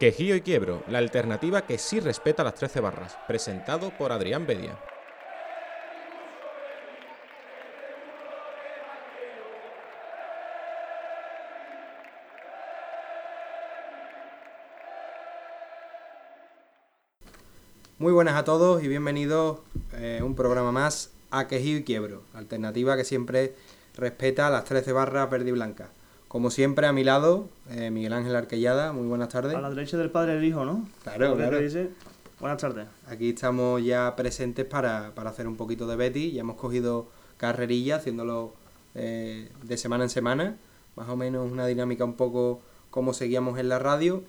Quejío y Quiebro, la alternativa que sí respeta las 13 barras, presentado por Adrián Bedia. Muy buenas a todos y bienvenidos eh, un programa más a Quejío y Quiebro, alternativa que siempre respeta las 13 barras verde y blanca. Como siempre, a mi lado, eh, Miguel Ángel Arquellada. Muy buenas tardes. A la derecha del padre del hijo, ¿no? Claro, claro. Buenas tardes. Aquí estamos ya presentes para, hacer un poquito de Betty. Ya hemos cogido carrerilla, haciéndolo eh, de semana en semana. Más o menos una dinámica un poco como seguíamos en la radio.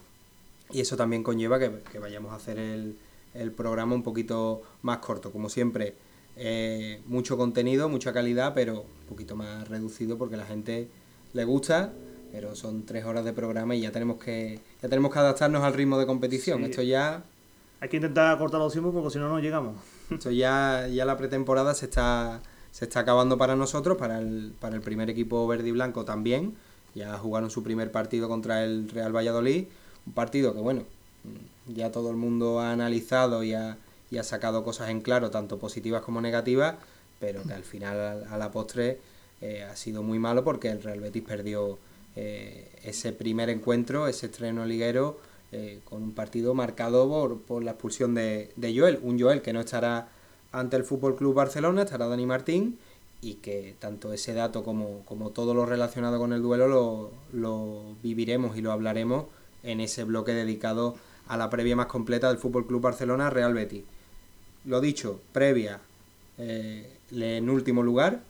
Y eso también conlleva que, vayamos a hacer el, el, programa un poquito más corto. Como siempre, eh, mucho contenido, mucha calidad, pero un poquito más reducido porque la gente le gusta, pero son tres horas de programa y ya tenemos que, ya tenemos que adaptarnos al ritmo de competición. Esto ya... Hay que intentar cortar los tiempos porque si no, no llegamos. Esto ya, ya la pretemporada se está, se está acabando para nosotros, para el, para el primer equipo verde y blanco también. Ya jugaron su primer partido contra el Real Valladolid. Un partido que, bueno, ya todo el mundo ha analizado y ha, y ha sacado cosas en claro, tanto positivas como negativas, pero que al final, a la postre, eh, ha sido muy malo porque el Real Betis perdió eh, ese primer encuentro, ese estreno liguero, eh, con un partido marcado por, la expulsión de, Joel. Un Joel que no estará ante el Fútbol Club Barcelona, estará Dani Martín y que tanto ese dato como, como todo lo relacionado con el duelo lo, lo, viviremos y lo hablaremos en ese bloque dedicado a la previa más completa del Fútbol Club Barcelona Real Betis. Lo dicho, previa en último lugar,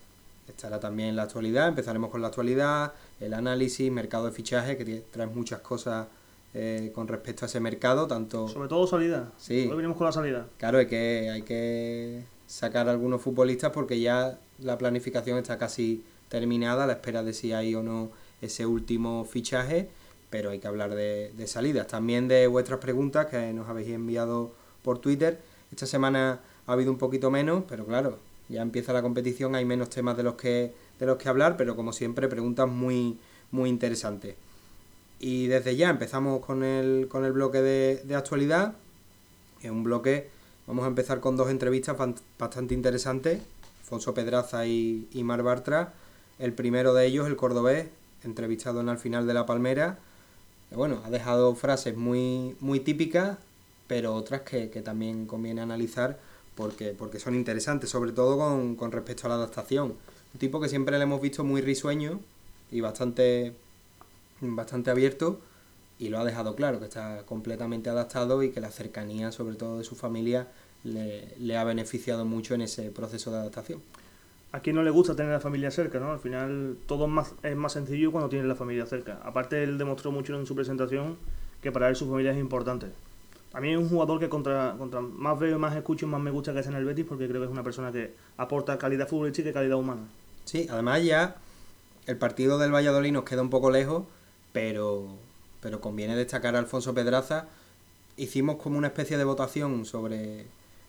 estará también la actualidad, empezaremos con la actualidad, el análisis, mercado de fichaje, que trae muchas cosas eh, con respecto a ese mercado, tanto... Sobre todo salida. Sí. Hoy venimos con la salida. Claro, hay que, hay que sacar a algunos futbolistas porque ya la planificación está casi terminada, a la espera de si hay o no ese último fichaje, pero hay que hablar de, de salidas. También de vuestras preguntas que nos habéis enviado por Twitter. Esta semana ha habido un poquito menos, pero claro, ya empieza la competición, hay menos temas de los que, de los que hablar, pero como siempre, preguntas muy, muy interesantes. Y desde ya empezamos con el, con el bloque de, de actualidad. Es un bloque, vamos a empezar con dos entrevistas bastante interesantes, Alfonso Pedraza y, y Mar Bartra. El primero de ellos, el cordobés, entrevistado en el final de La Palmera. bueno, ha dejado frases muy, muy típicas, pero otras que, que también conviene analizar porque, porque son interesantes, sobre todo con, respecto a la adaptación. Un tipo que siempre le hemos visto muy risueño y bastante, bastante abierto y lo ha dejado claro, que está completamente adaptado y que la cercanía, sobre todo de su familia, le, ha beneficiado mucho en ese proceso de adaptación. A quien no le gusta tener la familia cerca, ¿no? Al final todo es más, es más sencillo cuando tiene la familia cerca. Aparte, él demostró mucho en su presentación que para él su familia es importante. A mí es un jugador que contra, contra más veo, más escucho, más me gusta que es en el Betis porque creo que es una persona que aporta calidad futbolística y calidad humana. Sí, además ya el partido del Valladolid nos queda un poco lejos, pero, pero conviene destacar a Alfonso Pedraza. Hicimos como una especie de votación sobre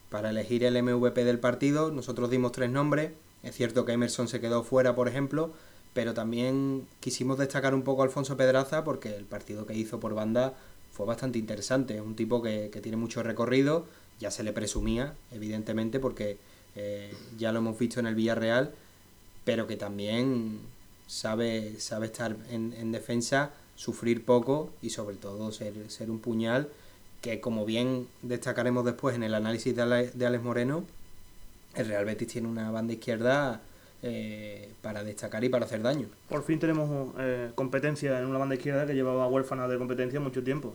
para elegir el MVP del partido. Nosotros dimos tres nombres. Es cierto que Emerson se quedó fuera, por ejemplo, pero también quisimos destacar un poco a Alfonso Pedraza porque el partido que hizo por banda fue bastante interesante. Es un tipo que, tiene mucho recorrido, ya se le presumía, evidentemente, porque eh, ya lo hemos visto en el Villarreal, pero que también sabe, sabe estar en, defensa, sufrir poco y sobre todo ser, ser un puñal que como bien destacaremos después en el análisis de, Alex Moreno, el Real Betis tiene una banda izquierda eh, para destacar y para hacer daño. Por fin tenemos eh, competencia en una banda izquierda que llevaba huérfana de competencia mucho tiempo.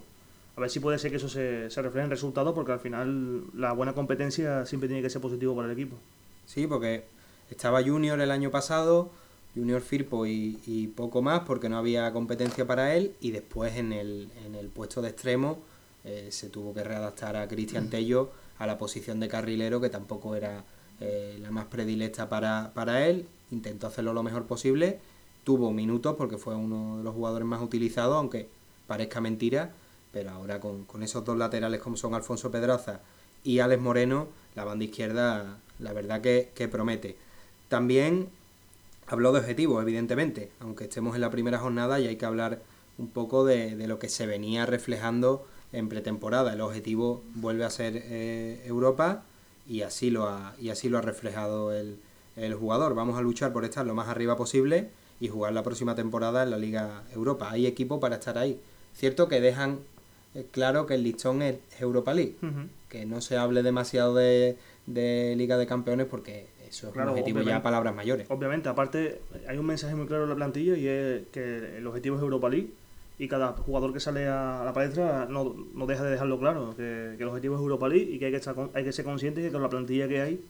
A ver si puede ser que eso se, se refleje en resultados, porque al final la buena competencia siempre tiene que ser positivo para el equipo. Sí, porque estaba Junior el año pasado, Junior Firpo y, poco más, porque no había competencia para él, y después en el, en el puesto de extremo eh, se tuvo que readaptar a Cristian Tello a la posición de carrilero, que tampoco era eh, la más predilecta para, para él, intentó hacerlo lo mejor posible, tuvo minutos porque fue uno de los jugadores más utilizados, aunque parezca mentira, pero ahora con, esos dos laterales como son Alfonso Pedraza y Alex Moreno, la banda izquierda la verdad que, promete. También habló de objetivos, evidentemente, aunque estemos en la primera jornada y hay que hablar un poco de, de lo que se venía reflejando en pretemporada el objetivo vuelve a ser eh, Europa y así lo ha, y así lo ha reflejado el, el jugador. Vamos a luchar por estar lo más arriba posible y jugar la próxima temporada en la Liga Europa. Hay equipo para estar ahí. Cierto que dejan eh, claro que el listón es Europa League, que no se hable demasiado de, de Liga de Campeones porque eso es un objetivo ya palabras mayores. Obviamente, aparte hay un mensaje muy claro en la plantilla y es que el objetivo es Europa League y cada jugador que sale a la palestra no, no deja de dejarlo claro, que, el objetivo es Europa League y que hay que, estar, hay que ser consciente de que con la plantilla que hay,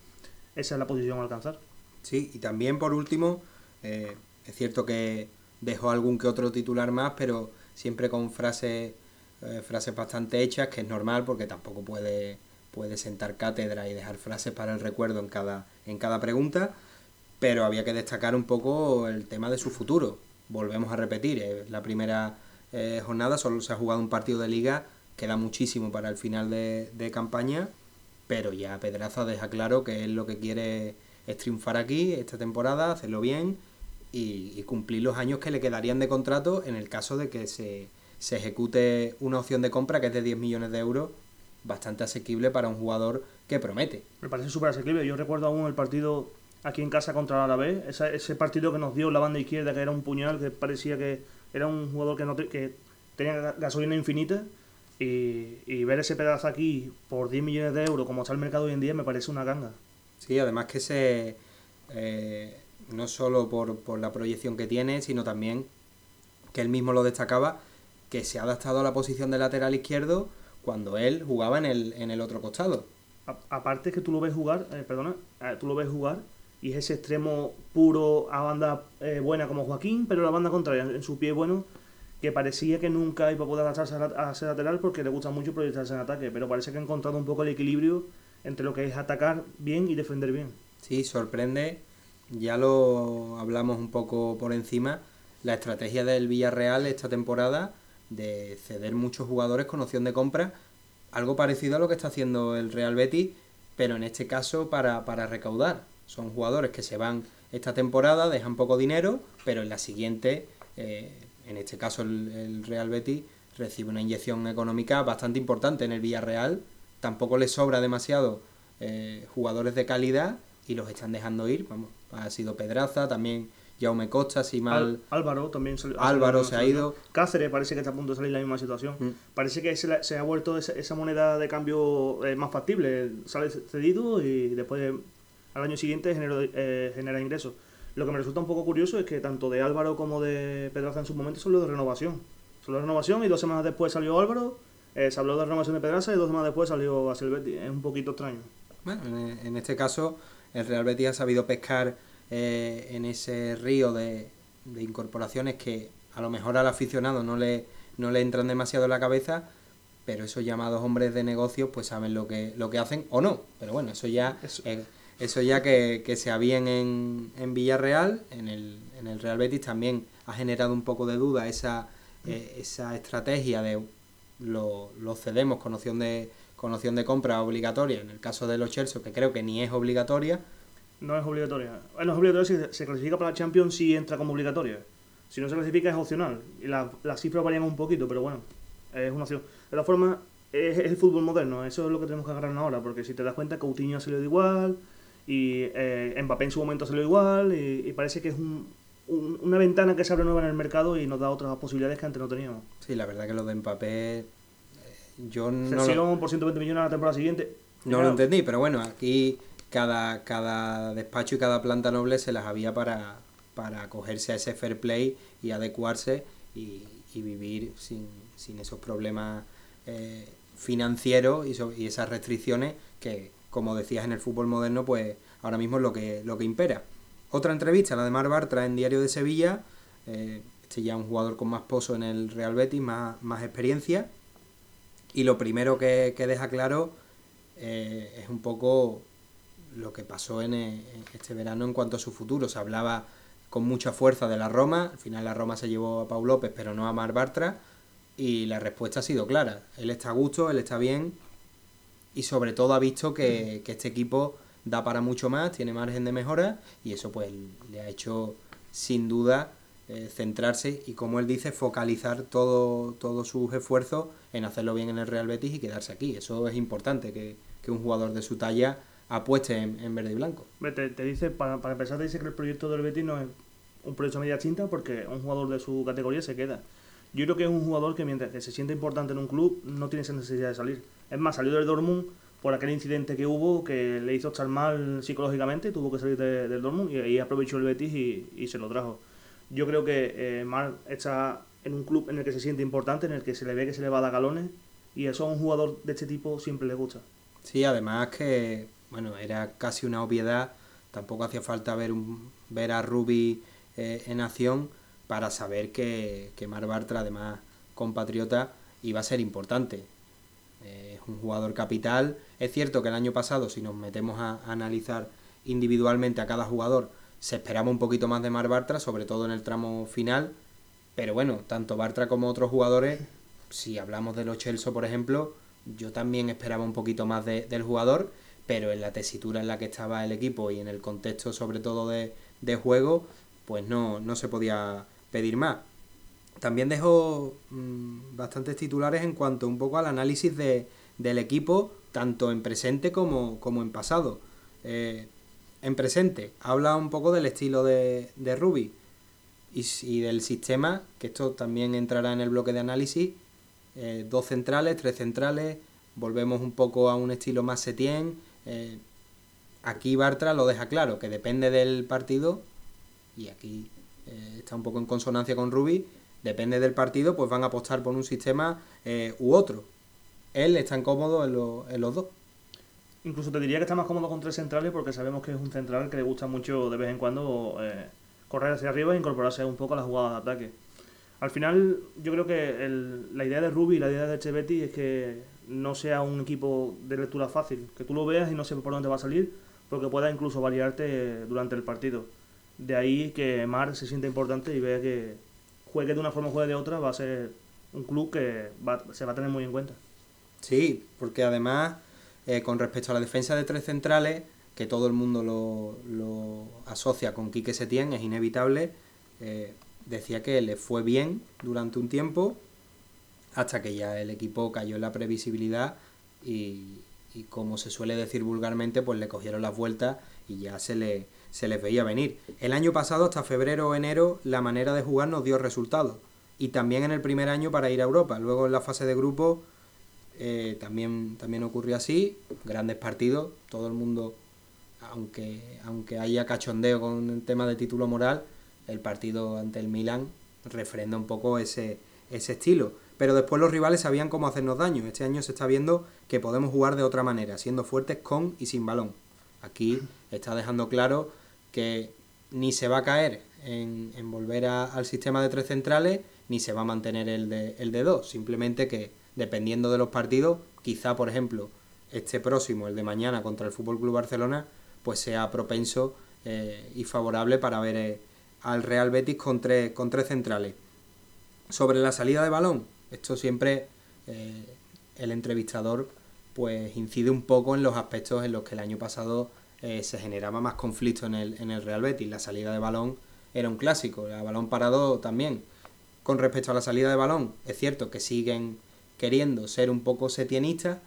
esa es la posición a alcanzar. Sí, y también por último, eh, es cierto que dejó algún que otro titular más, pero siempre con frases, eh, frases bastante hechas, que es normal porque tampoco puede, puede sentar cátedra y dejar frases para el recuerdo en cada, en cada pregunta, pero había que destacar un poco el tema de su futuro. Volvemos a repetir, es la primera eh, jornada, solo se ha jugado un partido de liga, queda muchísimo para el final de, campaña, pero ya Pedraza deja claro que es lo que quiere es triunfar aquí esta temporada, hacerlo bien y, cumplir los años que le quedarían de contrato en el caso de que se, se ejecute una opción de compra que es de 10 millones de euros, bastante asequible para un jugador que promete. Me parece súper asequible. Yo recuerdo aún el partido aquí en casa contra el Alavés, ese partido que nos dio la banda izquierda, que era un puñal, que parecía que era un jugador que, no que tenía gasolina infinita. Y, y, ver ese pedazo aquí por 10 millones de euros, como está el mercado hoy en día, me parece una ganga. Sí, además que se. Eh, no solo por, por la proyección que tiene, sino también que él mismo lo destacaba, que se ha adaptado a la posición de lateral izquierdo cuando él jugaba en el, en el otro costado. aparte que tú lo ves jugar, eh, perdona, eh, tú lo ves jugar y es ese extremo puro a banda eh, buena como Joaquín, pero la banda contraria, en su pie bueno, que parecía que nunca iba a poder adaptarse a, ser lateral porque le gusta mucho proyectarse en ataque, pero parece que ha encontrado un poco el equilibrio entre lo que es atacar bien y defender bien. Sí, sorprende, ya lo hablamos un poco por encima, la estrategia del Villarreal esta temporada de ceder muchos jugadores con opción de compra, algo parecido a lo que está haciendo el Real Betis, pero en este caso para, para recaudar son jugadores que se van esta temporada, dejan poco dinero, pero en la siguiente, eh, en este caso el, Real Betis, recibe una inyección económica bastante importante en el Villarreal. Tampoco le sobra demasiado eh, jugadores de calidad y los están dejando ir. Vamos, ha sido Pedraza, también Jaume Costa, si mal. Álvaro también Álvaro se ha ido. Cáceres parece que está a punto de salir la misma situación. Mm. Parece que se, ha vuelto esa, moneda de cambio eh, más factible. Sale cedido y después al año siguiente eh, genera ingresos. Lo que me resulta un poco curioso es que tanto de Álvaro como de Pedraza en su momento los de renovación. Son de renovación y dos semanas después salió Álvaro, eh, se habló de renovación de Pedraza y dos semanas después salió a Silvetti. Es un poquito extraño. Bueno, en, este caso el Real Betis ha sabido pescar eh, en ese río de, de, incorporaciones que a lo mejor al aficionado no le, no le entran demasiado en la cabeza, pero esos llamados hombres de negocios pues saben lo que, lo que hacen o no. Pero bueno, eso ya... Eso ya que, que se habían en, en Villarreal, en el, en el Real Betis también ha generado un poco de duda esa, eh, esa estrategia de lo, cedemos con opción de, con opción de compra obligatoria, en el caso de los Chelsea, que creo que ni es obligatoria. No es obligatoria. Bueno, es obligatoria si se clasifica para la Champions si entra como obligatoria. Si no se clasifica es opcional. Y las la cifras varían un poquito, pero bueno, es una opción. De todas formas, es, el fútbol moderno, eso es lo que tenemos que agarrar ahora, porque si te das cuenta, Coutinho ha salido igual, y eh, Mbappé en su momento salió igual y, parece que es una ventana que se abre nueva en el mercado y nos da otras posibilidades que antes no teníamos. Sí, la verdad que lo de Mbappé eh, yo no por 120 millones a la temporada siguiente. No lo entendí, pero bueno, aquí cada, cada despacho y cada planta noble se las había para, para acogerse a ese fair play y adecuarse y, vivir sin, sin esos problemas eh, financieros y, y esas restricciones que, como decías en el fútbol moderno, pues ahora mismo es lo que, lo que impera. Otra entrevista, la de Mar Bartra en Diario de Sevilla, eh, este ya un jugador con más pozo en el Real Betis, más, más experiencia, y lo primero que, deja claro eh, es un poco lo que pasó en, en, este verano en cuanto a su futuro. Se hablaba con mucha fuerza de la Roma, al final la Roma se llevó a Pau López, pero no a Mar Bartra, y la respuesta ha sido clara. Él está a gusto, él está bien, y sobre todo ha visto que, este equipo da para mucho más, tiene margen de mejora y eso pues le ha hecho sin duda eh, centrarse y, como él dice, focalizar todo, todos sus esfuerzos en hacerlo bien en el Real Betis y quedarse aquí. Eso es importante, que, un jugador de su talla apueste en, verde y blanco. Te, te dice, para, para empezar, te dice que el proyecto del Betis no es un proyecto media cinta porque un jugador de su categoría se queda. Yo creo que es un jugador que mientras que se siente importante en un club no tiene esa necesidad de salir. Es más, salió del Dortmund por aquel incidente que hubo que le hizo estar mal psicológicamente, tuvo que salir del Dortmund y ahí aprovechó el Betis y, se lo trajo. Yo creo que eh, Mar está en un club en el que se siente importante, en el que se le ve que se le va a dar galones y eso a un jugador de este tipo siempre le gusta. Sí, además que, bueno, era casi una obviedad, tampoco hacía falta ver, un, ver a Rubi eh, en acción para saber que, que Mar Bartra, además compatriota, iba a ser importante. Eh, es un jugador capital. Es cierto que el año pasado, si nos metemos a, analizar individualmente a cada jugador, se esperaba un poquito más de Mar Bartra, sobre todo en el tramo final. Pero bueno, tanto Bartra como otros jugadores, si hablamos de los Chelsea, por ejemplo, yo también esperaba un poquito más del jugador, pero en la tesitura en la que estaba el equipo y en el contexto sobre todo de, de juego, pues no, no se podía pedir más. También dejo mm, bastantes titulares en cuanto un poco al análisis de, del equipo, tanto en presente como, en pasado. Eh, en presente, habla un poco del estilo de, de Ruby y, del sistema, que esto también entrará en el bloque de análisis. Eh, dos centrales, tres centrales, volvemos un poco a un estilo más Setien. Eh, aquí Bartra lo deja claro, que depende del partido, y aquí está un poco en consonancia con Ruby, depende del partido, pues van a apostar por un sistema eh, u otro. Él está cómodo en, en los dos. Incluso te diría que está más cómodo con tres centrales porque sabemos que es un central que le gusta mucho de vez en cuando eh, correr hacia arriba e incorporarse un poco a la jugada de ataque. Al final, yo creo que la idea de Ruby y la idea de Echeverri es que no sea un equipo de lectura fácil, que tú lo veas y no sepas por dónde va a salir, porque pueda incluso variarte durante el partido. De ahí que Mar se siente importante y vea que, juegue de una forma o juegue de otra, va a ser un club que se va a tener muy en cuenta. Sí, porque además, eh, con respecto a la defensa de tres centrales, que todo el mundo lo, asocia con Quique Setién, es inevitable, eh, decía que le fue bien durante un tiempo, hasta que ya el equipo cayó en la previsibilidad y, y como se suele decir vulgarmente, pues le cogieron las vueltas y ya se le, se les veía venir. El año pasado, hasta febrero o enero, la manera de jugar nos dio resultados. Y también en el primer año para ir a Europa. Luego en la fase de grupo eh, también, también ocurrió así. Grandes partidos. Todo el mundo, aunque, aunque haya cachondeo con el tema de título moral, el partido ante el Milan refrenda un poco ese, ese estilo. Pero después los rivales sabían cómo hacernos daño. Este año se está viendo que podemos jugar de otra manera, siendo fuertes con y sin balón. Aquí está dejando claro que ni se va a caer en, volver al sistema de tres centrales, ni se va a mantener el de, el de dos. Simplemente que, dependiendo de los partidos, quizá, por ejemplo, este próximo, el de mañana contra el Fútbol Club Barcelona, pues sea propenso eh, y favorable para ver eh, al Real Betis con tres, con tres centrales. Sobre la salida de balón, esto siempre eh, el entrevistador pues incide un poco en los aspectos en los que el año pasado eh, se generaba más conflicto en el, en el Real Betis. La salida de balón era un clásico, el balón parado también. Con respecto a la salida de balón, es cierto que siguen queriendo ser un poco setienistas,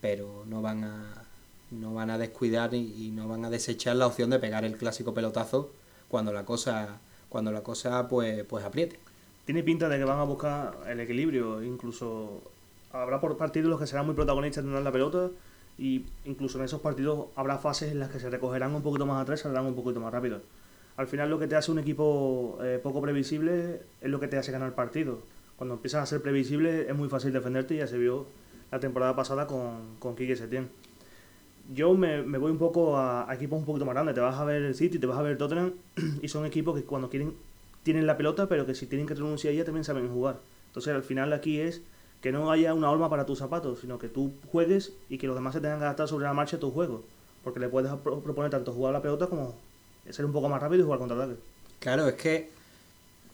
pero no van a, no van a descuidar y, no van a desechar la opción de pegar el clásico pelotazo cuando la cosa, cuando la cosa pues, pues apriete. Tiene pinta de que van a buscar el equilibrio, incluso habrá por partidos los que serán muy protagonistas de la pelota y incluso en esos partidos habrá fases en las que se recogerán un poquito más atrás saldrán un poquito más rápido. Al final lo que te hace un equipo eh, poco previsible es lo que te hace ganar el partido. Cuando empiezas a ser previsible es muy fácil defenderte y ya se vio la temporada pasada con, con Quique Setién. Yo me, me, voy un poco a, equipos un poquito más grandes. Te vas a ver el City, te vas a ver Tottenham y son equipos que cuando quieren tienen la pelota pero que si tienen que renunciar a ella también saben jugar. Entonces al final aquí es que no haya una horma para tus zapatos, sino que tú juegues y que los demás se tengan que adaptar sobre la marcha a tu juego. Porque le puedes proponer tanto jugar la pelota como ser un poco más rápido y jugar contra ataque. Claro, es que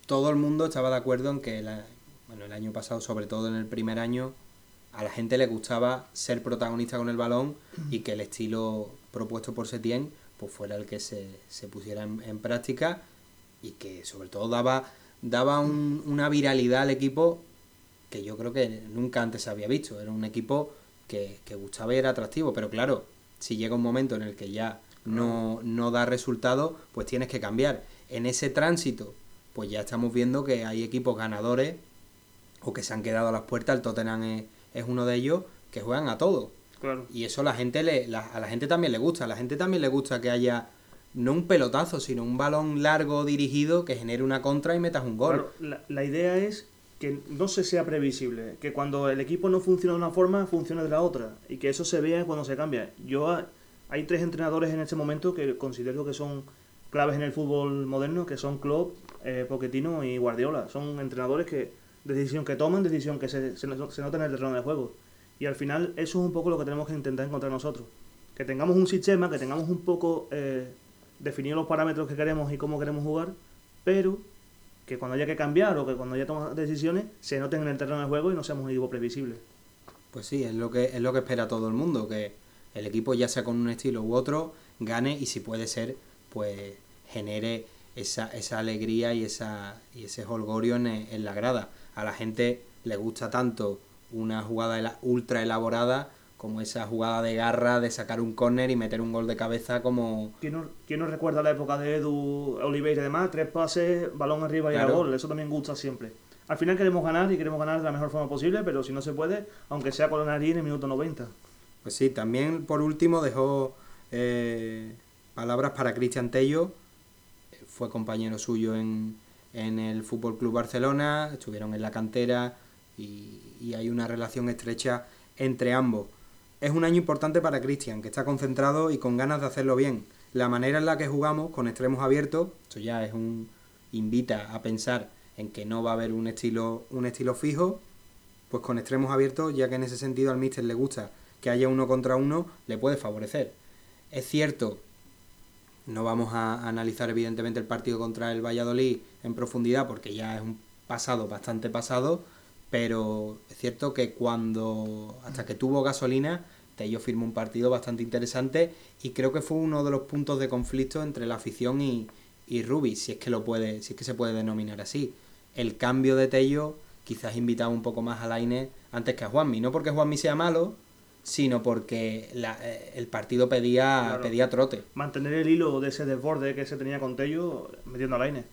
todo el mundo estaba de acuerdo en que el año pasado, sobre todo en el primer año, a la gente le gustaba ser protagonista con el balón y que el estilo propuesto por Setien pues fuera el que se, pusiera en, práctica y que sobre todo daba daba un- una viralidad al equipo que yo creo que nunca antes se había visto. Era un equipo que, que gustaba y era atractivo, pero claro, si llega un momento en el que ya no, no da resultado, pues tienes que cambiar. En ese tránsito, pues ya estamos viendo que hay equipos ganadores o que se han quedado a las puertas, el Tottenham es, es uno de ellos, que juegan a todo. Claro. Y eso la gente le, la- a la gente también le gusta. A la gente también le gusta que haya no un pelotazo, sino un balón largo dirigido que genere una contra y metas un gol. Claro, la, la idea es que no se sea previsible, que cuando el equipo no funciona de una forma, funcione de la otra, y que eso se vea cuando se cambia. Yo ah, hay tres entrenadores en este momento que considero que son claves en el fútbol moderno, que son Klopp, eh, y Guardiola. Son entrenadores que decisión que toman, decisión que se, se, en el terreno de juego. Y al final eso es un poco lo que tenemos que intentar encontrar nosotros. Que tengamos un sistema, que tengamos un poco eh, definidos los parámetros que queremos y cómo queremos jugar, pero que cuando haya que cambiar o que cuando haya que tomar decisiones se noten en el terreno de juego y no seamos un equipo previsible. Pues sí, es lo que es lo que espera todo el mundo, que el equipo ya sea con un estilo u otro gane y si puede ser, pues genere esa, esa alegría y esa y ese holgorio en, en la grada. A la gente le gusta tanto una jugada ultra elaborada como esa jugada de garra de sacar un córner y meter un gol de cabeza como ¿Quién no, quién no recuerda la época de Edu, Oliveira y demás? Tres pases, balón arriba y a Claro. gol. Eso también gusta siempre. Al final queremos ganar y queremos ganar de la mejor forma posible, pero si no se puede, aunque sea con la nariz en el minuto 90. Pues sí, también por último dejó eh, palabras para Cristian Tello, fue compañero suyo en, en el Fútbol Club Barcelona, estuvieron en la cantera y, y hay una relación estrecha entre ambos. Es un año importante para Cristian, que está concentrado y con ganas de hacerlo bien. La manera en la que jugamos, con extremos abiertos, esto ya es un invita a pensar en que no va a haber un estilo, un estilo fijo, pues con extremos abiertos, ya que en ese sentido al míster le gusta que haya uno contra uno, le puede favorecer. Es cierto, no vamos a analizar evidentemente el partido contra el Valladolid en profundidad porque ya es un pasado bastante pasado, pero es cierto que cuando, hasta que tuvo gasolina, Tello firmó un partido bastante interesante y creo que fue uno de los puntos de conflicto entre la afición y, y Rubi, si es que lo puede, si es que se puede denominar así. El cambio de Tello quizás invitaba un poco más a Laine antes que a Juanmi, no porque Juanmi sea malo, sino porque la- eh, el partido pedía, Claro. pedía trote. Mantener el hilo de ese desborde que se tenía con Tello metiendo a Laine.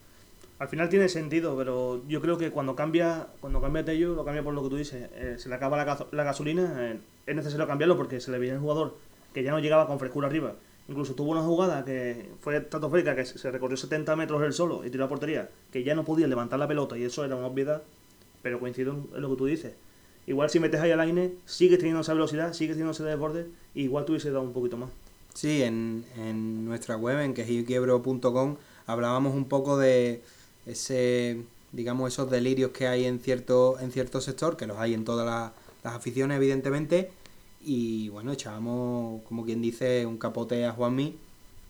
Al final tiene sentido, pero yo creo que cuando cambia cuando cambia Tello, lo cambia por lo que tú dices. eh, se le acaba la, la gasolina, eh, es necesario cambiarlo porque se le veía el jugador que ya no llegaba con frescura arriba. Incluso tuvo una jugada que fue estratosférica, que se recorrió 70 metros él solo y tiró a portería, que ya no podía levantar la pelota y eso era una obviedad, pero coincido en- lo que tú dices. Igual si metes ahí a Laine, sigues teniendo esa velocidad, sigues teniendo ese desborde, y igual hubiese dado un poquito más. Sí, en, en nuestra web, en quejiquiebro.com, hablábamos un poco de ese, digamos, esos delirios que hay en cierto, en cierto sector, que los hay en todas las, aficiones, evidentemente, y bueno, echábamos, como quien dice, un capote a Juanmi,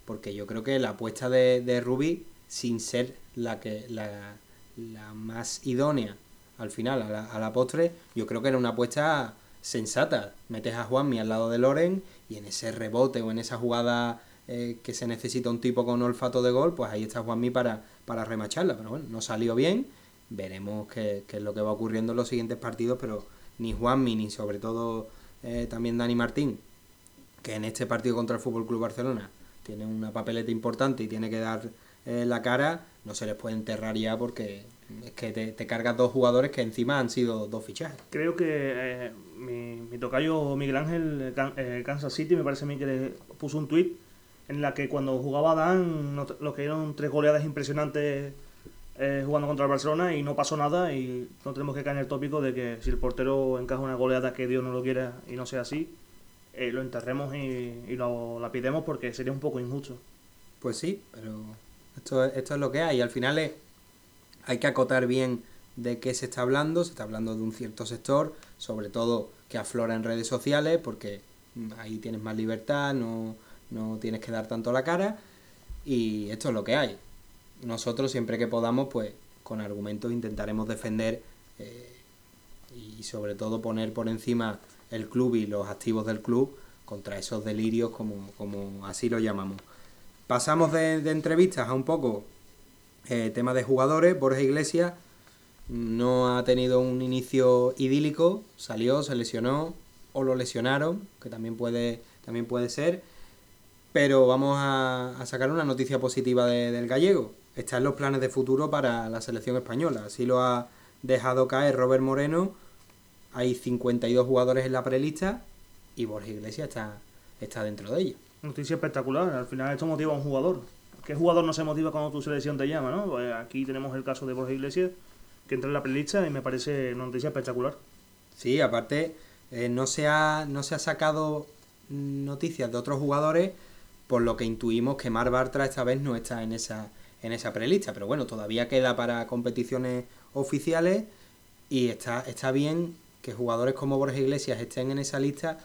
porque yo creo que la apuesta de, de Rubi, sin ser la que la, la más idónea al final, a la, a la postre, yo creo que era una apuesta sensata. Metes a Juanmi al lado de Loren y en ese rebote o en esa jugada eh, que se necesita un tipo con olfato de gol, pues ahí está Juanmi para, para remacharla. Pero bueno, no salió bien. Veremos qué, qué es lo que va ocurriendo en los siguientes partidos, pero ni Juanmi ni sobre todo eh, también Dani Martín, que en este partido contra el Fútbol Club Barcelona tiene una papeleta importante y tiene que dar eh, la cara, no se les puede enterrar ya porque es que te, cargas dos jugadores que encima han sido dos fichajes. Creo que eh, mi, mi tocayo Miguel Ángel, Kansas City, me parece a mí que le puso un tweet en la que cuando jugaba Dan, que eran tres goleadas impresionantes eh, jugando contra el Barcelona y no pasó nada y no tenemos que caer en el tópico de que si el portero encaja una goleada que Dios no lo quiera y no sea así, eh, lo enterremos y, y lo la pidemos porque sería un poco injusto. Pues sí, pero esto, es- esto es lo que hay. Al final es, hay que acotar bien de qué se está hablando. Se está hablando de un cierto sector, sobre todo que aflora en redes sociales, porque ahí tienes más libertad, no, no tienes que dar tanto la cara. Y esto es lo que hay. Nosotros siempre que podamos, pues con argumentos intentaremos defender eh, y sobre todo poner por encima el club y los activos del club contra esos delirios como, como así lo llamamos. Pasamos de, entrevistas a un poco Eh, tema de jugadores, Borja Iglesias no ha tenido un inicio idílico, salió, se lesionó o lo lesionaron, que también puede, también puede ser, pero vamos a, sacar una noticia positiva del gallego. Está en los planes de futuro para la selección española, así lo ha dejado caer Robert Moreno, hay 52 jugadores en la prelista y Borja Iglesias está, está dentro de ella. Noticia espectacular, al final esto motiva a un jugador. ¿Qué jugador no se motiva cuando tu selección te llama? ¿no? Pues aquí tenemos el caso de Borja Iglesias, que entra en la prelista y me parece una noticia espectacular. Sí, aparte, eh, no, se ha, no se ha sacado noticias de otros jugadores, por lo que intuimos que Mar Bartra esta vez no está en esa, en esa prelista. Pero bueno, todavía queda para competiciones oficiales y está, está bien que jugadores como Borja Iglesias estén en esa lista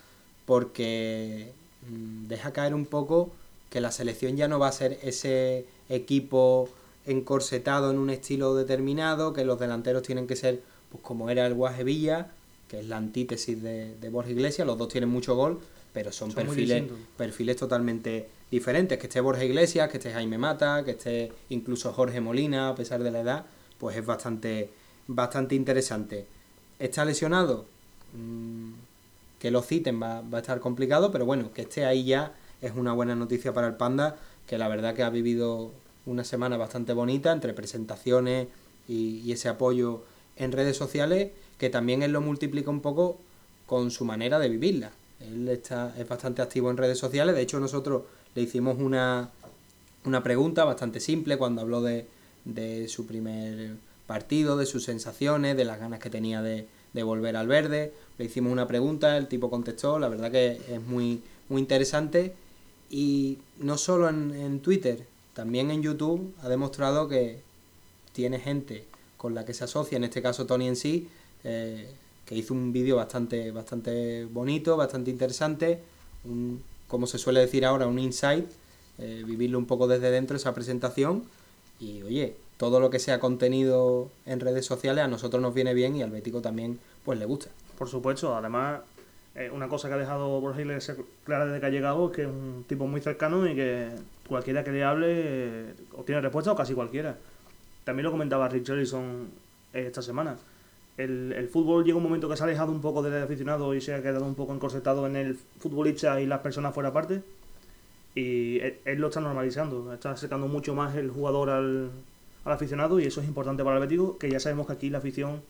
porque mm, deja caer un poco que la selección ya no va a ser ese equipo encorsetado en un estilo determinado, que los delanteros tienen que ser pues como era el Guajevilla, que es la antítesis de, Borja Iglesias, los dos tienen mucho gol, pero son, perfiles, perfiles totalmente diferentes. Que esté Borja Iglesias, que esté Jaime Mata, que esté incluso Jorge Molina, a pesar de la edad, pues es bastante, bastante interesante. ¿Está lesionado? Mm, que lo citen va, va a estar complicado, pero bueno, que esté ahí ya es una buena noticia para el Panda, que la verdad que ha vivido una semana bastante bonita entre presentaciones y, ese apoyo en redes sociales, que también él lo multiplica un poco con su manera de vivirla. Él está, es bastante activo en redes sociales, de hecho nosotros le hicimos una, una pregunta bastante simple cuando habló de, de su primer partido, de sus sensaciones, de las ganas que tenía de, de volver al verde. Le hicimos una pregunta, el tipo contestó, la verdad que es muy, muy interesante. Y no solo en, en Twitter, también en YouTube ha demostrado que tiene gente con la que se asocia, en este caso Tony en sí, eh, que hizo un vídeo bastante, bastante bonito, bastante interesante, un, como se suele decir ahora, un insight, eh, vivirlo un poco desde dentro esa presentación y oye, todo lo que sea contenido en redes sociales a nosotros nos viene bien y al Bético también pues le gusta. Por supuesto, además eh, una cosa que ha dejado Borja Iglesias clara desde que ha llegado es que es un tipo muy cercano y que cualquiera que le hable eh, obtiene respuesta o casi cualquiera. También lo comentaba Rick Jellison eh, esta semana. El, fútbol llega un momento que se ha alejado un poco del aficionado y se ha quedado un poco encorsetado en el futbolista y las personas fuera parte. Y él, lo está normalizando, está acercando mucho más el jugador al, aficionado y eso es importante para el Bético, que ya sabemos que aquí la afición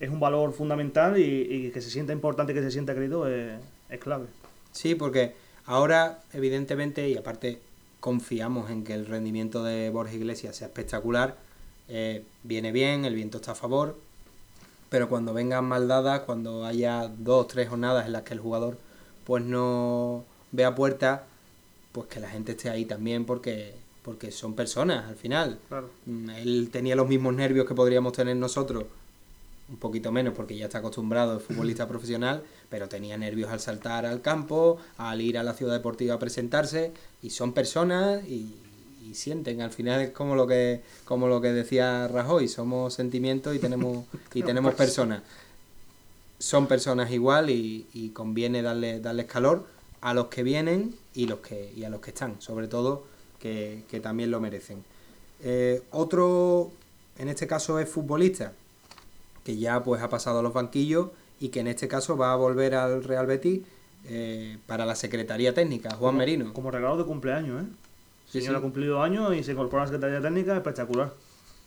es un valor fundamental y, que se sienta importante, que se sienta querido, es, clave. Sí, porque ahora, evidentemente, y aparte confiamos en que el rendimiento de Borja Iglesias sea espectacular, eh, viene bien, el viento está a favor, pero cuando vengan mal dadas, cuando haya dos, tres jornadas en las que el jugador pues no vea puerta, pues que la gente esté ahí también porque porque son personas al final. Mm, él tenía los mismos nervios que podríamos tener nosotros un poquito menos porque ya está acostumbrado, es futbolista profesional, pero tenía nervios al saltar al campo, al ir a la ciudad deportiva a presentarse, y son personas y, sienten, al final es como lo que, como lo que decía Rajoy, somos sentimientos y tenemos, y tenemos personas. Son personas igual y, conviene darle, darles calor a los que vienen y, los que, y a los que están, sobre todo que, también lo merecen. Eh, otro, en este caso es futbolista, que ya pues ha pasado a los banquillos y que en este caso va a volver al Real Betis eh, para la Secretaría Técnica, Juan Merino. Como regalo de cumpleaños, ¿eh? Sí, señor ha cumplido años y se incorpora a la Secretaría Técnica, espectacular.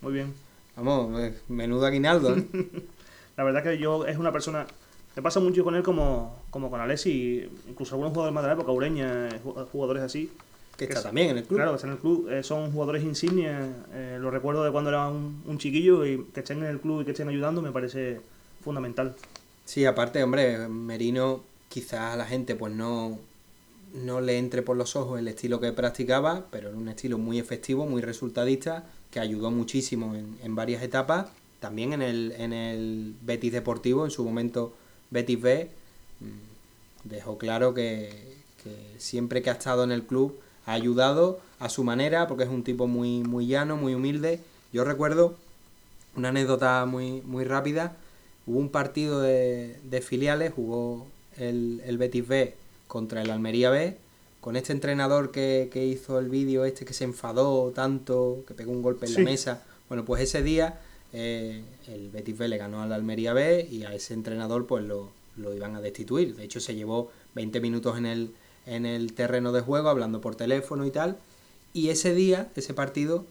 Muy bien. Vamos, pues, menudo aguinaldo. ¿eh? la verdad que yo es una persona... Me pasa mucho con él como, como con Alessi, incluso algunos jugadores más de la época, Ureña, jugadores así, que, está también en el club. Claro, que está en el club. Eh, son jugadores insignes. Eh, lo recuerdo de cuando era un, chiquillo y que estén en el club y que estén ayudando me parece fundamental. Sí, aparte, hombre, Merino quizás la gente pues no, no le entre por los ojos el estilo que practicaba, pero era un estilo muy efectivo, muy resultadista, que ayudó muchísimo en, en varias etapas. También en el, en el Betis Deportivo, en su momento Betis B, mm, dejó claro que, siempre que ha estado en el club ha ayudado a su manera, porque es un tipo muy, muy llano, muy humilde. Yo recuerdo una anécdota muy, muy rápida. Hubo un partido de, filiales, jugó el, el, Betis B contra el Almería B, con este entrenador que, que hizo el vídeo este que se enfadó tanto, que pegó un golpe en la mesa. Bueno, pues ese día eh, el Betis B le ganó al Almería B y a ese entrenador pues lo, lo iban a destituir. De hecho se llevó 20 minutos en el, en el terreno de juego hablando por teléfono y tal. Y ese día, ese partido,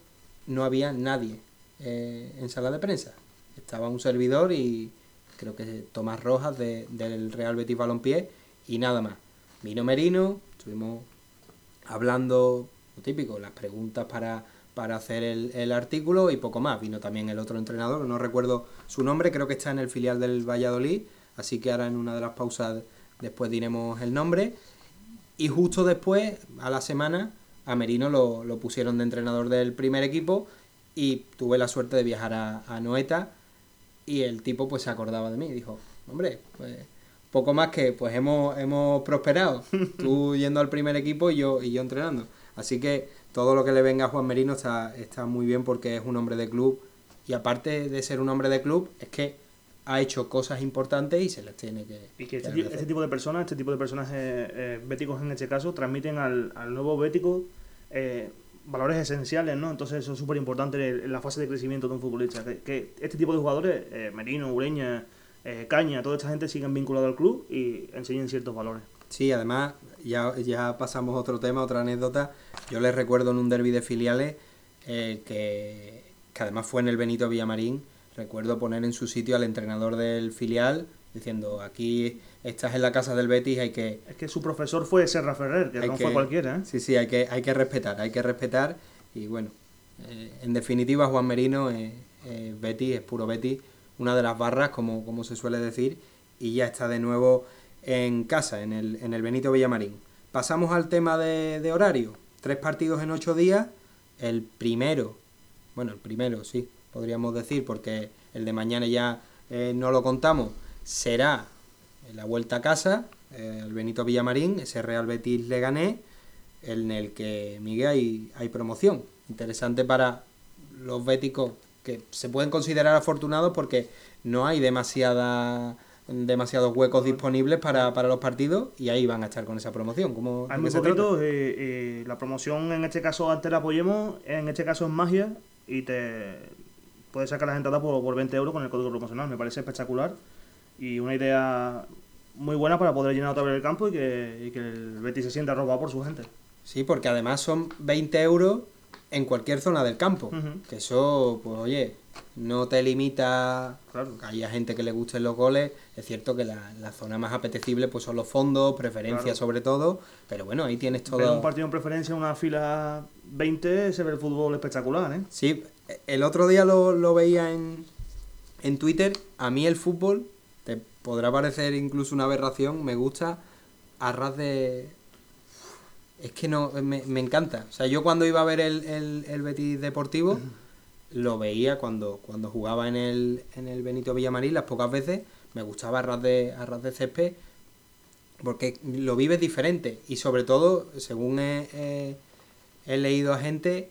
no había nadie eh, en sala de prensa. Estaba un servidor y creo que Tomás Rojas del Real Betis Balompié y nada más. Vino Merino, estuvimos hablando, lo típico, las preguntas para, para hacer el, artículo y poco más. Vino también el otro entrenador, no recuerdo su nombre, creo que está en el filial del Valladolid, así que ahora en una de las pausas después diremos el nombre. Y justo después, a la semana, a Merino lo, lo pusieron de entrenador del primer equipo y tuve la suerte de viajar a, Noeta y el tipo pues se acordaba de mí dijo, hombre, pues poco más que pues hemos, hemos prosperado. Tú yendo al primer equipo y yo, y yo entrenando. Así que todo lo que le venga a Juan Merino está, está muy bien porque es un hombre de club. Y aparte de ser un hombre de club, es que ha hecho cosas importantes y se les tiene que. Y que este, este tipo de personas, este tipo de personajes eh, béticos en este caso, transmiten al, al nuevo bético eh, valores esenciales, ¿no? Entonces eso es súper importante en la fase de crecimiento de un futbolista. Que, que este tipo de jugadores, eh, Merino, Ureña, eh, Caña, toda esta gente siguen vinculados al club y enseñen ciertos valores. Sí, además, ya, ya pasamos a otro tema, otra anécdota. Yo les recuerdo en un derby de filiales eh, que, que además fue en el Benito Villamarín. Recuerdo poner en su sitio al entrenador del filial diciendo aquí estás en la casa del Betis, hay que... Es que su profesor fue Serra Ferrer, que no fue cualquiera. ¿eh? Sí, sí, hay que, hay que respetar, hay que respetar y bueno, eh, en definitiva Juan Merino es eh, Betis, es puro Betis, una de las barras, como, como se suele decir, y ya está de nuevo en casa, en el, en el Benito Villamarín. Pasamos al tema de, horario, tres partidos en ocho días, el primero, bueno, el primero sí, podríamos decir, porque el de mañana ya eh, no lo contamos, será la vuelta a casa, eh, el Benito Villamarín, ese Real Betis le gané, en el que Miguel hay, hay promoción. Interesante para los béticos que se pueden considerar afortunados porque no hay demasiada demasiados huecos disponibles para, para, los partidos y ahí van a estar con esa promoción. ¿Cómo, Hay muy poquito, eh, eh, la promoción en este caso antes la apoyemos, en este caso es magia y te puedes sacar las entradas por, por 20 euros con el código promocional, me parece espectacular y una idea muy buena para poder llenar otra vez el campo y que, y que el Betis se sienta robado por su gente. Sí, porque además son 20 euros en cualquier zona del campo. Uh -huh. Que eso, pues oye, no te limita. Claro. Hay gente que le gusten los goles. Es cierto que la, la zona más apetecible pues son los fondos, preferencia claro. sobre todo. Pero bueno, ahí tienes todo. Pero un partido en preferencia, una fila 20, se ve el fútbol espectacular, ¿eh? Sí, el otro día lo, lo veía en, en Twitter. A mí el fútbol, te podrá parecer incluso una aberración, me gusta a ras de, es que no, me, me, encanta. O sea, yo cuando iba a ver el, el, el Betis Deportivo, uh -huh. lo veía cuando, cuando jugaba en el, en el Benito Villamarín, las pocas veces, me gustaba a ras de, a ras de césped, porque lo vives diferente. Y sobre todo, según he, he, he leído a gente,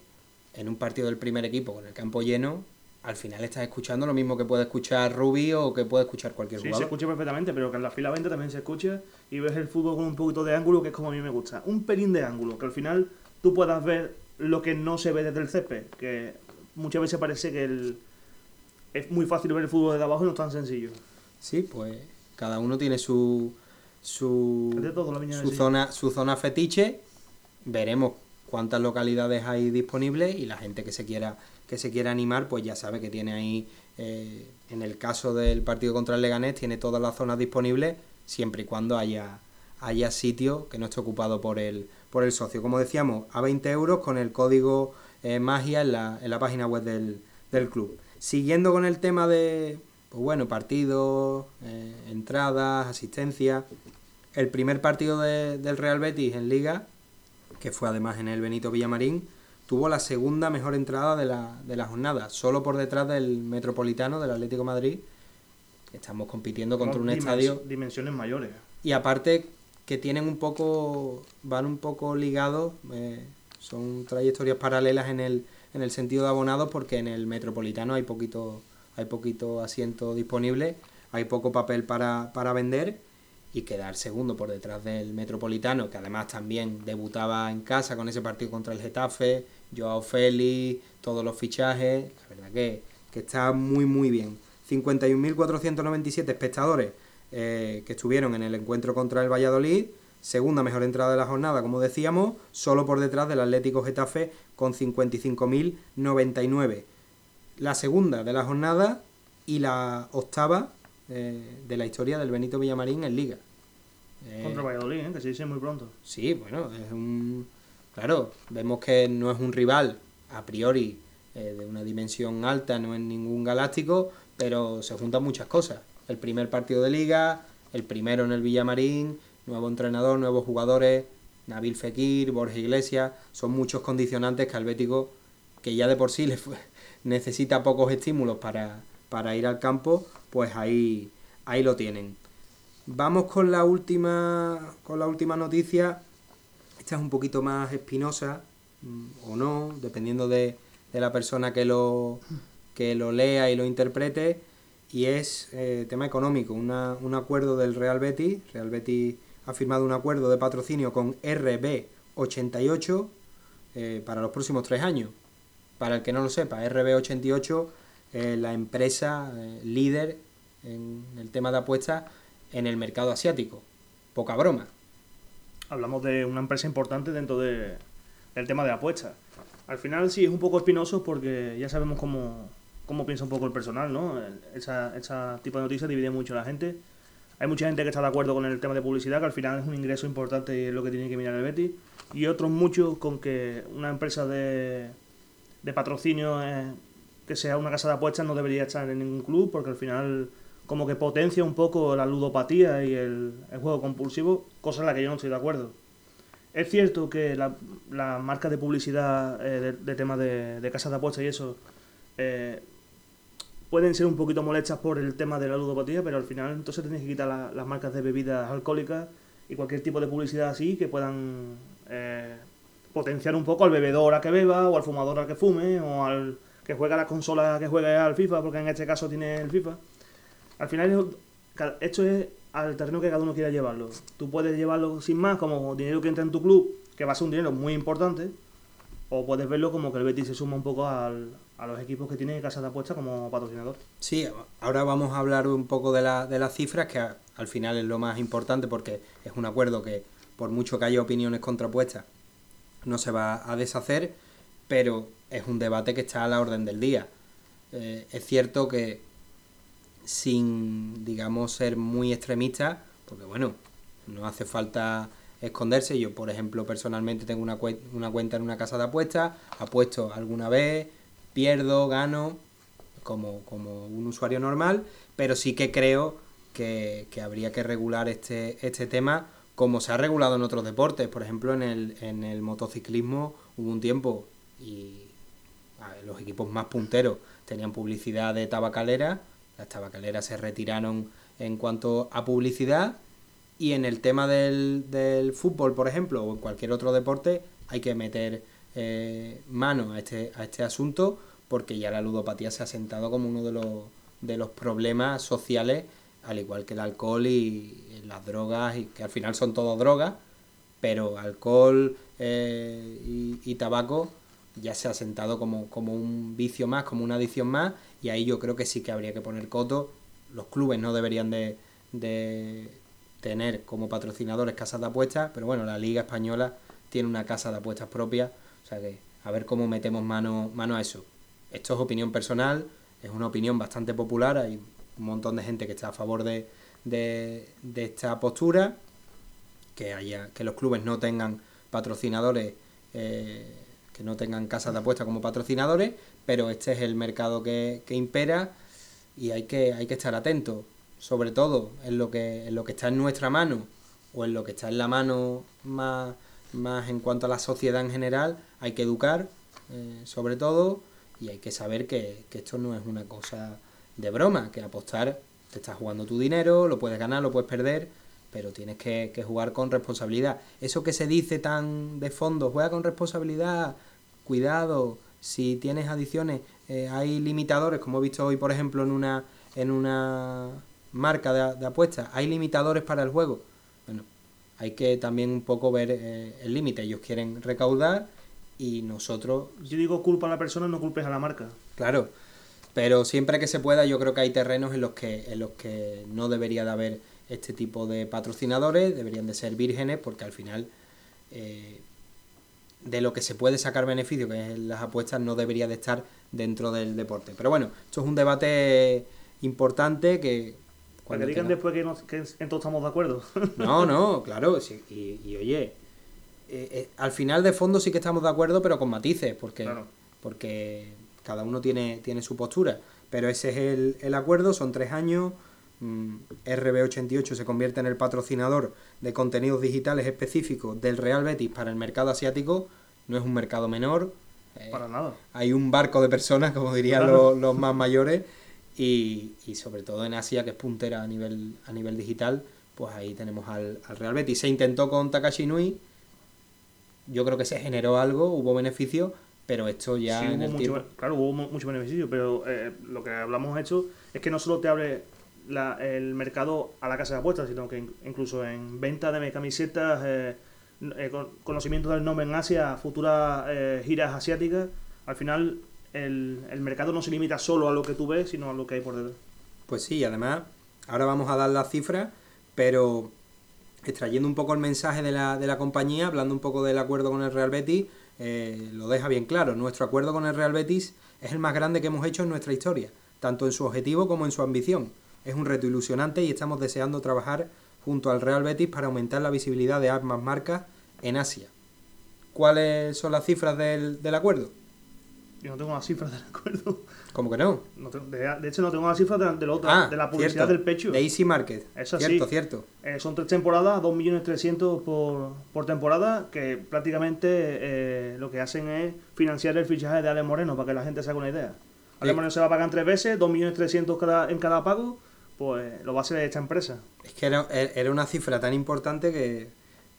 en un partido del primer equipo con el campo lleno, al final estás escuchando lo mismo que puede escuchar Rubi o que puede escuchar cualquier sí, jugador. Sí, se escucha perfectamente, pero que en la fila 20 también se escucha y ves el fútbol con un poquito de ángulo, que es como a mí me gusta. Un pelín de ángulo, que al final tú puedas ver lo que no se ve desde el césped, que muchas veces parece que el... es muy fácil ver el fútbol desde abajo y no es tan sencillo. Sí, pues cada uno tiene su su, todo, su zona su zona fetiche. Veremos cuántas localidades hay disponibles y la gente que se quiera que se quiera animar, pues ya sabe que tiene ahí, eh, en el caso del partido contra el Leganés, tiene todas las zonas disponibles, siempre y cuando haya, haya sitio que no esté ocupado por el, por el socio. Como decíamos, a 20 euros con el código eh, magia en la, en la página web del, del club. Siguiendo con el tema de, pues bueno, partidos, eh, entradas, asistencia. El primer partido de, del Real Betis en Liga, que fue además en el Benito Villamarín, tuvo la segunda mejor entrada de la, de la jornada, solo por detrás del Metropolitano del Atlético de Madrid. Estamos compitiendo contra un dimens estadio. Dimensiones mayores. Y aparte que tienen un poco. van un poco ligados. Eh, son trayectorias paralelas en el, en el sentido de abonados, porque en el Metropolitano hay poquito, hay poquito asiento disponible, hay poco papel para, para vender. y quedar segundo por detrás del Metropolitano, que además también debutaba en casa con ese partido contra el Getafe, Joao Félix, todos los fichajes, la verdad que, que está muy muy bien. 51.497 espectadores eh, que estuvieron en el encuentro contra el Valladolid, segunda mejor entrada de la jornada, como decíamos, solo por detrás del Atlético Getafe con 55.099. La segunda de la jornada y la octava eh, de la historia del Benito Villamarín en Liga. Eh, Contra Valladolid, ¿eh? que se dice muy pronto. Sí, bueno, es un... Claro, vemos que no es un rival a priori de una dimensión alta, no es ningún galáctico, pero se juntan muchas cosas. El primer partido de liga, el primero en el Villamarín, nuevo entrenador, nuevos jugadores, Nabil Fekir, Borja Iglesias, son muchos condicionantes que al Bético, que ya de por sí le necesita pocos estímulos para, para ir al campo, pues ahí, ahí lo tienen. Vamos con la última con la última noticia. Esta es un poquito más espinosa mm, o no, dependiendo de, de, la persona que lo, que lo lea y lo interprete. Y es eh, tema económico, una, un acuerdo del Real Betis. Real Betis ha firmado un acuerdo de patrocinio con RB88 eh, para los próximos tres años. Para el que no lo sepa, RB88 es la empresa eh, líder en el tema de apuestas en el mercado asiático. Poca broma. Hablamos de una empresa importante dentro de, del tema de apuestas. Al final sí es un poco espinoso porque ya sabemos cómo, cómo piensa un poco el personal, ¿no? Esa, tipo de noticias divide mucho a la gente. Hay mucha gente que está de acuerdo con el tema de publicidad, que al final es un ingreso importante y es lo que tiene que mirar el Betis. Y otros muchos con que una empresa de, de patrocinio eh, que sea una casa de apuestas no debería estar en ningún club porque al final como que potencia un poco la ludopatía y el, juego compulsivo, cosa en la que yo no estoy de acuerdo. Es cierto que las la marcas de publicidad eh, de, temas de, de casas de apuestas y eso eh, pueden ser un poquito molestas por el tema de la ludopatía, pero al final entonces tenéis que quitar las marcas de bebidas alcohólicas y cualquier tipo de publicidad así que puedan eh, potenciar un poco al bebedor a que beba o al fumador a que fume o al que juega la consola que juegue al FIFA, porque en este caso tiene el FIFA. Al final esto es al terreno que cada uno quiera llevarlo. Tú puedes llevarlo sin más como dinero que entra en tu club, que va a ser un dinero muy importante, o puedes verlo como que el Betis se suma un poco al, a los equipos que tienen casas de apuestas como patrocinador. Sí, ahora vamos a hablar un poco de, la, de las cifras, que al final es lo más importante porque es un acuerdo que, por mucho que haya opiniones contrapuestas, no se va a deshacer, pero es un debate que está a la orden del día. Eh, es cierto que sin, digamos, ser muy extremista, porque bueno, no hace falta esconderse. Yo, por ejemplo, personalmente tengo una, una cuenta en una casa de apuestas, apuesto alguna vez, pierdo, gano, como, como un usuario normal, pero sí que creo que, que, habría que regular este, este tema como se ha regulado en otros deportes. Por ejemplo, en el, en el motociclismo hubo un tiempo y los equipos más punteros tenían publicidad de tabacalera, las tabacaleras se retiraron en cuanto a publicidad y en el tema del, del fútbol, por ejemplo, o en cualquier otro deporte, hay que meter eh, mano a este, a este asunto porque ya la ludopatía se ha sentado como uno de los, de los problemas sociales, al igual que el alcohol y, las drogas, y que al final son todo drogas, pero alcohol eh, y, y tabaco ya se ha sentado como, como un vicio más, como una adicción más, y ahí yo creo que sí que habría que poner coto. Los clubes no deberían de, de tener como patrocinadores casas de apuestas, pero bueno, la Liga Española tiene una casa de apuestas propia, o sea que a ver cómo metemos mano, mano a eso. Esto es opinión personal, es una opinión bastante popular, hay un montón de gente que está a favor de, de, esta postura, que haya que los clubes no tengan patrocinadores eh, que no tengan casas de apuestas como patrocinadores, pero este es el mercado que, impera y hay que, hay que estar atento, sobre todo en lo, que, en lo que está en nuestra mano o en lo que está en la mano más, más en cuanto a la sociedad en general, hay que educar, eh, sobre todo, y hay que saber que, que esto no es una cosa de broma, que apostar, te estás jugando tu dinero, lo puedes ganar, lo puedes perder, pero tienes que, jugar con responsabilidad. Eso que se dice tan de fondo, juega con responsabilidad, cuidado, si tienes adicciones, eh, hay limitadores, como he visto hoy, por ejemplo, en una, en una marca de, de apuestas, hay limitadores para el juego. Bueno, hay que también un poco ver eh, el límite. Ellos quieren recaudar y nosotros... Yo digo culpa a la persona, no culpes a la marca. Claro, pero siempre que se pueda yo creo que hay terrenos en los que, en los que no debería de haber este tipo de patrocinadores, deberían de ser vírgenes porque al final eh, de lo que se puede sacar beneficio, que es las apuestas, no debería de estar dentro del deporte. Pero bueno, esto es un debate importante que... Para que digan después que, no, que en todo estamos de acuerdo. No, no, claro, sí, y, y, oye, eh, eh, al final de fondo sí que estamos de acuerdo, pero con matices, porque, Claro. porque cada uno tiene, tiene su postura. Pero ese es el, el acuerdo, son tres años. Mm, RB88 se convierte en el patrocinador de contenidos digitales específicos del Real Betis para el mercado asiático. No es un mercado menor. eh, Para nada. hay un barco de personas, como dirían Claro. los, los más mayores, y, y sobre todo en Asia, que es puntera a nivel, a nivel digital, pues ahí tenemos al, al Real Betis. Se intentó con Takashi Nui, yo creo que se generó algo, hubo beneficio, pero esto ya Sí, en hubo el mucho, tiempo... claro, hubo mu- mucho beneficio, pero eh, lo que hablamos hecho es que no solo te abre la- el mercado a la casa de apuestas, sino que in- incluso en venta de camisetas, eh, eh, con- conocimiento del nombre en Asia, futuras eh, giras asiáticas, al final el, el mercado no se limita solo a lo que tú ves, sino a lo que hay por detrás. Pues sí, además, ahora vamos a dar las cifras, pero extrayendo un poco el mensaje de la, de la compañía, hablando un poco del acuerdo con el Real Betis, eh, lo deja bien claro. Nuestro acuerdo con el Real Betis es el más grande que hemos hecho en nuestra historia, tanto en su objetivo como en su ambición. Es un reto ilusionante y estamos deseando trabajar junto al Real Betis para aumentar la visibilidad de ambas marcas en Asia. ¿Cuáles son las cifras del, del acuerdo? Yo no tengo las cifras del acuerdo. ¿Cómo que no? No tengo- de, de hecho, no tengo las cifras de, de, la otra, Ah, de la publicidad cierto, del pecho. De Easy Market. Eso cierto, sí. cierto. Eh, son tres temporadas, 2.300.000 por, por temporada, que prácticamente eh, lo que hacen es financiar el fichaje de Alex Moreno, para que la gente se haga una idea. Alex Sí. Moreno se va a pagar en tres veces, 2.300.000 cada, en cada pago, pues lo va a hacer esta empresa. Es que era, era una cifra tan importante que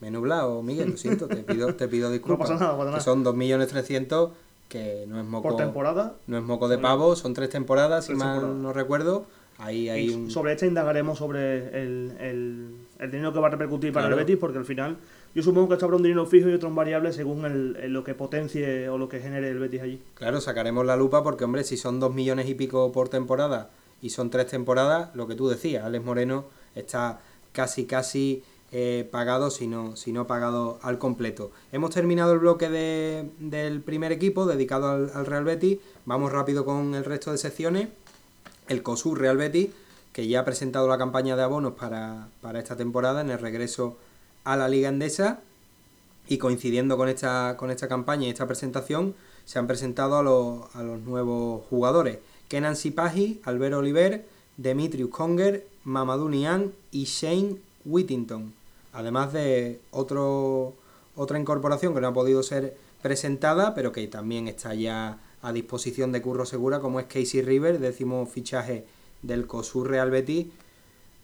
me he nublado, Miguel, lo siento, te pido, te pido disculpas. pasa nada, no pasa Que nada. son 2.300.000, que no es moco, Por temporada. no es moco de pavo, son tres temporadas, si mal no recuerdo. Ahí hay un... sobre esta indagaremos sobre el, el, el dinero que va a repercutir para Claro. el Betis, porque al final yo supongo que esto habrá un dinero fijo y otro en variable según el, el lo que potencie o lo que genere el Betis allí. Claro, sacaremos la lupa porque, hombre, si son dos millones y pico por temporada y son tres temporadas, lo que tú decías, Alex Moreno está casi, casi eh, pagado, si no, pagado al completo. Hemos terminado el bloque de- del primer equipo dedicado al, al Real Betis. Vamos rápido con el resto de secciones. El COSUR Real Betis, que ya ha presentado la campaña de abonos para, para esta temporada en el regreso a la Liga Endesa. Y coincidiendo con esta, con esta campaña y esta presentación, se han presentado a a los nuevos jugadores. Kenan Sipahi, Albert Oliver, Demetrius Conger, Mamadou Niang y Shane Whittington. Además de otro, otra incorporación que no ha podido ser presentada, pero que también está ya a disposición de Curro Segura, como es Casey River, décimo fichaje del COSUR Real Betis.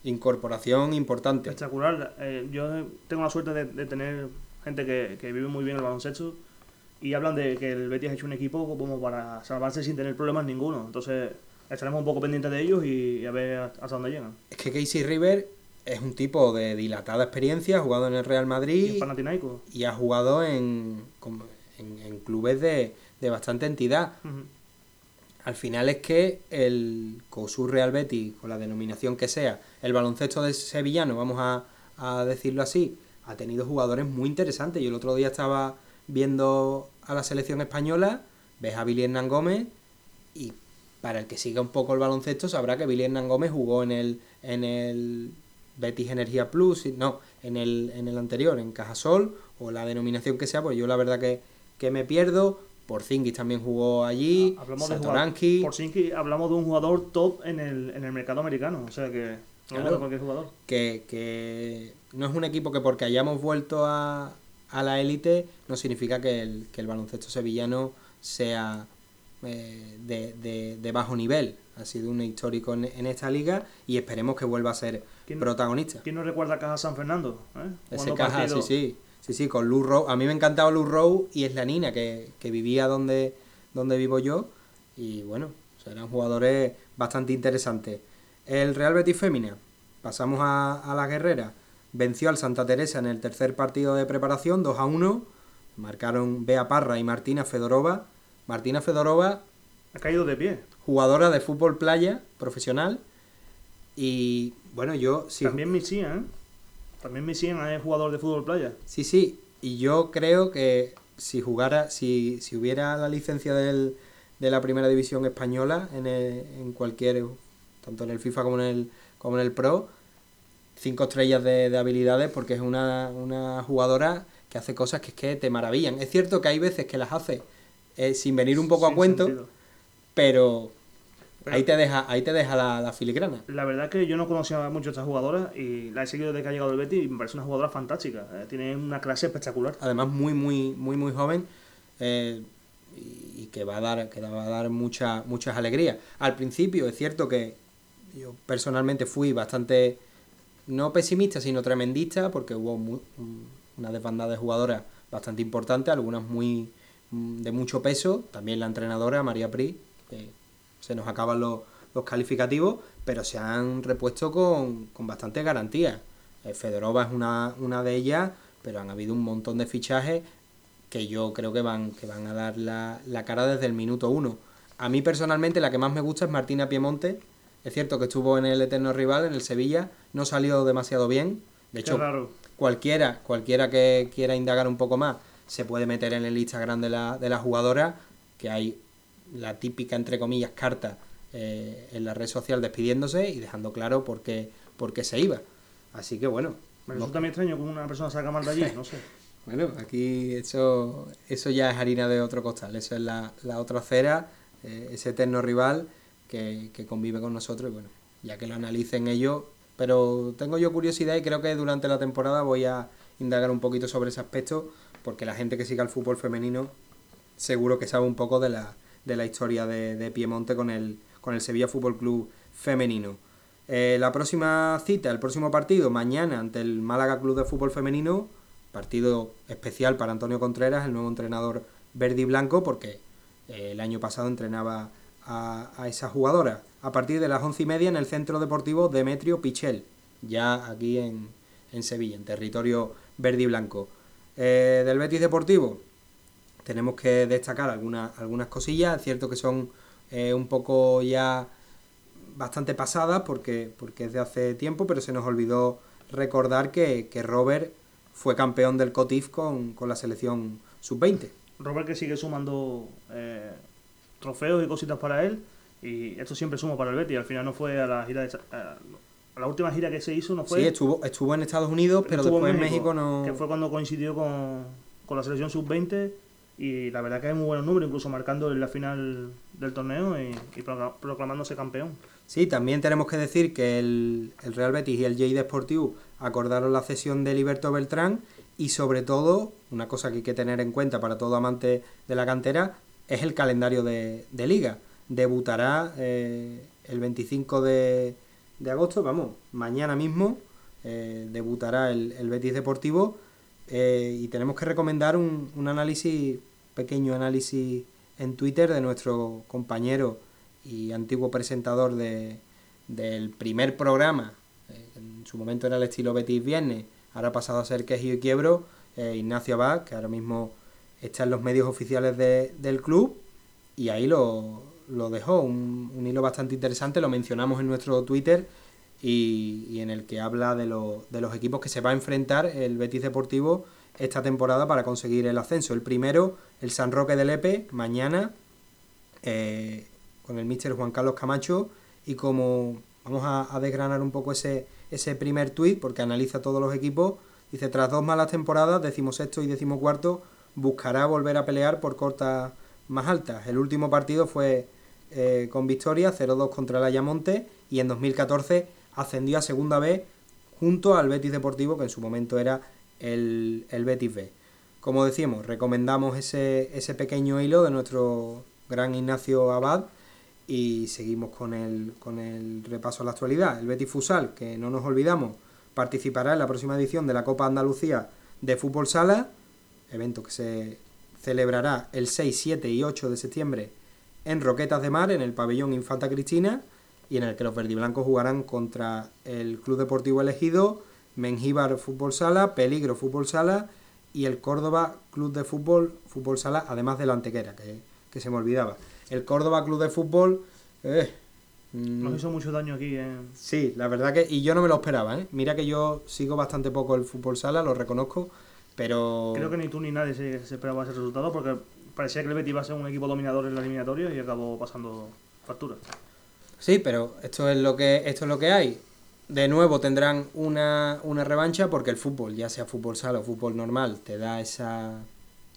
Incorporación importante. Espectacular. Eh, yo tengo la suerte de, de tener gente que, que vive muy bien el baloncesto y hablan de que el Betis ha hecho un equipo como para salvarse sin tener problemas ninguno. Entonces estaremos un poco pendientes de ellos y a ver hasta dónde llegan. Es que Casey River es un tipo de dilatada experiencia, ha jugado en el Real Y Madrid Panathinaikos. y ha jugado en, como- en, en clubes de, de bastante entidad. Al final es que el COSUR Real Betis, con la denominación que sea, el baloncesto de sevillano, vamos a, a decirlo así, ha tenido jugadores muy interesantes. Yo el otro día estaba viendo a la selección española, ves a Billy Hernán Gómez y para el que siga un poco el baloncesto sabrá que Billy Hernán Gómez jugó en el, en el Betis Energía Plus, no, en el, en el anterior, en Cajasol, o la denominación que sea, pues yo la verdad que, que me pierdo. Porzingis también jugó allí, Hablamos de Satoranski. jugador, por Sinki, hablamos de un jugador top en el, en el mercado americano. O sea que Claro. cualquier jugador. que, que no es un equipo que porque hayamos vuelto a, a la élite no significa que el, que el baloncesto sevillano sea eh, de, de- de bajo nivel. Ha sido un histórico en, en esta liga y esperemos que vuelva a ser ¿Quién- protagonista. ¿Quién no recuerda a Caja San Fernando? ¿Eh? Ese caja, sí, sí. Sí, sí, con Lou Rowe. A mí me encantaba Lou Rowe y es la Nina que, que vivía donde, donde vivo yo. Y bueno, serán jugadores bastante interesantes. El Real Betis Fémina, pasamos a, a la guerrera, venció al Santa Teresa en el tercer partido de preparación, 2 a 1. Marcaron Bea Parra y Martina Fedorova. Martina Fedorova. Ha caído de pie. Jugadora de fútbol playa, profesional. Y bueno, yo. Sí, También Missien, ¿eh? También Missien es jugador de fútbol playa. Sí, sí. Y yo creo que si jugara, si, si hubiera la licencia del, de la primera división española en, en cualquier, tanto en el FIFA como en el, como en el Pro, cinco estrellas de, habilidades porque es una, una, jugadora que hace cosas que es que te maravillan. Es cierto que hay veces que las hace eh, sin venir un poco a cuento, pero, ahí te deja, ahí te deja la, filigrana. La verdad que yo no conocía mucho a esta jugadora y la he seguido desde que ha llegado el Betis y me parece una jugadora fantástica. Eh, tiene una clase espectacular. Además muy, muy, muy, muy joven. Eh, y que va a dar, que va a dar mucha, muchas alegrías. Al principio es cierto que yo personalmente fui bastante no pesimista, sino tremendista, porque hubo una desbandada de jugadoras bastante importante, algunas muy mm, de mucho peso, también la entrenadora María Pri, se nos acaban los, calificativos, pero se han repuesto con, con bastante garantía. Eh, Fedorova es una, una de ellas, pero han habido un montón de fichajes que yo creo que van, que van a dar la, la cara desde el minuto uno. A mí personalmente la que más me gusta es Martina Piemonte, es cierto que estuvo en el eterno rival, en el Sevilla, no salió demasiado bien. De hecho, cualquiera, cualquiera que quiera indagar un poco más se puede meter en el Instagram de la, de la jugadora, que hay la típica, entre comillas, carta eh, en la red social despidiéndose y dejando claro por qué, por qué se iba. Así que bueno. Me resulta muy extraño que una persona salga mal de allí, no sé. bueno, aquí eso, eso ya es harina de otro costal, eso es la, la otra cera, eh, ese eterno rival que, convive con nosotros y bueno, ya que lo analicen ellos. Pero tengo yo curiosidad y creo que durante la temporada voy a indagar un poquito sobre ese aspecto porque la gente que siga el fútbol femenino seguro que sabe un poco de la, de la historia de, Piemonte con el, con el Sevilla Fútbol Club femenino. Eh, la próxima cita, el próximo partido, mañana ante el Málaga Club de Fútbol Femenino, partido especial para Antonio Contreras, el nuevo entrenador verde y blanco, porque eh, el año pasado entrenaba a, esa jugadora a partir de las once y media en el Centro Deportivo Demetrio Pichel, ya aquí en, en Sevilla, en territorio verde y blanco. Eh, del Betis Deportivo tenemos que destacar algunas, algunas cosillas, es cierto que son eh, un poco ya bastante pasadas porque, porque es de hace tiempo, pero se nos olvidó recordar que, Robert fue campeón del COTIF con, con la selección sub-20. Robert que sigue sumando eh, trofeos y cositas para él. Y esto siempre suma para el Betis. Al final no fue a la gira de, a la última gira que se hizo no fue. Sí, estuvo, estuvo en Estados Unidos, pero, después en México, no. Que fue cuando coincidió con, con la selección sub-20 y la verdad que hay muy buenos números, incluso marcando en la final del torneo y, proclamándose campeón. Sí, también tenemos que decir que el, el Real Betis y el J Sportiu acordaron la cesión de Liberto Beltrán y sobre todo, una cosa que hay que tener en cuenta para todo amante de la cantera, es el calendario de, liga. Debutará eh, el 25 de, agosto, vamos, mañana mismo eh, debutará el, Betis Deportivo eh, y tenemos que recomendar un, un, análisis, pequeño análisis en Twitter de nuestro compañero y antiguo presentador de, del primer programa, en su momento era el estilo Betis Viernes, ahora ha pasado a ser Quejío y Quiebro, Ignacio Abad, que ahora mismo está en los medios oficiales de, del club y ahí lo, lo dejó, un, un, hilo bastante interesante, lo mencionamos en nuestro Twitter y, y en el que habla de, lo, de los equipos que se va a enfrentar el Betis Deportivo esta temporada para conseguir el ascenso. El primero, el San Roque de Lepe, mañana, eh, con el míster Juan Carlos Camacho y como vamos a, desgranar un poco ese, ese primer tuit porque analiza todos los equipos, dice, tras dos malas temporadas, decimos sexto y decimocuarto, buscará volver a pelear por cortas más altas. El último partido fue eh, con victoria 0-2 contra el Ayamonte y en 2014 ascendió a segunda vez junto al Betis Deportivo que en su momento era el, el Betis B. Como decíamos, recomendamos ese, ese pequeño hilo de nuestro gran Ignacio Abad y seguimos con el, con el repaso a la actualidad. El Betis Fusal, que no nos olvidamos, participará en la próxima edición de la Copa Andalucía de Fútbol Sala evento que se celebrará el 6, 7 y 8 de septiembre en Roquetas de Mar, en el pabellón Infanta Cristina. y en el que los verdiblancos jugarán contra el Club Deportivo Elegido, Mengíbar Fútbol Sala, Peligro Fútbol Sala y el Córdoba Club de Fútbol Fútbol Sala, además de la Antequera, que, que se me olvidaba. El Córdoba Club de Fútbol... Eh, nos hizo mucho daño aquí. Eh. Sí, la verdad que... Y yo no me lo esperaba, ¿eh? Mira que yo sigo bastante poco el fútbol sala, lo reconozco, pero... Creo que ni tú ni nadie se, esperaba ese resultado porque parecía que el Betis iba a ser un equipo dominador en la eliminatoria y acabó pasando factura. Sí, pero esto es lo que, esto es lo que hay. De nuevo tendrán una, una revancha porque el fútbol, ya sea fútbol sala o fútbol normal, te da esa,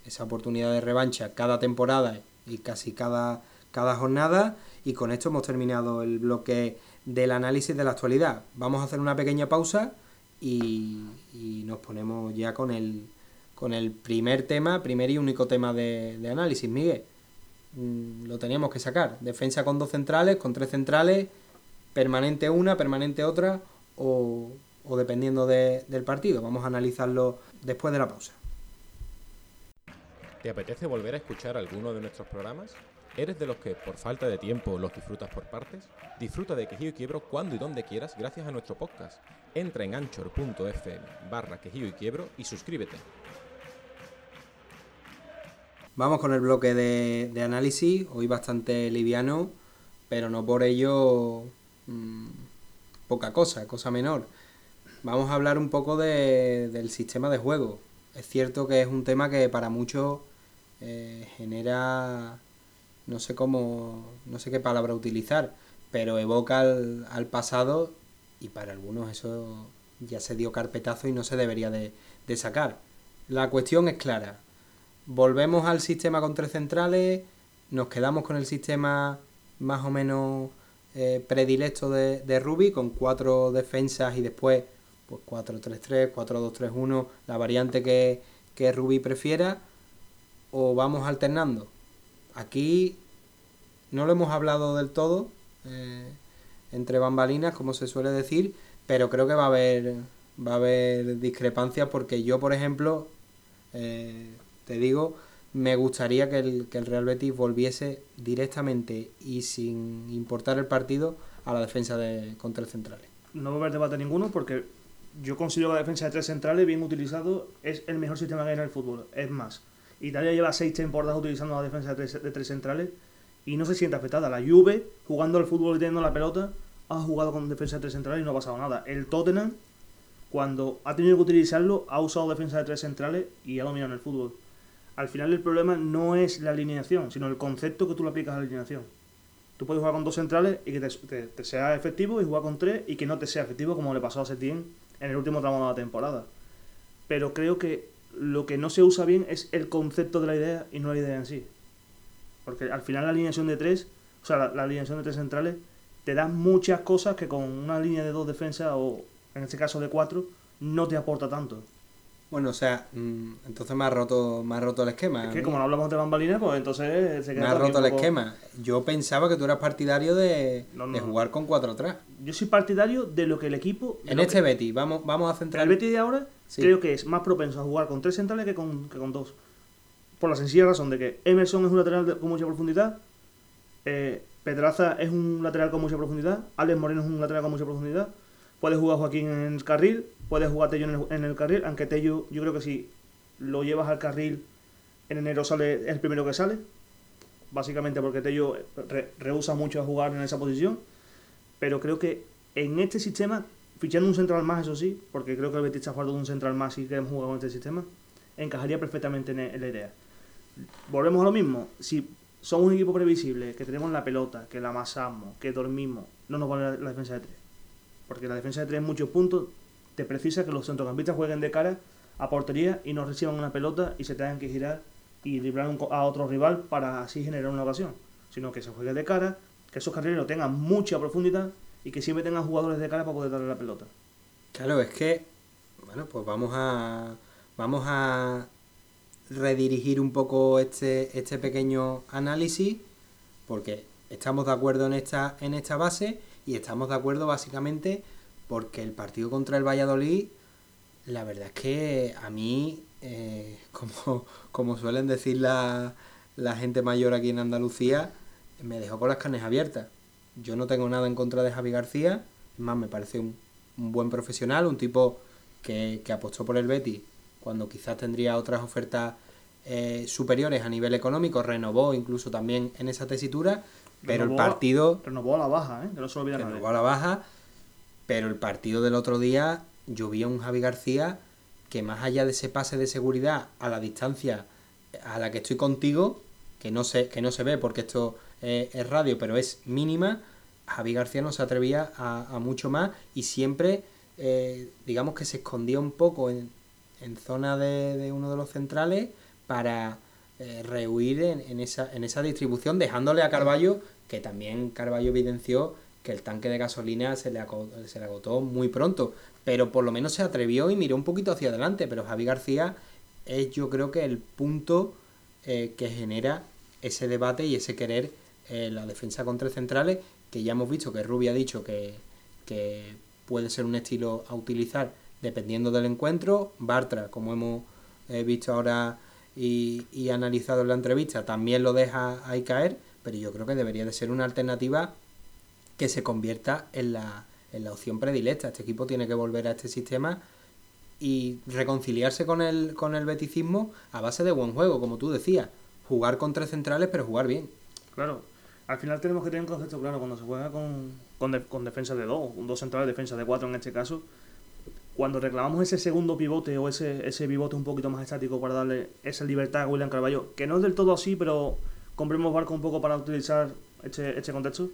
esa oportunidad de revancha cada temporada y casi cada, cada jornada y con esto hemos terminado el bloque del análisis de la actualidad. Vamos a hacer una pequeña pausa y, nos ponemos ya con el, con el primer tema, primer y único tema de, análisis. Miguel, mm, lo teníamos que sacar. Defensa con dos centrales, con tres centrales, permanente una, permanente otra o, o dependiendo del partido. Vamos a analizarlo después de la pausa. ¿Te apetece volver a escuchar alguno de nuestros programas? ¿Eres de los que por falta de tiempo los disfrutas por partes? Disfruta de Quejío y Quiebro cuando y donde quieras gracias a nuestro podcast. Entra en anchor.fm barra Quejío y Quiebro y suscríbete. Vamos con el bloque de, análisis, hoy bastante liviano, pero no por ello mm, poca cosa, cosa menor. Vamos a hablar un poco del sistema de juego. Es cierto que es un tema que para muchos eh, genera no sé cómo, no sé qué palabra utilizar, pero evoca al, pasado y para algunos eso ya se dio carpetazo y no se debería de, sacar. La cuestión es clara. Volvemos al sistema con tres centrales, nos quedamos con el sistema más o menos eh, predilecto de, de Ruby, con cuatro defensas y después pues 4-3-3, 4-2-3-1, la variante que, que Ruby prefiera, o vamos alternando. Aquí no lo hemos hablado del todo, eh, entre bambalinas, como se suele decir, pero creo que va a haber, va a haber discrepancias porque yo, por ejemplo, eh, te digo, me gustaría que el, que el Real Betis volviese directamente y sin importar el partido a la defensa de, con tres centrales. No va a haber debate ninguno porque yo considero la defensa de tres centrales bien utilizado es el mejor sistema que hay en el fútbol. Es más, Italia lleva seis temporadas utilizando la defensa de tres, centrales y no se siente afectada. La Juve, jugando al fútbol y teniendo la pelota, ha jugado con defensa de tres centrales y no ha pasado nada. El Tottenham, cuando ha tenido que utilizarlo, ha usado defensa de tres centrales y ha dominado el fútbol. Al final el problema no es la alineación, sino el concepto que tú le aplicas a la alineación. Tú puedes jugar con dos centrales y que te, sea efectivo y jugar con tres y que no te sea efectivo como le pasó a Setien en el último tramo de la temporada. Pero creo que lo que no se usa bien es el concepto de la idea y no la idea en sí. Porque al final la alineación de tres, o sea, la, alineación de tres centrales, te da muchas cosas que con una línea de dos defensas o en este caso de cuatro, no te aporta tanto. Bueno, o sea, mm, entonces me ha roto, me ha roto el esquema. Es que como no hablamos de bambalina, pues entonces se Me ha roto el esquema. Yo pensaba que tú eras partidario de, de jugar con cuatro atrás. Yo soy partidario de lo que el equipo. En este Betty, vamos, vamos a centrar. El Betty de ahora creo que es más propenso a jugar con tres centrales que con, que con dos. Por la sencilla razón de que Emerson es un lateral con mucha profundidad, eh, Pedraza es un lateral con mucha profundidad, Alex Moreno es un lateral con mucha profundidad. Puede jugar Joaquín en el carril, puede jugar Tello en el, carril, aunque Tello yo creo que si lo llevas al carril en enero sale es el primero que sale, básicamente porque Tello rehúsa mucho a jugar en esa posición, pero creo que en este sistema, fichando un central más, eso sí, porque creo que el Betis está jugando un central más y queremos jugar con este sistema, encajaría perfectamente en la idea. Volvemos a lo mismo, si somos un equipo previsible, que tenemos la pelota, que la amasamos, que dormimos, no nos vale la defensa de tres porque la defensa de tres muchos puntos te precisa que los centrocampistas jueguen de cara a portería y no reciban una pelota y se tengan que girar y librar a otro rival para así generar una ocasión, sino que se juegue de cara, que esos carrileros tengan mucha profundidad y que siempre tengan jugadores de cara para poder darle la pelota. Claro, es que, bueno, pues vamos a, vamos a redirigir un poco este, este pequeño análisis, porque estamos de acuerdo en esta, en esta base y estamos de acuerdo básicamente porque el partido contra el Valladolid, la verdad es que a mí, eh, como, como suelen decir la, la gente mayor aquí en Andalucía, me dejó con las carnes abiertas. yo no tengo nada en contra de Javi García, es más, me parece un, buen profesional, un tipo que, que, apostó por el Betis cuando quizás tendría otras ofertas eh, superiores a nivel económico, renovó incluso también en esa tesitura, pero Renovó- el partido... Renovó a la baja, ¿eh? Que no se lo olvida nadie. renovó a la baja, pero el partido del otro día yo vi a un Javi García que más allá de ese pase de seguridad a la distancia a la que estoy contigo, que no se, que no se ve porque esto eh, es radio, pero es mínima, Javi García no se atrevía a, a mucho más y siempre, eh, digamos que se escondía un poco en, en zona de, de uno de los centrales para eh, rehuir en, en esa, en esa distribución, dejándole a Carballo, que también Carballo evidenció que el tanque de gasolina se le, aco- se agotó muy pronto, pero por lo menos se atrevió y miró un poquito hacia adelante, pero Javi García es yo creo que el punto eh, que genera ese debate y ese querer eh, la defensa con tres centrales, que ya hemos visto que Rubio ha dicho que, que puede ser un estilo a utilizar dependiendo del encuentro, Bartra, como hemos eh, visto ahora y, y analizado en la entrevista, también lo deja ahí caer, pero yo creo que debería de ser una alternativa que se convierta en la, en la opción predilecta. Este equipo tiene que volver a este sistema y reconciliarse con el, con el beticismo a base de buen juego, como tú decías. Jugar con tres centrales, pero jugar bien. Claro. Al final tenemos que tener un concepto claro cuando se juega con, con, con defensa de dos, un dos centrales, defensa de cuatro en este caso. Cuando reclamamos ese segundo pivote o ese, ese pivote un poquito más estático para darle esa libertad a William Carballo, que no es del todo así, pero compremos barco un poco para utilizar este, este contexto.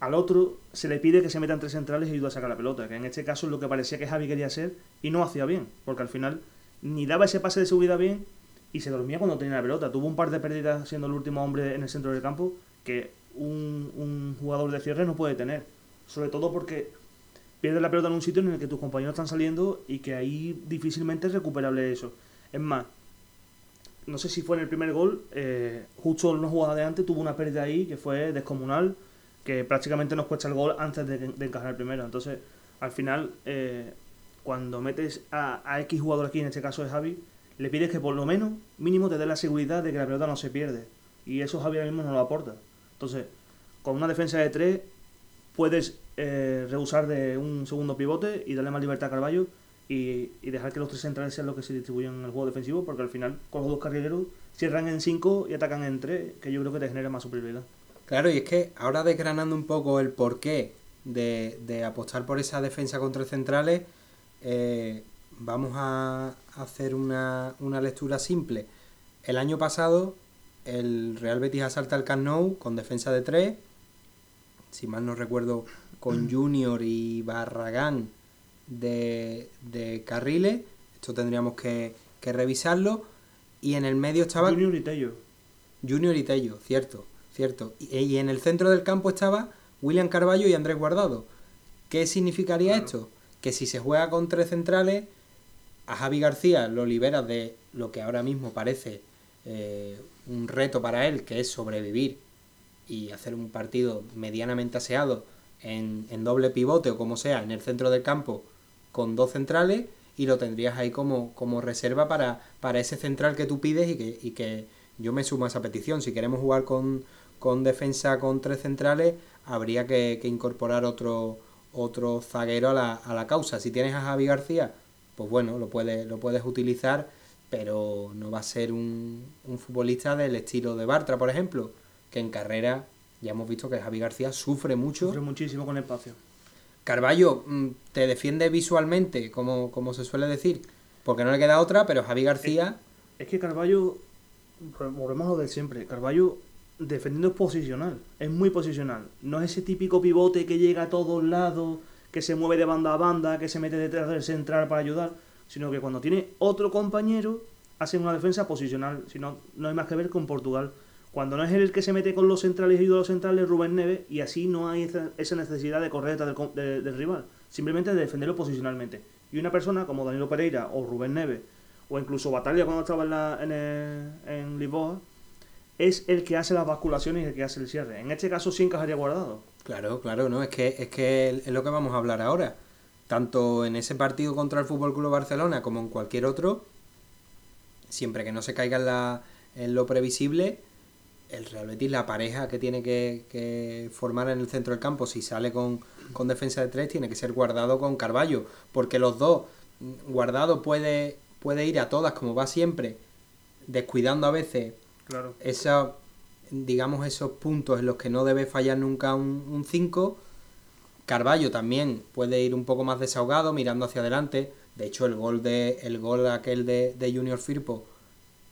Al otro se le pide que se meta entre centrales y ayude a sacar la pelota, que en este caso es lo que parecía que Javi quería hacer y no hacía bien, porque al final ni daba ese pase de seguridad bien y se dormía cuando tenía la pelota. Tuvo un par de pérdidas siendo el último hombre en el centro del campo que un, un jugador de cierre no puede tener. Sobre todo porque pierdes la pelota en un sitio en el que tus compañeros están saliendo y que ahí difícilmente es recuperable eso. Es más, no sé si fue en el primer gol, eh, justo en una jugada de antes tuvo una pérdida ahí que fue descomunal, que prácticamente nos cuesta el gol antes de, encajar el primero. Entonces, al final, eh, cuando metes a, a X jugador aquí, en este caso es Javi, le pides que por lo menos, mínimo, te dé la seguridad de que la pelota no se pierde. Y eso Javi ahora mismo no lo aporta. Entonces, con una defensa de tres, puedes eh, rehusar de un segundo pivote y darle más libertad a Carballo y, y dejar que los tres centrales sean los que se distribuyen en el juego defensivo, porque al final, con los dos carrileros, cierran en cinco y atacan en tres, que yo creo que te genera más superioridad. Claro, y es que ahora desgranando un poco el porqué de, de apostar por esa defensa contra centrales, eh, vamos a hacer una, una lectura simple. El año pasado, el Real Betis asalta el Camp Nou con defensa de 3, si mal no recuerdo, con Junior y Barragán de, de carriles. Esto tendríamos que, que revisarlo. Y en el medio estaba Junior y Tello. Junior y Tello, cierto, cierto. Y, y en el centro del campo estaba William Carballo y Andrés Guardado. ¿Qué significaría Claro. esto? Que si se juega con tres centrales, a Javi García lo liberas de lo que ahora mismo parece eh, un reto para él, que es sobrevivir y hacer un partido medianamente aseado en, en doble pivote o como sea, en el centro del campo con dos centrales y lo tendrías ahí como, como reserva para, para ese central que tú pides y que, y que yo me sumo a esa petición. Si queremos jugar con, con defensa con tres centrales, habría que, que incorporar otro, otro zaguero a la, a la causa. Si tienes a Javi García, pues bueno, lo puedes, lo puedes utilizar, pero no va a ser un, un futbolista del estilo de Bartra, por ejemplo, que en carrera ya hemos visto que Javi García sufre mucho. Sufre muchísimo con el espacio. Carballo mm, te defiende visualmente, como, como se suele decir, porque no le queda otra, pero Javi García, Es que Carballo, volvemos a lo de siempre, Carballo defendiendo es posicional, es muy posicional. No es ese típico pivote que llega a todos lados, que se mueve de banda a banda, que se mete detrás del central para ayudar, sino que cuando tiene otro compañero, hace una defensa posicional. Si no, no hay más que ver con Portugal. Cuando no es el que se mete con los centrales y ayuda a los centrales, Rubén Neves, y así no hay esa- necesidad de correr detrás del, de- del rival, simplemente de defenderlo posicionalmente. Y una persona como Danilo Pereira o Rubén Neves, o incluso Batalla cuando estaba en, la, en, el- en Lisboa, es el que hace las basculaciones y el que hace el cierre. En este caso sí encajaría guardado. claro, claro, no, es que es que es lo que vamos a hablar ahora. Tanto en ese partido contra el Fútbol Club Barcelona como en cualquier otro, siempre que no se caiga en, la, en lo previsible, el Real Betis, la pareja que tiene que, formar en el centro del campo, si sale con, con, defensa de tres, tiene que ser guardado con Carballo, porque los dos, mm, guardado puede, puede ir a todas como va siempre, descuidando a veces claro. esa, digamos, esos puntos en los que no debe fallar nunca un 5. Carballo también puede ir un poco más desahogado, mirando hacia adelante. De hecho, el gol de el gol aquel de, de Junior Firpo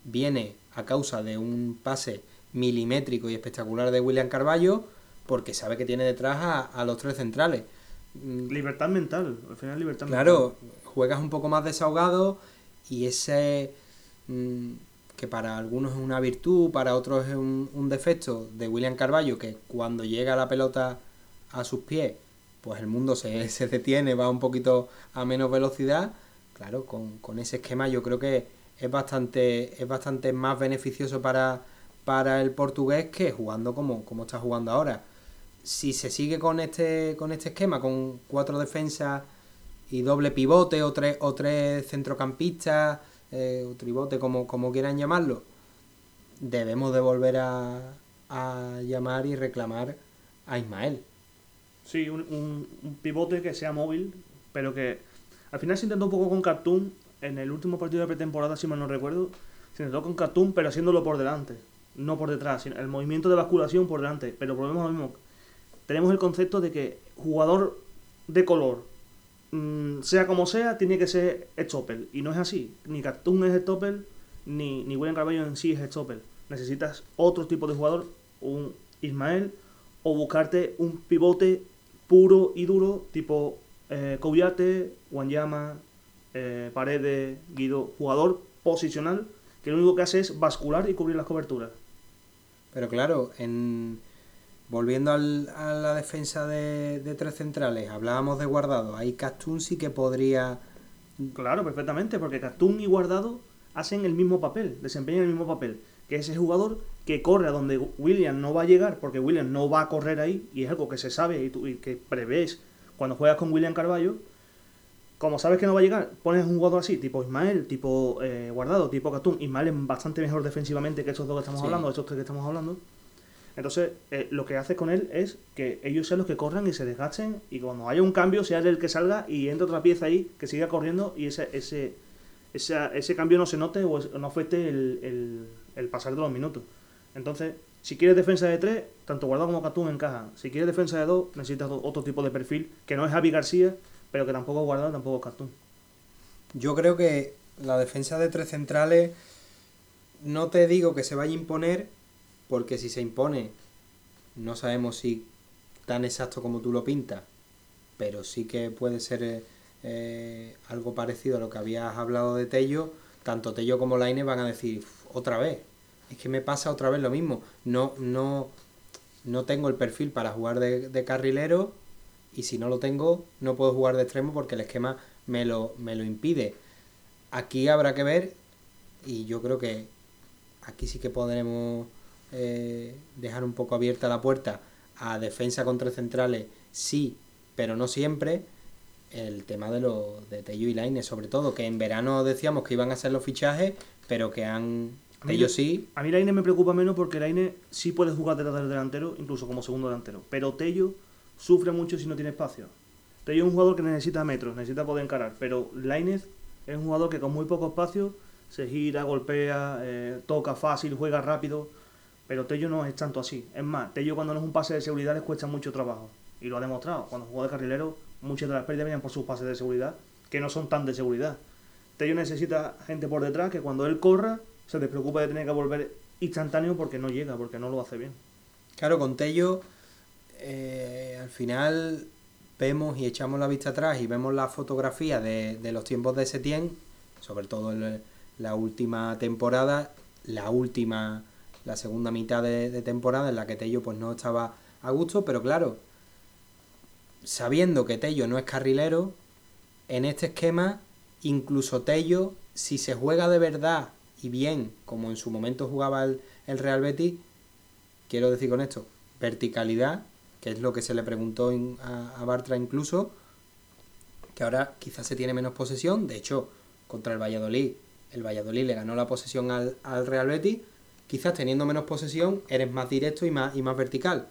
viene a causa de un pase milimétrico y espectacular de William Carballo, porque sabe que tiene detrás a, los tres centrales. Mm. Libertad mental, al final libertad claro, juegas un poco más desahogado y ese mm, que para algunos es una virtud, para otros es un, defecto de William Carballo, que cuando llega la pelota a sus pies, pues el mundo se, se detiene, va un poquito a menos velocidad. Claro, con, con ese esquema yo creo que es bastante, es bastante más beneficioso para, para el portugués que jugando como, como está jugando ahora. Si se sigue con este, con este esquema, con cuatro defensas y doble pivote o tres, o tres centrocampistas, eh, o tribote, como, como quieran llamarlo, debemos de volver a, a llamar y reclamar a Ismael. Sí, un, un, pivote que sea móvil, pero que al final se intentó un poco con Cartoon en el último partido de pretemporada, si mal no recuerdo, se intentó con Cartoon, pero haciéndolo por delante no por detrás, sino el movimiento de basculación por delante. Pero volvemos lo mismo. Tenemos el concepto de que jugador de color, mm, sea como sea, tiene que ser Stoppel. Y no es así. Ni Cartoon es Stoppel, ni, ni William Carvalho en sí es Stoppel. Necesitas otro tipo de jugador, un Ismael, o buscarte un pivote puro y duro, tipo eh, Kouyate, Wanyama, eh, Paredes, Guido, jugador posicional que lo único que hace es bascular y cubrir las coberturas. Pero claro, en volviendo al, a la defensa de, tres centrales, hablábamos de Guardado, ahí Castún sí que podría... Claro, perfectamente, porque Castún y Guardado hacen el mismo papel, desempeñan el mismo papel, que ese jugador que corre a donde William no va a llegar, porque William no va a correr ahí, y es algo que se sabe y, y que prevés cuando juegas con William Carballo, como sabes que no va a llegar, pones un jugador así, tipo Ismael, tipo eh, Guardado, tipo Catún. Ismael es bastante mejor defensivamente que estos dos que estamos hablando, estos tres que estamos hablando. Entonces, eh, lo que haces con él es que ellos sean los que corran y se desgasten y cuando haya un cambio, sea el que salga y entre otra pieza ahí que siga corriendo y ese, ese, ese, cambio no se note o no afecte el, el, pasar de los minutos. Entonces, si quieres defensa de tres, tanto Guardado como Catún encajan. Si quieres defensa de dos, necesitas otro tipo de perfil que no es Javi García pero que tampoco guardado, tampoco cartoon. Yo creo que la defensa de tres centrales no te digo que se vaya a imponer, porque si se impone, no sabemos si tan exacto como tú lo pintas, pero sí que puede ser eh, algo parecido a lo que habías hablado de Tello. Tanto Tello como Laine van a decir otra vez. Es que me pasa otra vez lo mismo. No, no, no tengo el perfil para jugar de carrilero y si no lo tengo no puedo jugar de extremo porque el esquema me lo, me lo impide. Aquí habrá que ver y yo creo que aquí sí que podremos eh, dejar un poco abierta la puerta a defensa contra centrales, sí, pero no siempre. El tema de los de Tello y Laine, sobre todo, que en verano decíamos que iban a ser los fichajes, pero que han Tello sí. A mí Laine me preocupa menos porque Laine sí puede jugar detrás del delantero, incluso como segundo delantero. Pero Tello sufre mucho si no tiene espacio. Tello es un jugador que necesita metros, necesita poder encarar, pero Lainez es un jugador que con muy poco espacio se gira, golpea, eh, toca fácil, juega rápido, pero Tello no es tanto así. Es más, Tello cuando no es un pase de seguridad les cuesta mucho trabajo, y lo ha demostrado. Cuando jugó de carrilero, muchas de las pérdidas vienen por sus pases de seguridad, que no son tan de seguridad. Tello necesita gente por detrás que cuando él corra se despreocupa de tener que volver instantáneo porque no llega, porque no lo hace bien. Claro, con Tello eh, al final vemos y echamos la vista atrás y vemos la fotografía de, los tiempos de Setien, sobre todo en la última temporada, la última, la segunda mitad de, temporada en la que Tello pues no estaba a gusto, pero claro, sabiendo que Tello no es carrilero, en este esquema, incluso Tello, si se juega de verdad y bien, como en su momento jugaba el, el Real Betis, quiero decir con esto, verticalidad que es lo que se le preguntó a, Bartra incluso, que ahora quizás se tiene menos posesión, de hecho, contra el Valladolid, el Valladolid le ganó la posesión al, Real Betis, quizás teniendo menos posesión, eres más directo y más, y más vertical.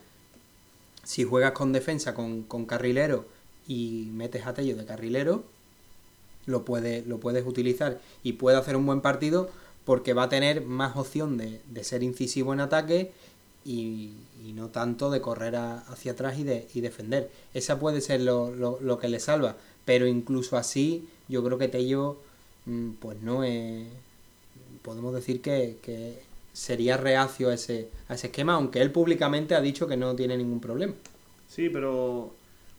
Si juegas con defensa, con, carrilero y metes a Tello de carrilero, lo, puede, lo puedes utilizar y puede hacer un buen partido porque va a tener más opción de, de ser incisivo en ataque y, no tanto de correr a, hacia atrás y, de, y defender. Esa puede ser lo, lo, que le salva, pero incluso así yo creo que Tello mm, pues no es... Podemos decir que, que sería reacio a ese, a ese esquema, aunque él públicamente ha dicho que no tiene ningún problema. Sí, pero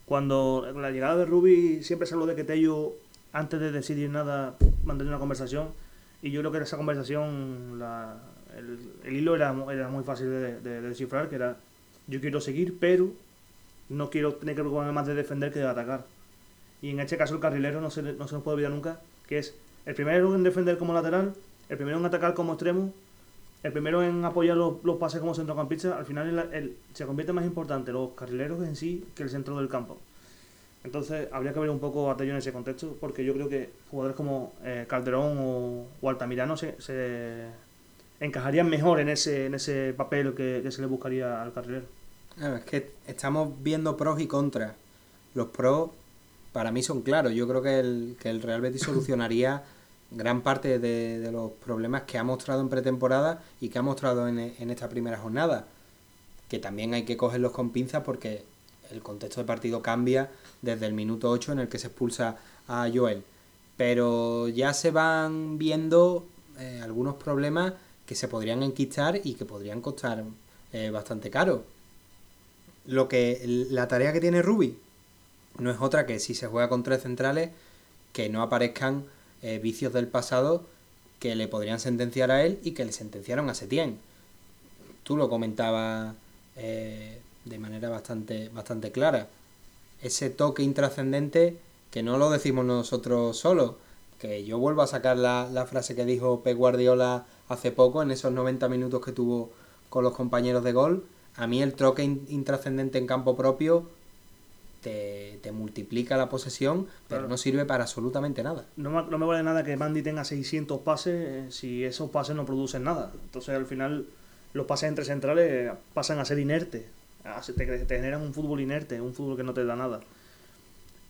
cuando la llegada de Rubi siempre se habló de que Tello, antes de decidir nada, mantenía una conversación. Y yo creo que esa conversación, la, el, hilo era, era muy fácil de, de, de, descifrar, que era yo quiero seguir, pero no quiero tener que preocuparme más de defender que de atacar. Y en este caso el carrilero no se, no se nos puede olvidar nunca, que es el primero en defender como lateral, el primero en atacar como extremo, el primero en apoyar los, los pases como centrocampista, al final el, el, se convierte más importante los carrileros en sí que el centro del campo. Entonces habría que ver un poco a Tello en ese contexto, porque yo creo que jugadores como eh, Calderón o, o, Altamirano se, se, encajarían mejor en ese, en ese papel que, que se le buscaría al carrilero. Claro, es que estamos viendo pros y contras. Los pros para mí son claros. Yo creo que el, que el Real Betis solucionaría gran parte de, de, los problemas que ha mostrado en pretemporada y que ha mostrado en, en, esta primera jornada. Que también hay que cogerlos con pinzas porque el contexto de partido cambia desde el minuto 8 en el que se expulsa a Joel. Pero ya se van viendo eh, algunos problemas que se podrían enquistar y que podrían costar eh, bastante caro. Lo que la tarea que tiene Ruby no es otra que si se juega con tres centrales que no aparezcan eh, vicios del pasado que le podrían sentenciar a él y que le sentenciaron a Setién. Tú lo comentabas eh, de manera bastante, bastante clara. Ese toque intrascendente que no lo decimos nosotros solos, que yo vuelvo a sacar la, la frase que dijo Pep Guardiola hace poco en esos 90 minutos que tuvo con los compañeros de gol. A mí el toque intrascendente en campo propio te, te, multiplica la posesión, pero claro. no sirve para absolutamente nada. No, no, me vale nada que Mandy tenga 600 pases eh, si esos pases no producen nada. Entonces al final los pases entre centrales pasan a ser inertes, te, te generan un fútbol inerte, un fútbol que no te da nada.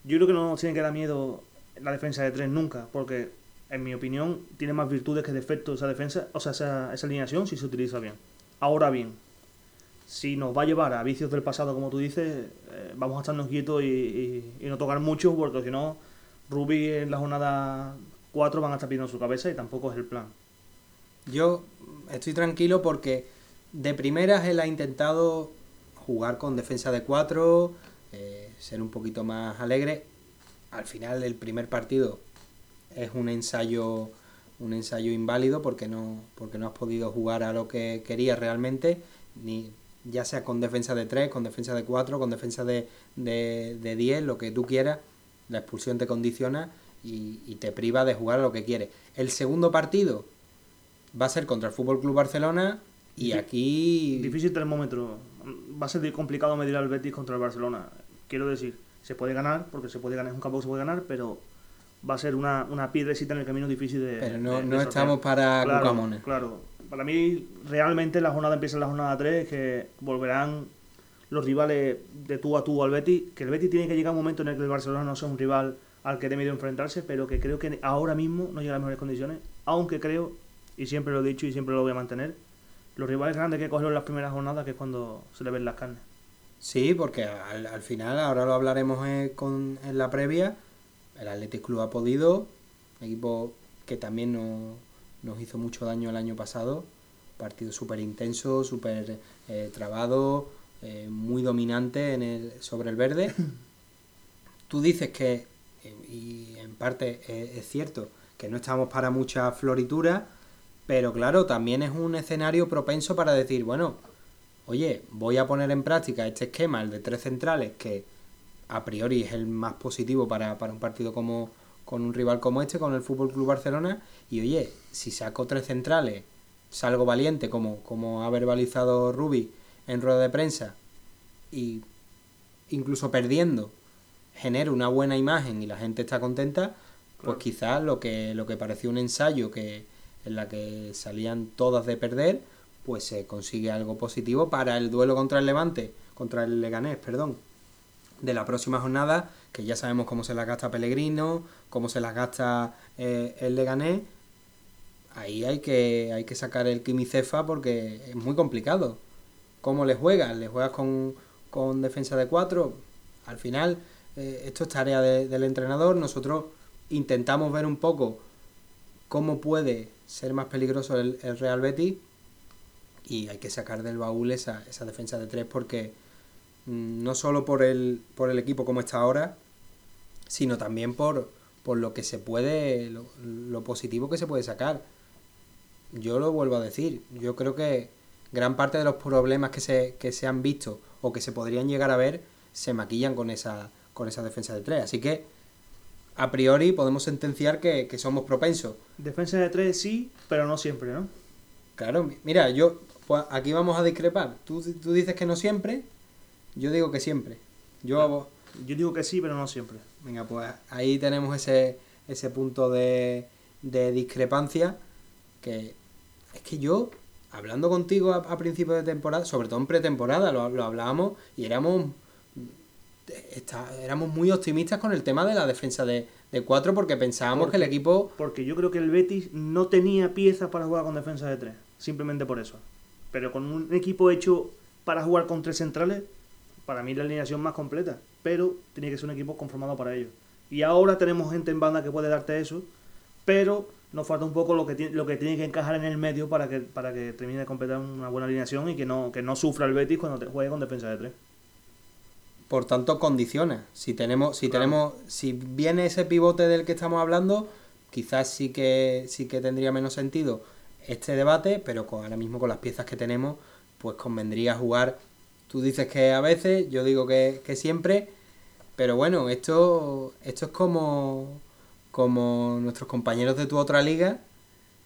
Yo creo que no nos tiene que dar miedo la defensa de tres nunca, porque en mi opinión tiene más virtudes que defectos esa defensa, o sea, esa, esa alineación si se utiliza bien. Ahora bien, si nos va a llevar a vicios del pasado, como tú dices, eh, vamos a estarnos quietos y, no tocar mucho, porque si no, Ruby en la jornada 4 van a estar pidiendo su cabeza y tampoco es el plan. Yo estoy tranquilo porque de primeras él ha intentado jugar con defensa de 4, eh, ser un poquito más alegre. Al final, el primer partido es un ensayo un ensayo inválido porque no porque no has podido jugar a lo que querías realmente ni ya sea con defensa de 3, con defensa de 4, con defensa de, de, de 10, lo que tú quieras, la expulsión te condiciona y, y, te priva de jugar a lo que quieres. El segundo partido va a ser contra el Fútbol Club Barcelona y aquí. Difícil termómetro. Va a ser complicado medir al Betis contra el Barcelona. Quiero decir, se puede ganar, porque se puede ganar, es un campo que se puede ganar, pero va a ser una, una piedrecita en el camino difícil de. Pero no, de, no estamos para claro, cucamones. Claro, para mí realmente la jornada empieza en la jornada 3, que volverán los rivales de tú a tú al Betis, que el Betis tiene que llegar a un momento en el que el Barcelona no sea un rival al que debe de enfrentarse, pero que creo que ahora mismo no llega a las mejores condiciones, aunque creo, y siempre lo he dicho y siempre lo voy a mantener, los rivales grandes que cogieron las primeras jornadas, que es cuando se le ven las carnes. Sí, porque al, al final, ahora lo hablaremos en, con, en la previa, el Athletic Club ha podido, equipo que también no, nos hizo mucho daño el año pasado. Partido súper intenso, súper eh, trabado, eh, muy dominante en el, sobre el verde. Tú dices que, eh, y en parte es, es cierto, que no estamos para mucha floritura, pero claro, también es un escenario propenso para decir, bueno, oye, voy a poner en práctica este esquema, el de tres centrales, que a priori es el más positivo para, para un partido como, con un rival como este, con el Fútbol Club Barcelona, y oye, si saco tres centrales, salgo valiente, como, como ha verbalizado Rubi en rueda de prensa, y incluso perdiendo, genero una buena imagen y la gente está contenta, pues claro. quizás lo que, lo que parecía un ensayo que en la que salían todas de perder, pues se consigue algo positivo para el duelo contra el Levante, contra el Leganés, perdón, de la próxima jornada, que ya sabemos cómo se las gasta Pellegrino, cómo se las gasta eh, el Leganés. Ahí hay que, hay que sacar el quimicefa porque es muy complicado. ¿Cómo le juegas? ¿Le juegas con, con defensa de cuatro? Al final, eh, esto es tarea del entrenador. Nosotros intentamos ver un poco cómo puede ser más peligroso el, el Real Betis y hay que sacar del baúl esa, esa defensa de tres porque no solo por el, por el equipo como está ahora, sino también por, por lo que se puede, lo, positivo que se puede sacar. Yo lo vuelvo a decir, yo creo que gran parte de los problemas que se, que se han visto o que se podrían llegar a ver se maquillan con esa, con esa defensa de tres. Así que, a priori, podemos sentenciar que, que somos propensos. Defensa de tres sí, pero no siempre, ¿no? Claro, mira, yo pues aquí vamos a discrepar. Tú, tú dices que no siempre, yo digo que siempre. Yo, yo digo que sí, pero no siempre. Venga, pues ahí tenemos ese, ese punto de, de discrepancia que es que yo, hablando contigo a, principios de temporada, sobre todo en pretemporada, lo, lo hablábamos y éramos, éramos muy optimistas con el tema de la defensa de, de cuatro porque pensábamos que el equipo... Porque yo creo que el Betis no tenía piezas para jugar con defensa de tres, simplemente por eso. Pero con un equipo hecho para jugar con tres centrales, para mí la alineación más completa. Pero tiene que ser un equipo conformado para ello. Y ahora tenemos gente en banda que puede darte eso, pero nos falta un poco lo que tiene, lo que tiene que encajar en el medio para que, para que termine de completar una buena alineación y que no, que no sufra el Betis cuando te juegue con defensa de tres. Por tanto, condiciona. Si tenemos, si tenemos, si viene ese pivote del que estamos hablando, quizás sí que sí que tendría menos sentido este debate, pero con, ahora mismo con las piezas que tenemos, pues convendría jugar. Tú dices que a veces, yo digo que, siempre, pero bueno, esto, esto es como, como nuestros compañeros de tu otra liga,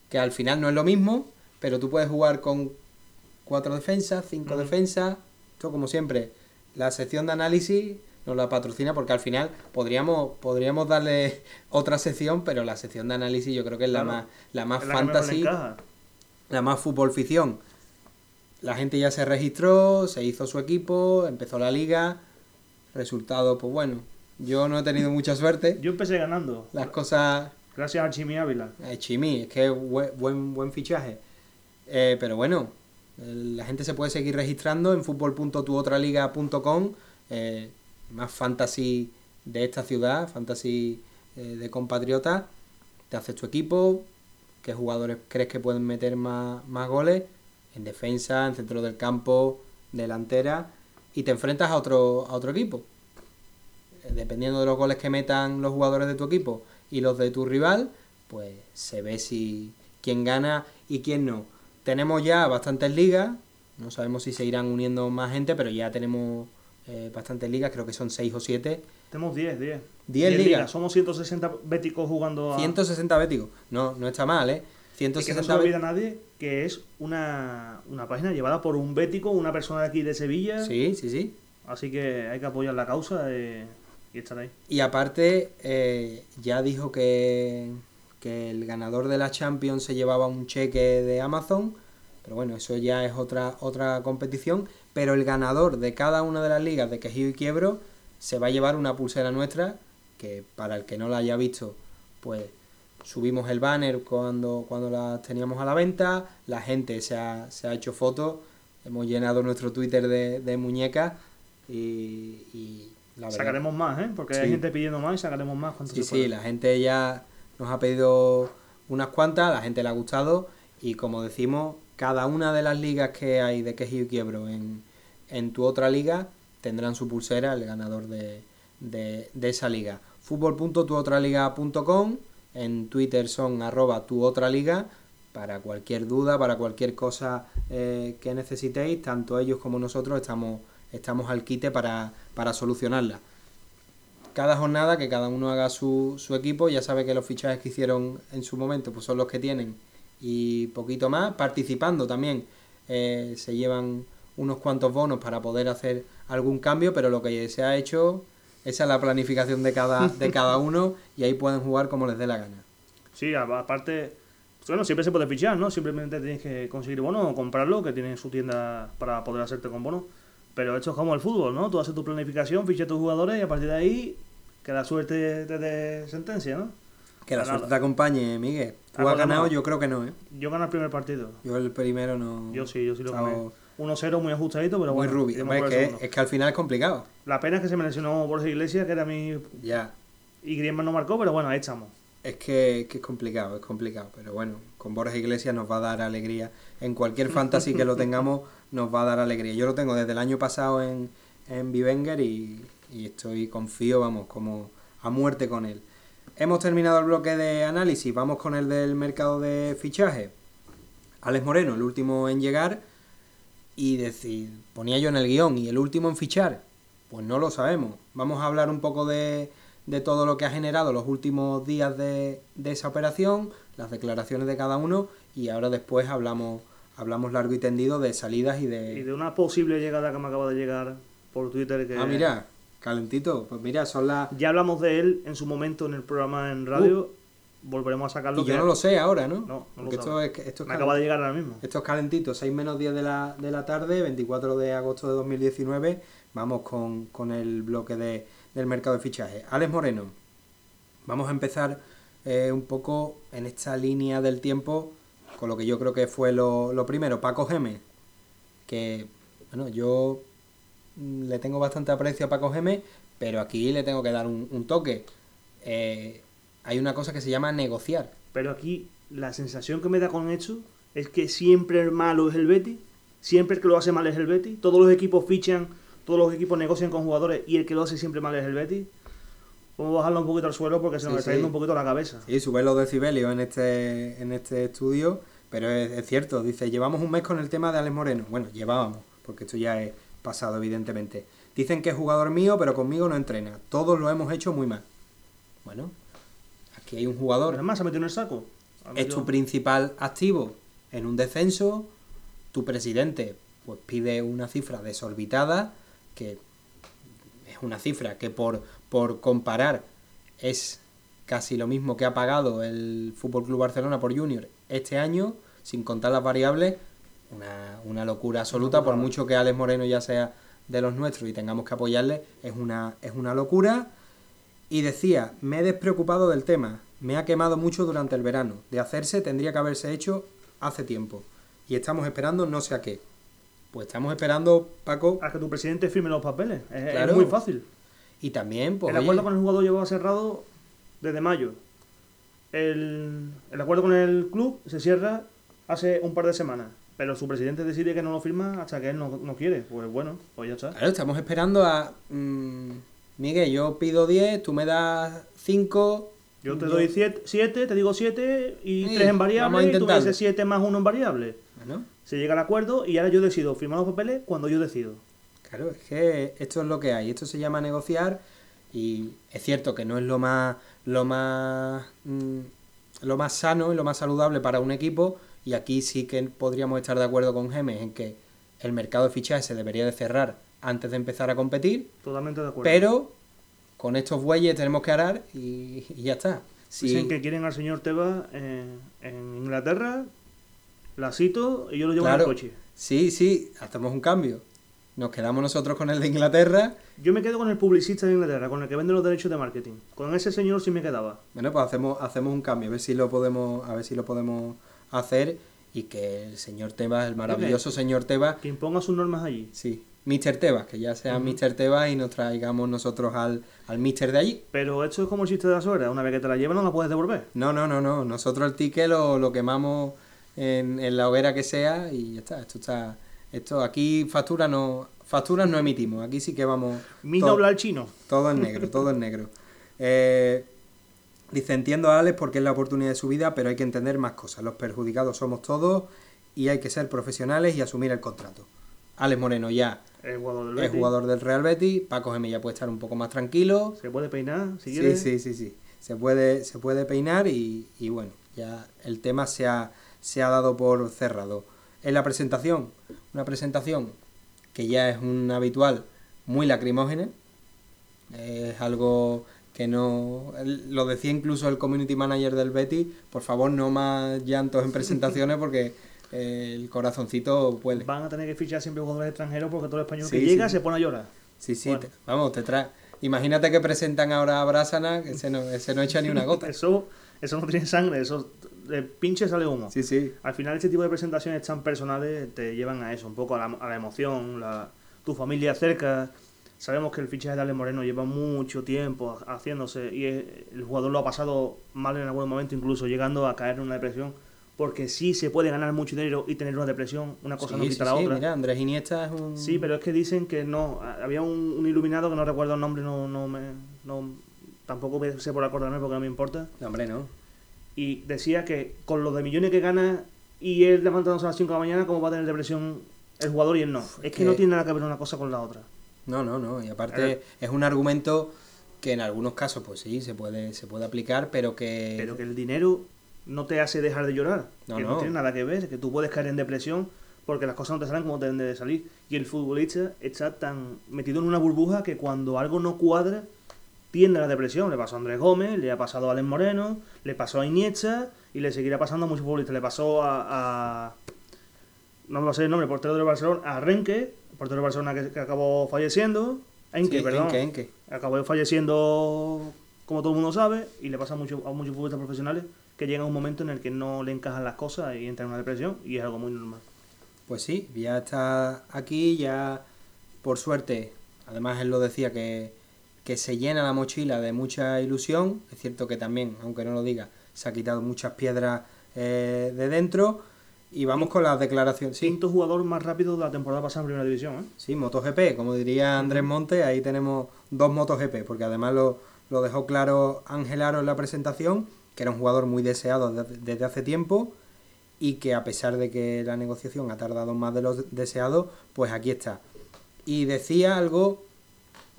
que al final no es lo mismo, pero tú puedes jugar con cuatro defensas, cinco defensas, esto como siempre. La sección de análisis nos la patrocina porque al final podríamos podríamos darle otra sección, pero la sección de análisis yo creo que es la más la más fantasy la más fútbol ficción. La gente ya se registró, se hizo su equipo, empezó la liga. Resultado, pues bueno, yo no he tenido mucha suerte. Yo empecé ganando. Las cosas... Gracias a Chimi Ávila. Eh, Chimi, es que es buen, buen fichaje. Eh, pero bueno, la gente se puede seguir registrando en fútbol.tuotraliga.com. Eh, más fantasy de esta ciudad, fantasy eh, de compatriotas. Te haces tu equipo, qué jugadores crees que pueden meter más, goles en defensa, en centro del campo, delantera, y te enfrentas a otro, a otro equipo. Eh, dependiendo de los goles que metan los jugadores de tu equipo y los de tu rival, pues se ve si quién gana y quién no. Tenemos ya bastantes ligas, no sabemos si se irán uniendo más gente, pero ya tenemos eh, bastantes ligas, creo que son 6 o 7. Tenemos 10, 10. 10 ligas. Somos 160 béticos jugando a... 160 béticos. No, no está mal, ¿eh? 160 y que no se olvida nadie que es una, página llevada por un bético, una persona de aquí de Sevilla. Sí, sí, sí. Así que hay que apoyar la causa y estar ahí. Y aparte, eh, ya dijo que, que el ganador de la Champions se llevaba un cheque de Amazon. Pero bueno, eso ya es otra, otra competición. Pero el ganador de cada una de las ligas de Quejío y Quiebro se va a llevar una pulsera nuestra, que para el que no la haya visto, pues subimos el banner cuando, cuando la teníamos a la venta, la gente se ha, se ha hecho fotos, hemos llenado nuestro Twitter de, de muñecas y, la verdad, Sacaremos más, ¿eh? Porque hay gente pidiendo más y sacaremos más. Sí, sí, la gente ya nos ha pedido unas cuantas, la gente le ha gustado y como decimos, cada una de las ligas que hay de Quejío y Quiebro en, en tu otra liga tendrán su pulsera el ganador de, esa liga. Fútbol.tuotraliga.com, en Twitter son arroba tu otra liga, para cualquier duda, para cualquier cosa eh, que necesitéis, tanto ellos como nosotros estamos, estamos al quite para, para solucionarla. Cada jornada que cada uno haga su, su equipo, ya sabe que los fichajes que hicieron en su momento pues son los que tienen y poquito más, participando también eh, se llevan unos cuantos bonos para poder hacer algún cambio, pero lo que se ha hecho, esa es la planificación de cada, de cada uno y ahí pueden jugar como les dé la gana. Sí, aparte, Bueno, siempre se puede fichar, ¿no? Simplemente tienes que conseguir bono o comprarlo, que tiene su tienda para poder hacerte con bono. Pero esto es como el fútbol, ¿no? Tú haces tu planificación, fichas tus jugadores y a partir de ahí que la suerte te dé sentencia, ¿no? Que la suerte te acompañe, Miguel. ¿Tú has ganado? Yo creo que no, ¿eh? Yo gané el primer partido. Yo el primero no... Yo sí, yo sí lo Estaba gané. 1-0 muy ajustadito, pero Muy bueno. por es, que, es que al final es complicado. La pena es que se me lesionó Borja Iglesias, que era mi... Ya. Y Griezmann no marcó, pero bueno, ahí estamos. Es que, que es complicado, es complicado. Pero bueno, con Borja Iglesias nos va a dar alegría. En cualquier fantasy que lo tengamos, nos va a dar alegría. Yo lo tengo desde el año pasado en, en Bivenger y, y estoy, confío, vamos, como a muerte con él. Hemos terminado el bloque de análisis, vamos con el del mercado de fichaje. Alex Moreno, el último en llegar. Y decir, ponía yo en el guion, ¿y el último en fichar? Pues no lo sabemos. Vamos a hablar un poco de, de todo lo que ha generado los últimos días de, de esa operación, las declaraciones de cada uno y ahora después hablamos, hablamos largo y tendido de salidas y de... Y de una posible llegada que me acaba de llegar por Twitter. Que Ah, mira, calentito. Pues mira, son las... Ya hablamos de él en su momento en el programa en radio. Volveremos a sacarlo. Y yo no lo sé ahora, ¿no? No, no lo Porque esto es, esto es Me acaba de llegar ahora mismo. Esto es calentito, 6 menos 10 de la, de la tarde, 24 de agosto de 2019. Vamos con, con el bloque de, del mercado de fichaje. Alex Moreno, vamos a empezar eh, un poco en esta línea del tiempo con lo que yo creo que fue lo, lo primero. Paco Gemes, que bueno, yo mm, le tengo bastante aprecio a Paco Gemes, pero aquí le tengo que dar un, un toque. Eh, hay una cosa que se llama negociar. Pero aquí la sensación que me da con esto es que siempre el malo es el Betty. Siempre el que lo hace mal es el Betty. Todos los equipos fichan, todos los equipos negocian con jugadores y el que lo hace siempre mal es el Betty. Vamos a bajarlo un poquito al suelo porque se nos Sí, está sí. yendo un poquito la cabeza. Sí, sube los decibelios en este, en este estudio, pero es, es cierto, dice, llevamos un mes con el tema de Alex Moreno. Bueno, llevábamos, porque esto ya es pasado, evidentemente. Dicen que es jugador mío, pero conmigo no entrena. Todos lo hemos hecho muy mal. Bueno, aquí hay un jugador, es más, se metió en el saco. Ha es metido- tu principal activo en un descenso, tu presidente pues pide una cifra desorbitada, que es una cifra que por, por comparar es casi lo mismo que ha pagado el Fútbol Club Barcelona por Junior este año, sin contar las variables, una, una locura absoluta, por mucho que Alex Moreno ya sea de los nuestros y tengamos que apoyarle, es una, es una locura. Y decía, me he despreocupado del tema, me ha quemado mucho durante el verano, de hacerse tendría que haberse hecho hace tiempo. Y estamos esperando no sé a qué. Pues estamos esperando, Paco, A que tu presidente firme los papeles. Es, muy fácil. y también, pues, el oye, acuerdo con el jugador llevaba cerrado desde mayo. El, el acuerdo con el club se cierra hace un par de semanas. Pero su presidente decide que no lo firma hasta que él no, no quiere. Pues bueno, pues ya está. Claro, estamos esperando a... mm, Miguel, yo pido 10, tú me das 5. Yo te doy 7, te digo 7 y Sí, 3 en variable y tú me dices 7 más 1 en variable. Bueno, Se llega al acuerdo y ahora yo decido firmar los papeles cuando yo decido. claro, es que esto es lo que hay. Esto se llama negociar y es cierto que no es lo más... Lo más mm, lo más sano y lo más saludable para un equipo y aquí sí que podríamos estar de acuerdo con Gemes en que el mercado de fichajes se debería de cerrar antes de empezar a competir Totalmente de acuerdo. Pero con estos bueyes tenemos que arar y, y ya está. Si- Dicen que quieren al señor Tebas en, en Inglaterra, la cito y yo lo llevo Claro. en el coche. Sí, sí, hacemos un cambio. Nos quedamos nosotros con el de Inglaterra. Yo me quedo con el publicista de Inglaterra, con el que vende los derechos de marketing. Con ese señor sí me quedaba. Bueno, pues hacemos, hacemos un cambio, a ver si lo podemos, a ver si lo podemos hacer y que el señor Tebas, el maravilloso señor Tebas, Que imponga sus normas allí. sí, Mr. Tebas, que ya sea Ujú. Mr. Tebas y nos traigamos nosotros al, al Mr. de allí. Pero esto es como el chiste de la suegra. Una vez que te la llevan no la puedes devolver. No, no, no, no. Nosotros el ticket lo, lo quemamos en, en la hoguera que sea y ya está. Esto está. Esto aquí factura no. Facturas no emitimos. Aquí sí que vamos. Mina todo- hablar chino. Todo en negro, todo en negro. Eh, dice, entiendo a Alex porque es la oportunidad de su vida, pero hay que entender más cosas. Los perjudicados somos todos y hay que ser profesionales y asumir el contrato. Alex Moreno ya El jugador del es Betis. jugador del Real Betis, Paco Gemella puede estar un poco más tranquilo. Se puede peinar si Sí, quiere. sí, sí, sí. Se puede, se puede peinar y, y bueno, ya el tema se ha, se ha dado por cerrado. En la presentación, una presentación que ya es un habitual muy lacrimógena. Es algo que no lo decía incluso el community manager del Betis por favor no más llantos en presentaciones porque el corazoncito puede van a tener que fichar siempre jugadores extranjeros porque todo el español que llega se pone a llorar. Sí sí vamos te trae imagínate que presentan ahora a Brasana que ese no, ese no echa ni una gota. Eso eso no tiene sangre eso de pinche sale humo. Sí sí. Al final este tipo de presentaciones tan personales te llevan a eso un poco a la, a la emoción la, tu familia cerca. Sabemos que el fichaje de Ale Moreno lleva mucho tiempo haciéndose y el jugador lo ha pasado mal en algún momento, incluso llegando a caer en una depresión. Porque sí se puede ganar mucho dinero y tener una depresión, una cosa no quita la otra. Mira, Andrés Iniesta es un. Sí, pero es que dicen que no. Había un, iluminado que no recuerdo el nombre, no, no me. No, tampoco sé por acordarme porque no me importa. No, hombre, no. Y decía que con los de millones que gana y él levantándose a las 5 de la mañana, ¿cómo va a tener depresión el jugador y él no? es que no tiene nada que ver una cosa con la otra. No, no, no. Y aparte es un argumento que en algunos casos, pues sí, se puede, se puede aplicar, pero que... Pero que el dinero no te hace dejar de llorar. No, que no. tiene nada que ver, que tú puedes caer en depresión porque las cosas no te salen como te deben de salir. Y el futbolista está tan metido en una burbuja que cuando algo no cuadra, tiende a la depresión. Le pasó a Andrés Gómez, le ha pasado a Alex Moreno, le pasó a Iniesta y le seguirá pasando a muchos futbolistas. Le pasó a... a no me va a ser el nombre, portero del Barcelona, a Renque, portero de Barcelona que, acabó falleciendo. Enke, perdón. Acabó falleciendo, como todo el mundo sabe, y le pasa a muchos, a muchos futbolistas profesionales que llegan a un momento en el que no le encajan las cosas y entra en una depresión, y es algo muy normal. Pues sí, ya está aquí, ya por suerte, además él lo decía que, que se llena la mochila de mucha ilusión. Es cierto que también, aunque no lo diga, se ha quitado muchas piedras eh, de dentro y vamos con las declaraciones. Sí. Quinto jugador más rápido de la temporada pasada en Primera División. ¿eh? Sí, MotoGP, como diría Andrés Monte, ahí tenemos dos MotoGP, porque además lo, lo dejó claro Ángel Aro en la presentación, que era un jugador muy deseado desde hace tiempo y que a pesar de que la negociación ha tardado más de lo deseado, pues aquí está. Y decía algo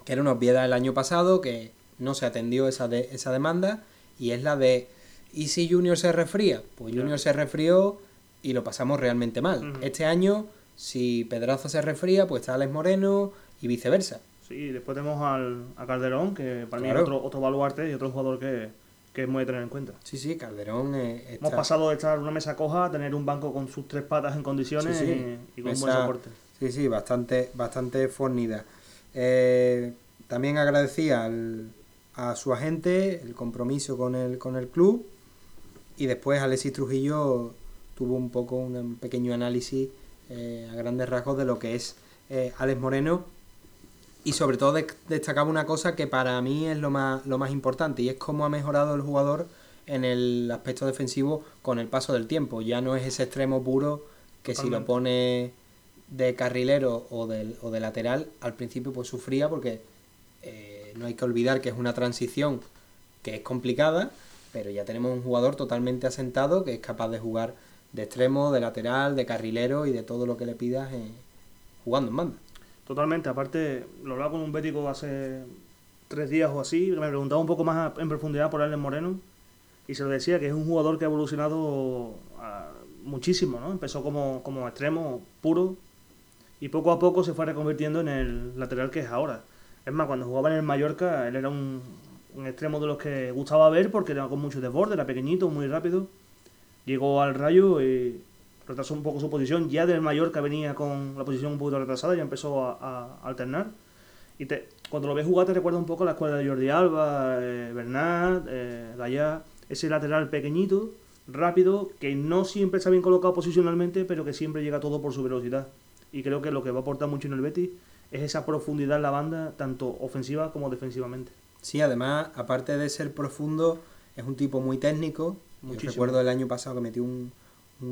que era una obviedad el año pasado, que no se atendió esa, de, esa demanda, y es la de, ¿y si Junior se refría? Pues Junior se refrió y lo pasamos realmente mal. Este año, si Pedraza se refría, pues está Alex Moreno y viceversa. Sí, después tenemos al, a Calderón, que para mí es otro, otro baluarte y otro jugador que, que es muy de tener en cuenta. Sí, sí, Calderón. Eh, Hemos pasado de estar una mesa coja a tener un banco con sus tres patas en condiciones Y, con buen soporte. Sí, sí, bastante, bastante fornida. Eh, también agradecía al, a su agente el compromiso con el, con el club y después Alexis Trujillo tuvo un poco un pequeño análisis eh, a grandes rasgos de lo que es eh, Alex Moreno y sobre todo destacaba una cosa que para mí es lo más, lo más importante y es cómo ha mejorado el jugador en el aspecto defensivo con el paso del tiempo. Ya no es ese extremo puro que si lo pone de carrilero o de, o de lateral, al principio pues sufría porque eh, no hay que olvidar que es una transición que es complicada, pero ya tenemos un jugador totalmente asentado que es capaz de jugar de extremo, de lateral, de carrilero y de todo lo que le pidas eh, jugando en banda. Totalmente, aparte lo hablaba con un bético hace tres días o así, me preguntaba un poco más en profundidad por Alex Moreno y se lo decía que es un jugador que ha evolucionado muchísimo, ¿no? Empezó como, como extremo puro y poco a poco se fue reconvirtiendo en el lateral que es ahora. Es más, cuando jugaba en el Mallorca, él era un, un extremo de los que gustaba ver porque era con mucho desborde, era pequeñito, muy rápido llegó al Rayo y retrasó un poco su posición. Ya del Mallorca venía con la posición un poquito retrasada, ya empezó a, alternar. Y te, cuando lo ves jugar te recuerda un poco a la escuela de Jordi Alba, eh, Bernat, eh, Gallá, ese lateral pequeñito, rápido, que no siempre está bien colocado posicionalmente, pero que siempre llega todo por su velocidad. Y creo que lo que va a aportar mucho en el Betis es esa profundidad en la banda, tanto ofensiva como defensivamente. Sí, además, aparte de ser profundo, es un tipo muy técnico, recuerdo el año pasado que metió un,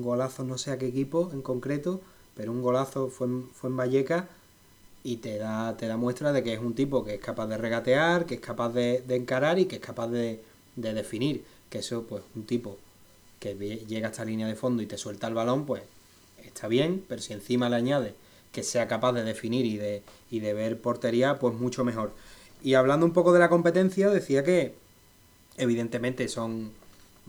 golazo, no sé a qué equipo en concreto, pero un golazo fue en, fue en Valleca y te da, te da muestra de que es un tipo que es capaz de regatear, que es capaz de, encarar y que es capaz de, definir. Que eso, pues, un tipo que llega a esta línea de fondo y te suelta el balón, pues está bien, pero si encima le añade que sea capaz de definir y de, y de ver portería, pues mucho mejor. Y hablando un poco de la competencia, decía que evidentemente son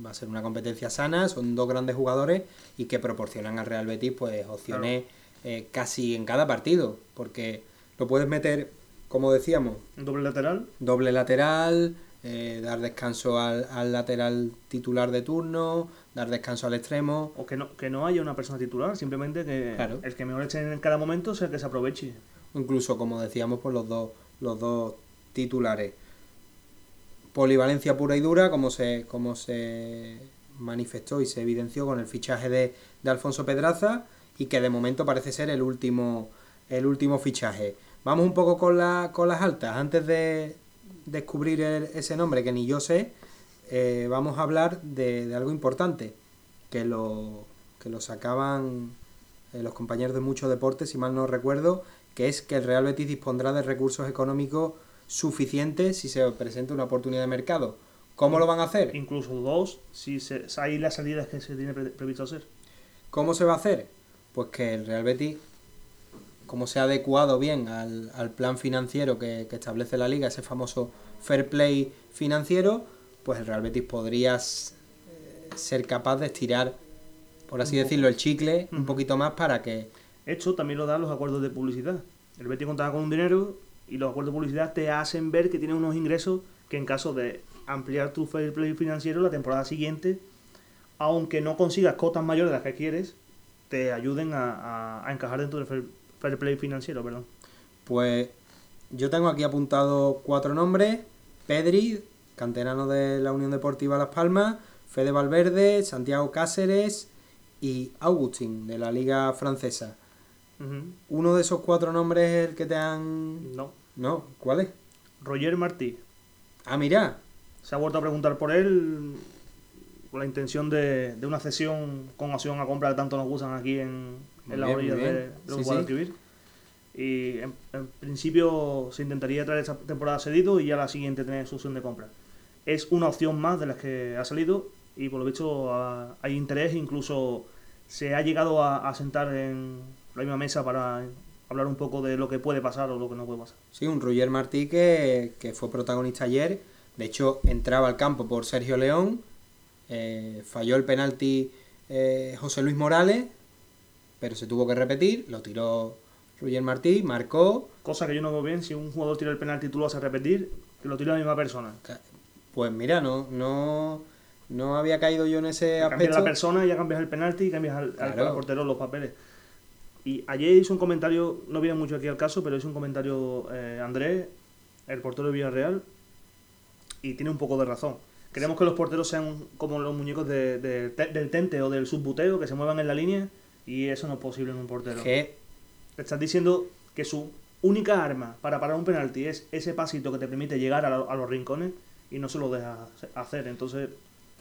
va a ser una competencia sana, son dos grandes jugadores y que proporcionan al Real Betis pues opciones eh, casi en cada partido, porque lo puedes meter, como decíamos, doble lateral, doble lateral, eh, dar descanso al, al lateral titular de turno, dar descanso al extremo. O que no, que no haya una persona titular, simplemente que Claro. el que mejor eche en cada momento sea el que se aproveche. incluso como decíamos por los dos los dos titulares polivalencia pura y dura como se como se manifestó y se evidenció con el fichaje de, de Alfonso Pedraza y que de momento parece ser el último el último fichaje. Vamos un poco con la, con las altas. Antes de descubrir el- ese nombre que ni yo sé eh, vamos a hablar de, de algo importante que lo que lo sacaban eh, los compañeros de mucho deporte, si mal no recuerdo, que es que el Real Betis dispondrá de recursos económicos suficientes si se presenta una oportunidad de mercado. ¿Cómo lo van a hacer? Incluso dos, si se, hay las salidas que se tiene pre- previsto hacer. ¿Cómo se va a hacer? Pues que el Real Betis, como se ha adecuado bien al, al plan financiero que, que establece la liga, ese famoso fair play financiero, pues el Real Betis podría eh, ser capaz de estirar, por así Un poco. decirlo, el chicle un poquito más para que Esto también lo dan los acuerdos de publicidad. El Betis contaba con un dinero y los acuerdos de publicidad te hacen ver que tienes unos ingresos que en caso de ampliar tu fair play financiero la temporada siguiente, aunque no consigas cotas mayores de las que quieres, te ayuden a, a- a encajar dentro del fair, fair play financiero, perdón. Pues yo tengo aquí apuntado cuatro nombres. Pedri, canterano de la Unión Deportiva Las Palmas, Fede Valverde, Santiago Cáceres y Augustin de la Liga Francesa. ¿Uno de esos cuatro nombres es el que te han...? No. No, ¿cuál es? Roger Martí. Ah, mira, Se ha vuelto a preguntar por él con la intención de, de una cesión con opción a compra que tanto nos gustan aquí en, en la bien, orilla de, de los Sí. Guadalquivir. Y en, en principio se intentaría traer esta temporada cedido y ya la siguiente tener su opción de compra. Es una opción más de las que ha salido y por lo visto hay interés, incluso se ha llegado a, a sentar en la misma mesa para hablar un poco de lo que puede pasar o lo que no puede pasar. sí, un Roger Martí que, que fue protagonista ayer. De hecho, entraba al campo por Sergio León. eh, falló el penalti eh, José Luis Morales, pero se tuvo que repetir. Lo tiró Roger Martí, marcó. Cosa que yo no veo bien, si un jugador tira el penalti y tú lo vas a repetir, que lo tire la misma persona. Pues mira, no, no, no había caído yo en ese Cambias aspecto. la persona, ya cambias el penalti y cambias al- Claro. al portero los papeles. Y ayer hizo un comentario, no viene mucho aquí al caso, pero hizo un comentario eh, Andrés, el portero de Villarreal, y tiene un poco de razón. Queremos que los porteros sean como los muñecos de- de- te- del tente o del subbuteo, que se muevan en la línea, y eso no es posible en un portero. Le estás diciendo que su única arma para parar un penalti es ese pasito que te permite llegar a, lo- a los rincones y no se lo dejas hacer. Entonces,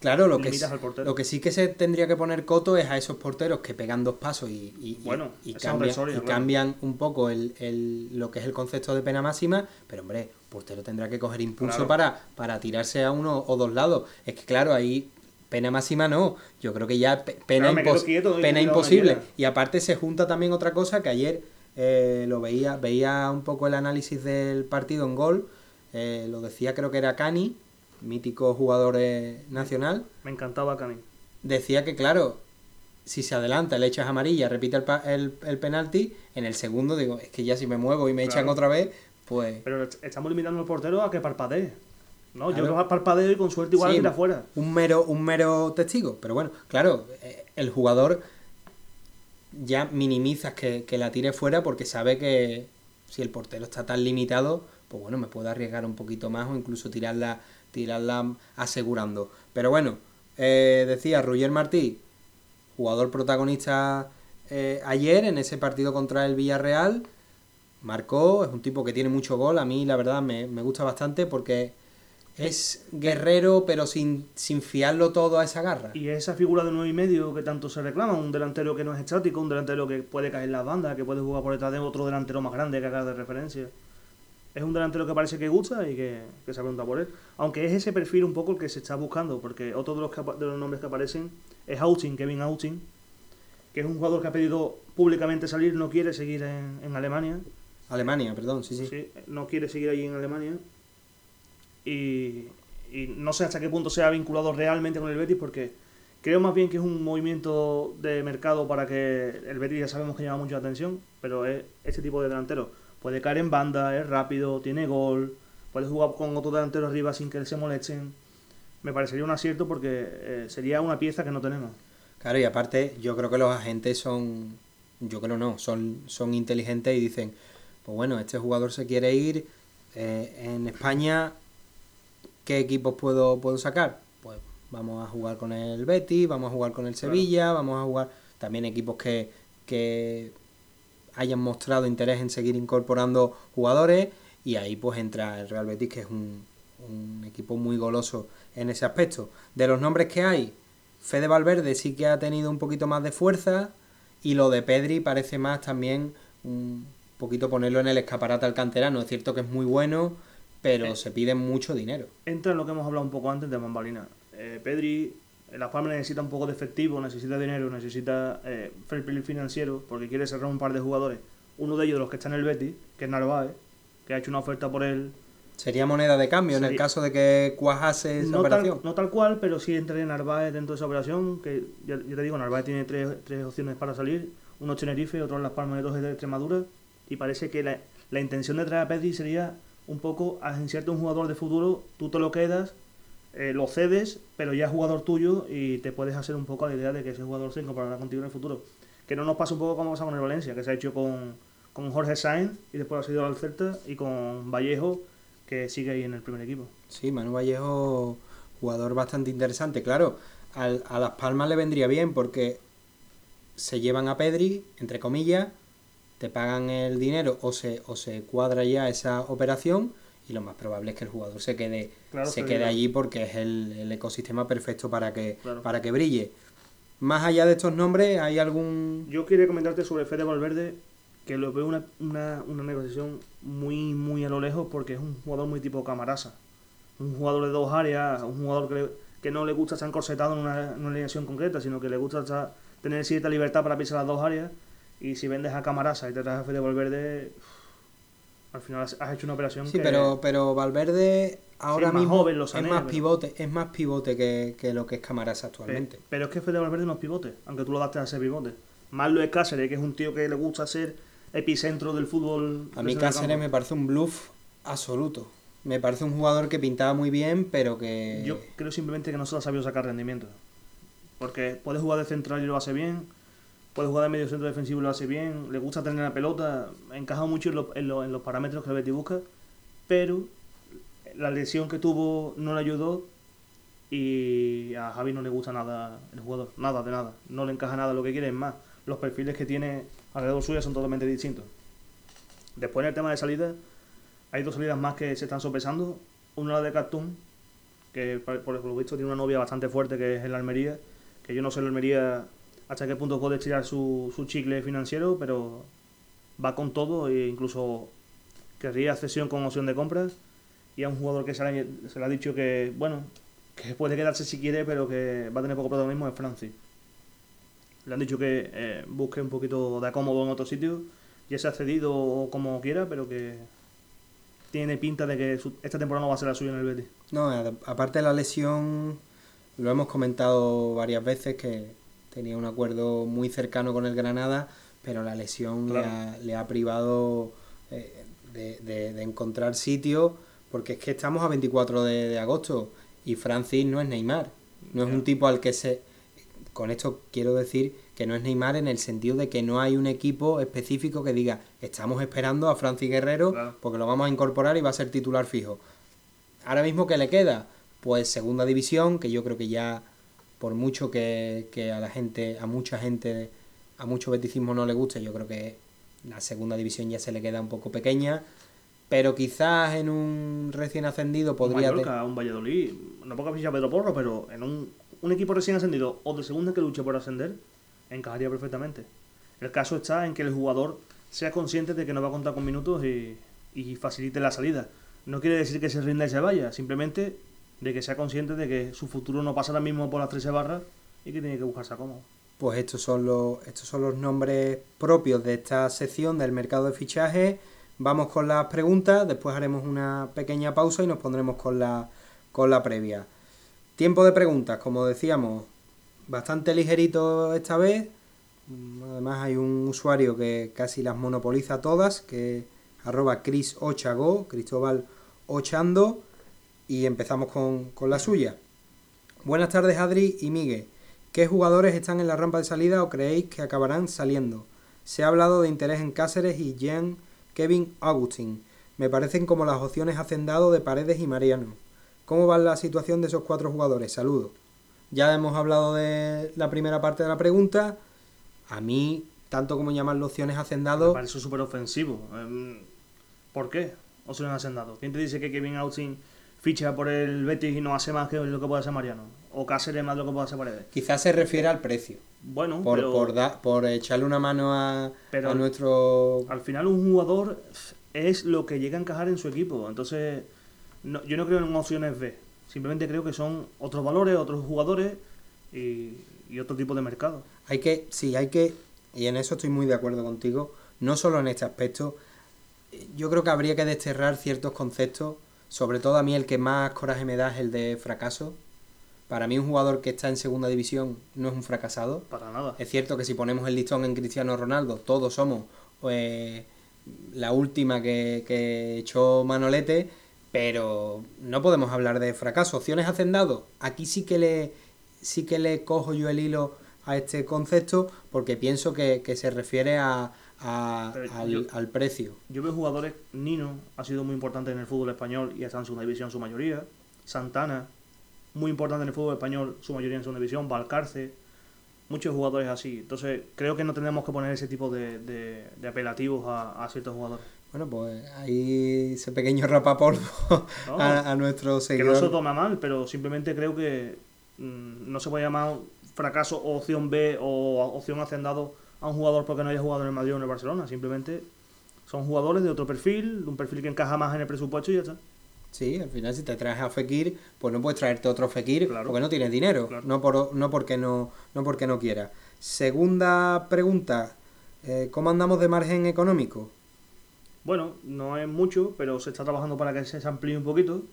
Claro, lo que, sí- lo que sí que se tendría que poner coto es a esos porteros que pegan dos pasos y, Bueno, cambian, claro. un poco el, el- lo que es el concepto de pena máxima, pero hombre, portero tendrá que coger impulso Claro. para, para tirarse a uno o dos lados. Es que claro, ahí pena máxima no, yo creo que ya pe- pena, Claro, impos- quieto pena imposible. Y aparte se junta también otra cosa que ayer eh, lo veía, veía un poco el análisis del partido en gol, eh, lo decía creo que era Cani, mítico jugador nacional, me encantaba Cani. decía que, claro, si se adelanta, le echas amarilla, repite el, el, el penalti, en el segundo digo, es que ya si me muevo y me echan otra vez, pues Pero estamos limitando al portero a que parpadee. ¿no? Claro. Yo parpadeo y con suerte igual Sí. tira afuera. un mero, un mero testigo. Pero bueno, claro, eh, el jugador ya minimizas que, que la tire fuera porque sabe que si el portero está tan limitado, pues bueno, me puedo arriesgar un poquito más o incluso tirarla, tirarla asegurando. Pero bueno, eh, decía Roger Martí, jugador protagonista eh, ayer en ese partido contra el Villarreal, marcó, es un tipo que tiene mucho gol, a mí la verdad me, me gusta bastante porque es guerrero pero sin, sin fiarlo todo a esa garra. Y esa figura de nueve y medio que tanto se reclama, un delantero que no es estático, un delantero que puede caer en las bandas, que puede jugar por detrás de otro delantero más grande que haga de referencia. Es un delantero que parece que gusta y que, que se pregunta por él. Aunque es ese perfil un poco el que se está buscando, porque otro de los, que de los nombres que aparecen es Austin, Kevin Austin, que es un jugador que ha pedido públicamente salir, no quiere seguir en, en Alemania. Alemania, perdón, sí, sí. Sí, no quiere seguir allí en Alemania. Y, y no sé hasta qué punto se ha vinculado realmente con el Betis, porque creo más bien que es un movimiento de mercado para que el Betis ya sabemos que llama mucho la atención, pero es este tipo de delantero. Puede caer en banda, es rápido, tiene gol, puedes jugar con otro delantero arriba sin que se molesten. Me parecería un acierto porque eh, sería una pieza que no tenemos. Claro, y aparte, yo creo que los agentes son. Yo creo no, son, son inteligentes y dicen: Pues bueno, este jugador se quiere ir. eh, en España, ¿qué equipos puedo, puedo sacar? Pues vamos a jugar con el Betis, vamos a jugar con el Sevilla, vamos a jugar. También equipos que, que hayan mostrado interés en seguir incorporando jugadores. Y ahí pues entra el Real Betis, que es un, un equipo muy goloso en ese aspecto. De los nombres que hay, Fede Valverde sí que ha tenido un poquito más de fuerza y lo de Pedri parece más también un poquito ponerlo en el escaparate al canterano. Es cierto que es muy bueno, pero Eh. se pide mucho dinero. Entra en lo que hemos hablado un poco antes de Bambalina. Eh, Pedri, en Las Palmas necesita un poco de efectivo, necesita dinero, necesita eh, fair play financiero, porque quiere cerrar un par de jugadores. Uno de ellos de los que está en el Betis, que es Narváez, que ha hecho una oferta por él. Sería moneda de cambio en el caso de que cuajase esa No operación. tal, no tal cual, pero sí entraría Narváez dentro de esa operación, que ya, ya te digo, Narváez tiene tres, tres opciones para salir, uno es Tenerife, otro en Las Palmas y dos es de Extremadura, y parece que la, la intención de traer a Pedri sería un poco agenciarte un jugador de futuro, tú te lo quedas, eh, lo cedes, pero ya es jugador tuyo y te puedes hacer un poco la idea de que ese jugador se incorporará contigo en el futuro. Que no nos pasa un poco como pasa con el Valencia, que se ha hecho con, con Jorge Sainz y después ha sido al Celta, y con Vallejo, que sigue ahí en el primer equipo. Sí, Manu Vallejo, jugador bastante interesante. Claro, al- a Las Palmas le vendría bien porque se llevan a Pedri, entre comillas, te pagan el dinero o se, o se cuadra ya esa operación y lo más probable es que el jugador se quede, Claro, se quede allí porque es el, el ecosistema perfecto para que, Claro. para que brille. Más allá de estos nombres, ¿hay algún...? Yo quería comentarte sobre Fede Valverde, que lo veo una, una, una negociación muy, muy a lo lejos porque es un jugador muy tipo Camarasa. Un jugador de dos áreas, un jugador que, le- que no le gusta estar encorsetado en una, en una alineación concreta, sino que le gusta estar- tener cierta libertad para pisar las dos áreas. Y si vendes a Camarasa y te traes a Fede Valverde, al final has hecho una operación Sí, que... pero, pero Valverde ahora es más mismo joven, es más pero- pivote, es más pivote que, que lo que es Camarasa actualmente. Pero es que Fede Valverde no es pivote, aunque tú lo adaptes a ser pivote. Más lo es Cáceres, que es un tío que le gusta ser epicentro del fútbol. A mí Cáceres me parece un bluff absoluto. Me parece un jugador que pintaba muy bien, pero que... Yo creo simplemente que no se lo ha sabido sacar rendimiento. Porque puede jugar de central y lo hace bien, puede jugar de medio centro defensivo y lo hace bien, le gusta tener la pelota, encaja mucho en, lo- en lo- en los parámetros que el Betis busca, pero la lesión que tuvo no le ayudó y a Javi no le gusta nada el jugador, nada de nada, no le encaja nada lo que quiere, es más, los perfiles que tiene alrededor suya son totalmente distintos. Después en el tema de salida, hay dos salidas más que se están sopesando, una la de Cartoon, que por, lo visto tiene una novia bastante fuerte que es el Almería, que yo no sé el Almería hasta qué punto puede estirar su, su chicle financiero, pero va con todo e incluso querría cesión con opción de compras y a un jugador que se le, se le ha dicho que, bueno, que puede quedarse si quiere, pero que va a tener poco protagonismo es Francis. Le han dicho que eh, busque un poquito de acómodo en otro sitio, ya se ha cedido o como quiera, pero que tiene pinta de que esta temporada no va a ser la suya en el Betis. No, aparte de la lesión, lo hemos comentado varias veces que tenía un acuerdo muy cercano con el Granada, pero la lesión le, ha, le ha privado eh, de, de- de encontrar sitio, porque es que estamos a 24 de, de agosto y Francis no es Neymar, no es un tipo al que se... Con esto quiero decir que no es Neymar en el sentido de que no hay un equipo específico que diga, estamos esperando a Francis Guerrero Claro. porque lo vamos a incorporar y va a ser titular fijo. Ahora mismo, ¿qué le queda? Pues segunda división, que yo creo que ya, por mucho que, que a la gente, a mucha gente, a mucho beticismo no le guste, yo creo que la segunda división ya se le queda un poco pequeña. Pero quizás en un recién ascendido podría... un Mallorca, un Valladolid, no poca ficha Pedro Porro, pero en un, un equipo recién ascendido o de segunda que luche por ascender, encajaría perfectamente. El caso está en que el jugador sea consciente de que no va a contar con minutos y, y facilite la salida. No quiere decir que se rinda y se vaya, simplemente de que sea consciente de que su futuro no pasa ahora mismo por las 13 barras y que tiene que buscarse cómodo. Pues estos son los, estos son los nombres propios de esta sección del mercado de fichaje. Vamos con las preguntas, después haremos una pequeña pausa y nos pondremos con la, con la previa. Tiempo de preguntas, como decíamos, bastante ligerito esta vez. Mm, Además hay un usuario que casi las monopoliza todas, que arroba Chris Ochago, Cristóbal Ochando y empezamos con, con la suya. Buenas tardes Adri y Miguel. ¿Qué jugadores están en la rampa de salida o creéis que acabarán saliendo? Se ha hablado de interés en Cáceres y Jean Kevin Augustin. Me parecen como las opciones Hacendado de Paredes y Mariano. ¿Cómo va la situación de esos cuatro jugadores? Saludos. Ya hemos hablado de la primera parte de la pregunta. A mí, tanto como llamarlo opciones Hacendado... Me parece súper ofensivo. Em, ¿Por qué? Opciones Hacendado. ¿Quién te dice que Kevin Augustin ficha por el Betis y no hace más que lo que puede hacer Mariano? o Cáceres más de lo que puede hacer Paredes. Quizás se refiere al precio. Bueno, por, pero, por, por echarle una mano a, a nuestro... Al final un jugador es lo que llega a encajar en su equipo. Entonces, no, yo no creo en opciones B. Simplemente creo que son otros valores, otros jugadores y, y otro tipo de mercado. Hay que, sí, hay que, y en eso estoy muy de acuerdo contigo, no solo en este aspecto, yo creo que habría que desterrar ciertos conceptos, sobre todo a mí el que más coraje me da es el de fracaso, para mí un jugador que está en segunda división no es un fracasado. Para nada. Es cierto que si ponemos el listón en Cristiano Ronaldo, todos somos pues, la última que, que echó Manolete, pero no podemos hablar de fracaso. Opciones hacendado, aquí sí que le sí que le cojo yo el hilo a este concepto porque pienso que, se refiere a, al, al, precio. Yo veo jugadores, Nino ha sido muy importante en el fútbol español y está en segunda división su mayoría, Santana muy importante en el fútbol español, su mayoría en segunda división, Valcarce, muchos jugadores así. Entonces, creo que no tenemos que poner ese tipo de, de, apelativos a, ciertos jugadores. Bueno, pues ahí ese pequeño rapapolvo a, a, nuestro seguidor. Que no se toma mal, pero simplemente creo que mm, no se puede llamar fracaso o opción B o opción hacendado a un jugador porque no haya jugado en el Madrid o en el Barcelona. Simplemente son jugadores de otro perfil, de un perfil que encaja más en el presupuesto y ya está. Sí, al final si te traes a Fekir, pues no puedes traerte otro Fekir porque no tienes dinero, no, por, no, porque no, no porque no quieras. Segunda pregunta, eh, ¿cómo andamos de margen económico? Bueno, no es mucho, pero se está trabajando para que se amplíe un poquito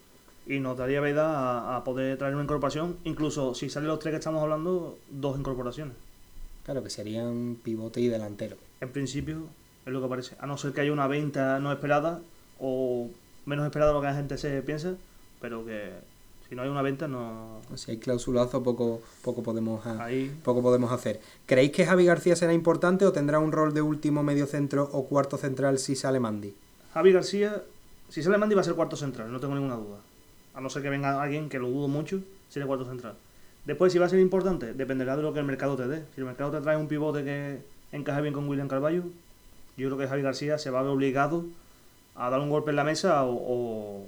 y nos daría vida a, poder traer una incorporación, incluso si salen los tres que estamos hablando, dos incorporaciones. Claro, que serían pivote y delantero. En principio, es lo que parece. A no ser que haya una venta no esperada o menos esperado de lo que la gente se piensa, pero que si no hay una venta no... Si hay clausulazo poco, poco, podemos poco podemos hacer. ¿Creéis que Javi García será importante o tendrá un rol de último medio centro o cuarto central si sale Mandy? Javi García, si sale Mandy va a ser cuarto central, no tengo ninguna duda. A no ser que venga alguien que lo dudo mucho, será cuarto central. Después, si va a ser importante, dependerá de lo que el mercado te dé. Si el mercado te trae un pivote que encaje bien con William Carballo, yo creo que Javi García se va a ver obligado a dar un golpe en la mesa o,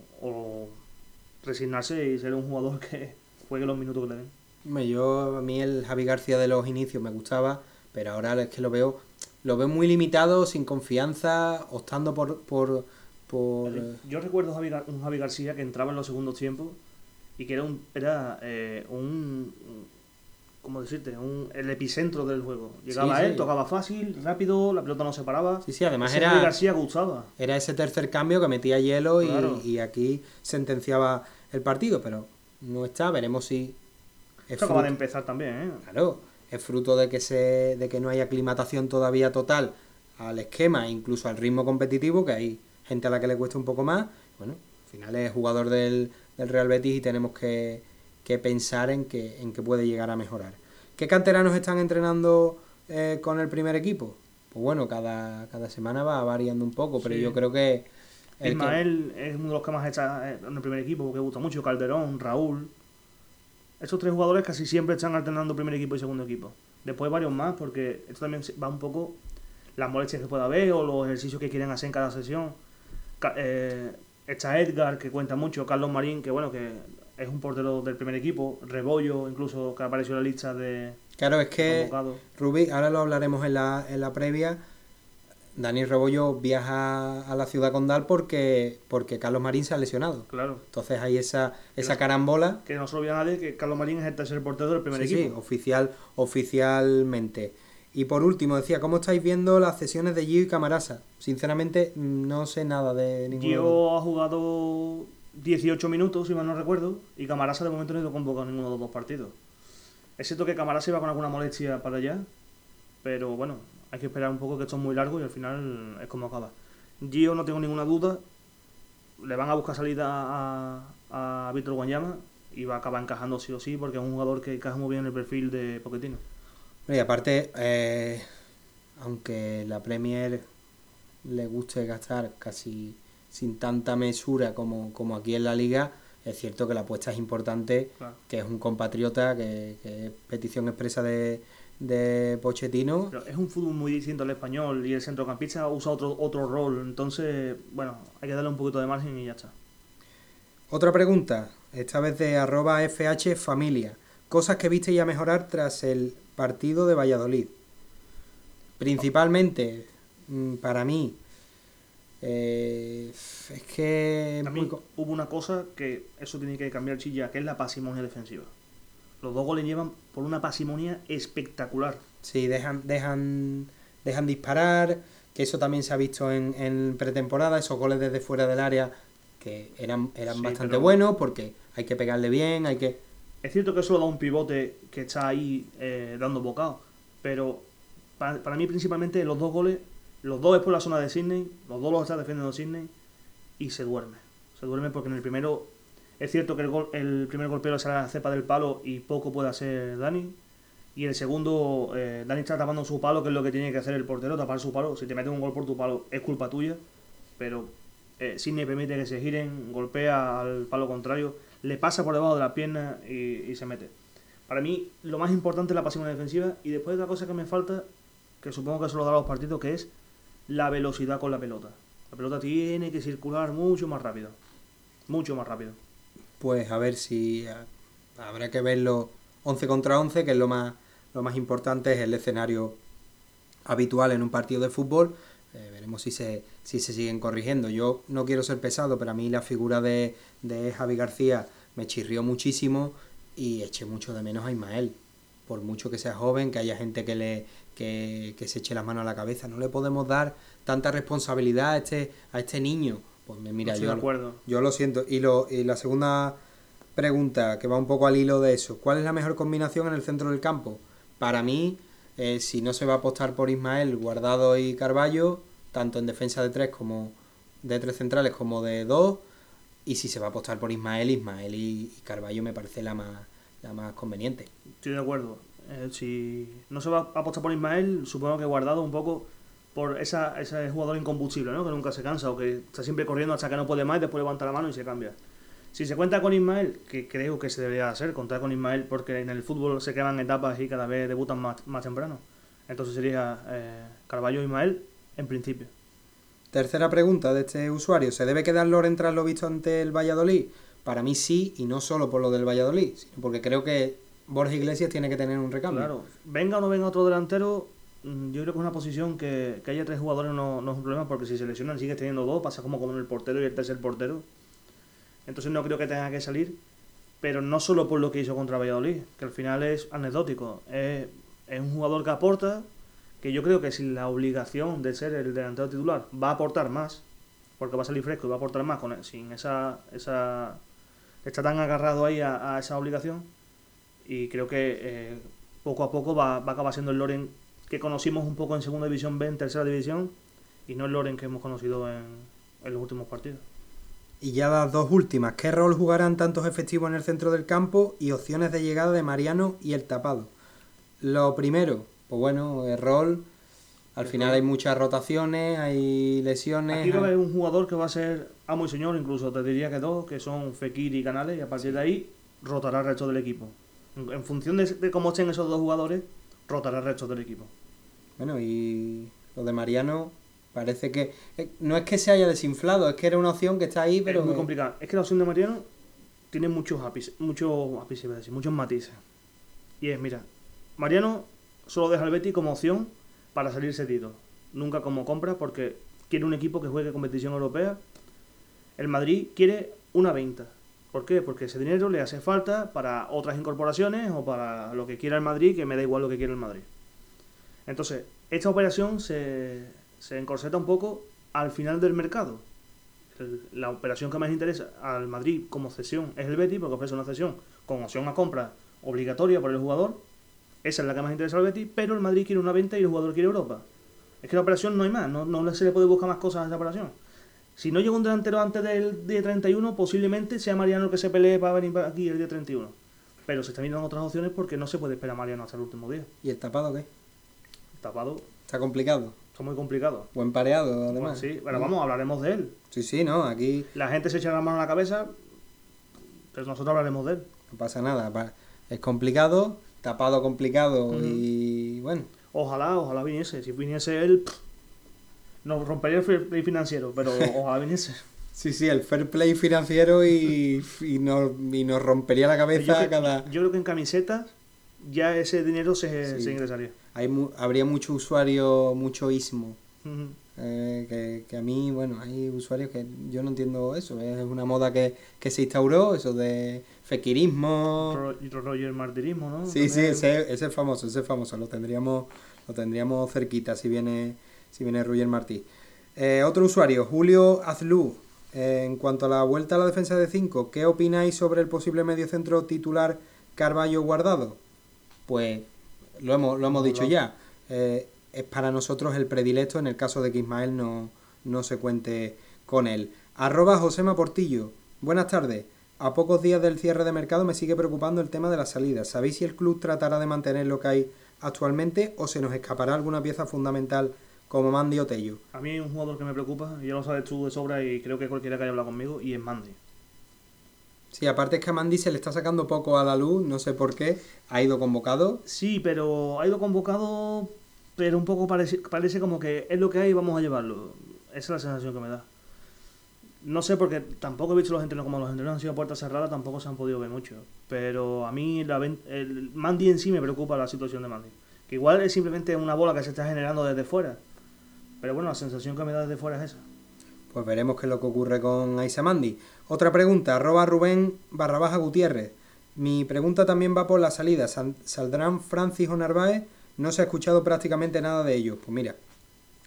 resignarse y ser un jugador que juegue los minutos que le den. Yo, a mí el Javi García de los inicios me gustaba, pero ahora es que lo veo lo veo muy limitado, sin confianza, optando por... por, por... Yo recuerdo un Javi García que entraba en los segundos tiempos y que era un, era, eh, un ¿cómo decirte? Un, el epicentro del juego. Llegaba él, tocaba fácil, rápido, la pelota no se paraba. Sí, sí, además era. García gustaba. Era ese tercer cambio que metía hielo y, aquí sentenciaba el partido, pero no está, veremos si. Esto acaba de empezar también, ¿eh? Claro, es fruto de que, se, de que no hay aclimatación todavía total al esquema, incluso al ritmo competitivo, que hay gente a la que le cuesta un poco más. Bueno, al final es jugador del, del Real Betis y tenemos que que pensar en que, en que puede llegar a mejorar. ¿Qué canteranos están entrenando eh, con el primer equipo? Pues bueno, cada, cada semana va variando un poco, pero yo creo que... Ismael es uno de los que más está en el primer equipo, porque gusta mucho, Calderón, Raúl. Estos tres jugadores casi siempre están alternando primer equipo y segundo equipo. Después varios más, porque esto también va un poco las molestias que pueda haber o los ejercicios que quieren hacer en cada sesión. Eh, está Edgar, que cuenta mucho, Carlos Marín, que bueno, que es un portero del primer equipo, Rebollo, incluso que apareció en la lista de. Claro, es que Rubí, ahora lo hablaremos en la, en la previa. Dani Rebollo viaja a la ciudad condal porque, porque Carlos Marín se ha lesionado. Claro. Entonces hay esa, esa carambola. Que no se olvida nadie que Carlos Marín es el tercer portero del primer equipo. Sí, oficial, oficialmente. Y por último, decía, ¿cómo estáis viendo las sesiones de Gio y Camarasa? Sinceramente, no sé nada de ninguno. Gio ha jugado 18 minutos, si mal no recuerdo, y Camarasa de momento no ha ido convocado en ninguno de los dos partidos. Es cierto que Camarasa iba con alguna molestia para allá, pero bueno, hay que esperar un poco que esto es muy largo y al final es como acaba. Gio no tengo ninguna duda, le van a buscar salida a, a Víctor Guanyama y va a acabar encajando sí o sí porque es un jugador que encaja muy bien en el perfil de Pochettino. Y aparte, eh, aunque la Premier le guste gastar casi sin tanta mesura como, como aquí en la liga, es cierto que la apuesta es importante, que es un compatriota, que, es petición expresa de, de Pochettino. Pero es un fútbol muy distinto al español y el centrocampista usa otro, otro rol, entonces, bueno, hay que darle un poquito de margen y ya está. Otra pregunta, esta vez de arroba FH Familia. Cosas que viste ya mejorar tras el partido de Valladolid. Principalmente, mm, para mí, eh, es que... hubo una cosa que eso tiene que cambiar Chilla, que es la pasimonia defensiva. Los dos goles llevan por una pasimonia espectacular. Sí, dejan, dejan, dejan disparar, que eso también se ha visto en, en pretemporada, esos goles desde fuera del área que eran, eran bastante buenos porque hay que pegarle bien, hay que... Es cierto que solo da un pivote que está ahí eh, dando bocado, pero para, para, mí principalmente los dos goles, los dos es por la zona de Sydney, los dos los está defendiendo Sydney y se duerme. Se duerme porque en el primero es cierto que el, gol, el primer golpeo sale a la cepa del palo y poco puede hacer Dani. Y el segundo, eh, Dani está tapando su palo, que es lo que tiene que hacer el portero, tapar su palo. Si te mete un gol por tu palo, es culpa tuya. Pero eh, Sidney permite que se giren, golpea al palo contrario, le pasa por debajo de la pierna y, se mete. Para mí, lo más importante es la pasión defensiva y después otra cosa que me falta, que supongo que eso lo da los partidos, que es la velocidad con la pelota. La pelota tiene que circular mucho más rápido. Mucho más rápido. Pues a ver si habrá que verlo 11 contra 11, que es lo más, lo más importante, es el escenario habitual en un partido de fútbol veremos si se, si se siguen corrigiendo. Yo no quiero ser pesado, pero a mí la figura de, de Javi García me chirrió muchísimo y eché mucho de menos a Ismael. Por mucho que sea joven, que haya gente que, le, que, que se eche las manos a la cabeza, no le podemos dar tanta responsabilidad a este, a este niño. Pues mira, yo, yo lo siento. Y, lo, y la segunda pregunta, que va un poco al hilo de eso, ¿cuál es la mejor combinación en el centro del campo? Para mí, eh, si no se va a apostar por Ismael, Guardado y Carballo, tanto en defensa de tres como de tres centrales como de dos. Y si se va a apostar por Ismael, Ismael y, Carballo me parece la más, la más conveniente. Estoy de acuerdo. Eh, si no se va a apostar por Ismael, supongo que Guardado un poco por esa, ese jugador incombustible, ¿no? que nunca se cansa o que está siempre corriendo hasta que no puede más y después levanta la mano y se cambia. Si se cuenta con Ismael, que creo que se debería hacer, contar con Ismael, porque en el fútbol se quedan etapas y cada vez debutan más, más temprano. Entonces sería eh, Carballo Ismael en principio. Tercera pregunta de este usuario. ¿Se debe quedar Loren tras lo visto ante el Valladolid? Para mí sí, y no solo por lo del Valladolid, sino porque creo que Borja Iglesias tiene que tener un recambio. Claro, venga o no venga otro delantero, mm, yo creo que es una posición que, que haya tres jugadores no, no, es un problema, porque si se lesionan sigues teniendo dos, pasa como con el portero y el tercer portero. Entonces no creo que tenga que salir, pero no solo por lo que hizo contra Valladolid, que al final es anecdótico. Es, un jugador que aporta, que yo creo que sin la obligación de ser el delantero titular va a aportar más, porque va a salir fresco y va a aportar más con sin esa, esa está tan agarrado ahí a, esa obligación y creo que eh, poco a poco va, va a acabar siendo el Loren que conocimos un poco en segunda división B, en tercera división y no el Loren que hemos conocido en los últimos partidos. Y ya las dos últimas, ¿qué rol jugarán tantos efectivos en el centro del campo y opciones de llegada de Mariano y el tapado? Lo primero, pues bueno, el rol, al final hay muchas rotaciones, hay lesiones. Aquí haber un jugador que va a ser amo y señor, incluso te diría que dos, que son Fekir y Canales, y a partir de ahí rotará el resto del equipo. En función de, cómo estén esos dos jugadores, rotará el resto del equipo. Bueno, y lo de Mariano, Parece que eh, no es que se haya desinflado, es que era una opción que está ahí, pero... Es muy complicado. Es que la opción de Mariano tiene muchos ápices, muchos ápices, muchos matices. Y es, mira, Mariano solo deja al Betty como opción para salir cedido. Nunca como compra porque quiere un equipo que juegue competición europea. El Madrid quiere una venta. ¿Por qué? Porque ese dinero le hace falta para otras incorporaciones o para lo que quiera el Madrid, que me da igual lo que quiera el Madrid. Entonces, esta operación se, se encorseta un poco al final del mercado. la operación que más interesa al Madrid como cesión es el Betis, porque ofrece una cesión con opción a compra obligatoria por el jugador. Esa es la que más interesa al Betis, pero el Madrid quiere una venta y el jugador quiere Europa. Es que la operación no hay más, no, no se le puede buscar más cosas a esa operación. Si no llega un delantero antes del día 31, posiblemente sea Mariano el que se pelee para venir aquí el día 31. Pero se están viendo otras opciones porque no se puede esperar a Mariano hasta el último día. ¿Y el tapado qué? Tapado, Está complicado. está muy complicado. Buen pareado, Bueno, además. sí, pero vamos, hablaremos de él. Sí, sí, no, aquí La gente se echa la mano a la cabeza, pero nosotros hablaremos de él. no pasa nada. Es complicado, tapado complicado y bueno. Ojalá, ojalá viniese. Si viniese él, pff, nos rompería el fair play financiero, pero ojalá viniese. Sí, sí, el fair play financiero y, y, nos, y nos rompería la Yo, cabeza cada... yo creo que en camisetas ya ese dinero se, Sí. se ingresaría. Hay mu- habría mucho usuario, mucho ismo. Ujú. Eh, que, que a mí, bueno, hay usuarios que yo no entiendo eso. Es una moda que, que se instauró, eso de fequirismo. Ro- y Roger Martirismo, ¿no? Sí, sí, ese, ese es famoso, ese es famoso. Lo tendríamos, lo tendríamos cerquita si viene, si viene Roger Martí. Eh, otro usuario, Julio Azlú. Eh, en cuanto a la vuelta a la defensa de 5, ¿qué opináis sobre el posible mediocentro titular Carballo Guardado? Pues lo hemos, lo hemos dicho ya. Eh, es para nosotros el predilecto en el caso de que Ismael no, no se cuente con él. Arroba Josema Portillo. Buenas tardes. A pocos días del cierre de mercado me sigue preocupando el tema de las salidas. ¿Sabéis si el club tratará de mantener lo que hay actualmente o se nos escapará alguna pieza fundamental como Mandy o Tello? A mí hay un jugador que me preocupa, ya lo sabes tú de sobra y creo que cualquiera que haya hablado conmigo, y es Mandy. Sí, aparte es que a Mandy se le está sacando poco a la luz, no sé por qué. Ha ido convocado. Sí, pero ha ido convocado, pero un poco parece, parece como que es lo que hay y vamos a llevarlo. Esa es la sensación que me da. No sé, porque tampoco he visto los entrenos, como los entrenos han sido a puertas cerradas, tampoco se han podido ver mucho. Pero a mí la, el Mandy en sí me preocupa la situación de Mandy. Que igual es simplemente una bola que se está generando desde fuera. Pero bueno, la sensación que me da desde fuera es esa. Pues veremos qué es lo que ocurre con Aisa Mandy. Otra pregunta, arroba Rubén barra baja Gutiérrez. Mi pregunta también va por la salida. ¿Sal- ¿Saldrán Francis o Narváez? No se ha escuchado prácticamente nada de ellos. Pues mira,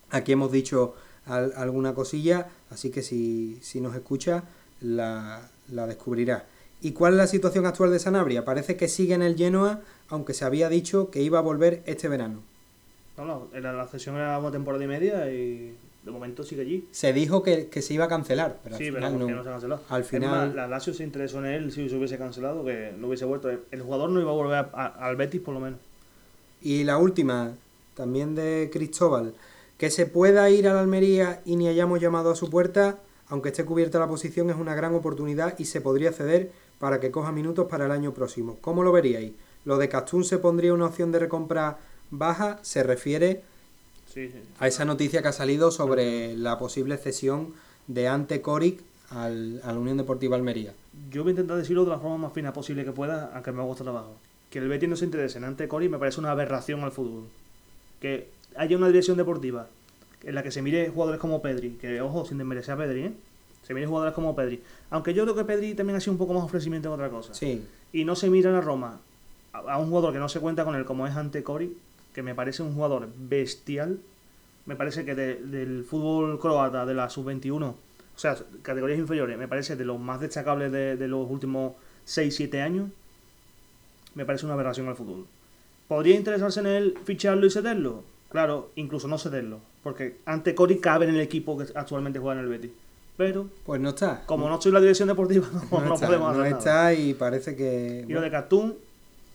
aquí hemos dicho al- alguna cosilla, así que si, si nos escucha la, la descubrirá. ¿Y cuál es la situación actual de Sanabria? Parece que sigue en el Genoa, aunque se había dicho que iba a volver este verano. No, no, la sesión era una temporada y media y de momento sigue allí. Se dijo que, que se iba a cancelar, pero sí, al pero final ¿por qué no. no se ha cancelado? Al final- más, la Lazio se interesó en él si se hubiese cancelado, que no hubiese vuelto. El jugador no iba a volver a- a- al Betis, por lo menos. Y la última, también de Cristóbal, que se pueda ir a la Almería y ni hayamos llamado a su puerta, aunque esté cubierta la posición, es una gran oportunidad y se podría ceder para que coja minutos para el año próximo. ¿Cómo lo veríais? ¿Lo de Castún se pondría una opción de recompra baja? Se refiere Sí, sí. a esa noticia que ha salido sobre la posible cesión de Ante Coric al, a la Unión Deportiva Almería. Yo voy a intentar decirlo de la forma más fina posible que pueda, aunque me gusta trabajo. Que el Betis no se interese en Ante Cori me parece una aberración al fútbol. Que haya una dirección deportiva en la que se mire jugadores como Pedri, que ojo, sin desmerecer a Pedri, ¿eh? Se mire jugadores como Pedri. Aunque yo creo que Pedri también ha sido un poco más ofrecimiento en otra cosa. Sí, y no se mira a la Roma a, a un jugador que no se cuenta con él como es Ante Cori, que me parece un jugador bestial. Me parece que de- del fútbol croata, de la sub-21, o sea, categorías inferiores, me parece de los más destacables de, de los últimos 6-7 años. Me parece una aberración al fútbol. ¿Podría interesarse en él ficharlo y cederlo? Claro, incluso no cederlo, porque Ante Cori cabe en el equipo que actualmente juega en el Betis. Pero, pues no está. como no soy la dirección deportiva, no, no, no está, podemos no hacer nada. está y parece que... Y lo de Cartoon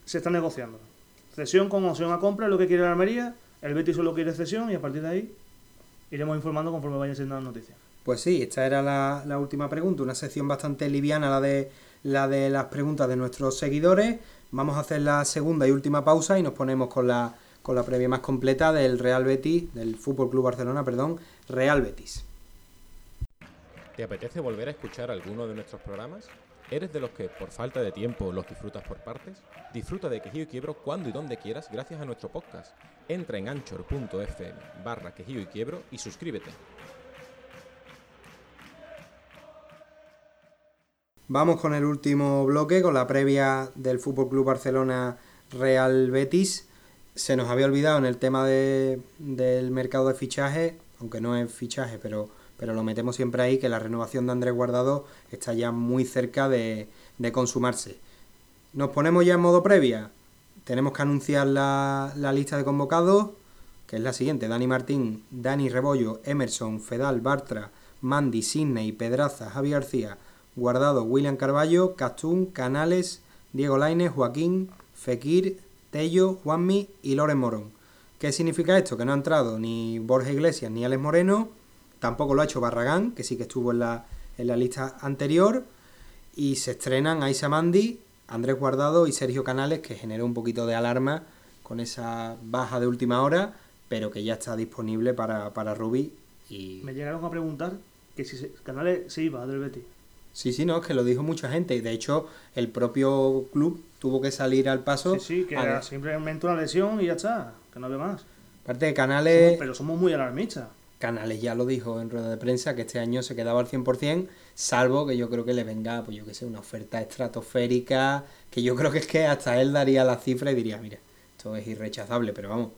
se está negociando. Cesión con opción a compra es lo que quiere la Almería. El Betis solo quiere cesión y a partir de ahí iremos informando conforme vayan siendo las noticias. Pues sí, esta era la, la última pregunta, una sección bastante liviana, la de, la de las preguntas de nuestros seguidores. Vamos a hacer la segunda y última pausa y nos ponemos con la, con la previa más completa del Real Betis, del Fútbol Club Barcelona, perdón, Real Betis. ¿Te apetece volver a escuchar alguno de nuestros programas? ¿Eres de los que, por falta de tiempo, los disfrutas por partes? Disfruta de Quejío y Quiebro cuando y donde quieras gracias a nuestro podcast. Entra en anchor.fm barra Quejío y Quiebro y suscríbete. Vamos con el último bloque, con la previa del Fútbol Club Barcelona Real Betis. Se nos había olvidado en el tema de- del mercado de fichaje, aunque no es fichaje, pero, pero lo metemos siempre ahí, que la renovación de Andrés Guardado está ya muy cerca de, de consumarse. Nos ponemos ya en modo previa. Tenemos que anunciar la, la lista de convocados, que es la siguiente. Dani Martín, Dani Rebollo, Emerson, Fedal, Bartra, Mandy, Sidney, Pedraza, Javi García, Guardado, William Carballo, Castún, Canales, Diego Lainez, Joaquín, Fekir, Tello, Juanmi y Loren Morón. ¿Qué significa esto? Que no ha entrado ni Borja Iglesias ni Alex Moreno, tampoco lo ha hecho Barragán, que sí que estuvo en la, en la lista anterior, y se estrenan Aisa Mandi, Andrés Guardado y Sergio Canales, que generó un poquito de alarma con esa baja de última hora, pero que ya está disponible para, para Rubí. Y... Me llegaron a preguntar que si Canales se iba del Betis. Sí, sí, no, es que lo dijo mucha gente. Y de hecho, el propio club tuvo que salir al paso. Sí, sí, que a era simplemente una lesión y ya está, que no había más. Aparte de Canales, Pero somos muy alarmistas. Canales ya lo dijo en rueda de prensa que este año se quedaba al 100%, salvo que yo creo que le venga, pues yo que sé, una oferta estratosférica, que yo creo que es que hasta él daría la cifra y diría, mira, esto es irrechazable, pero vamos,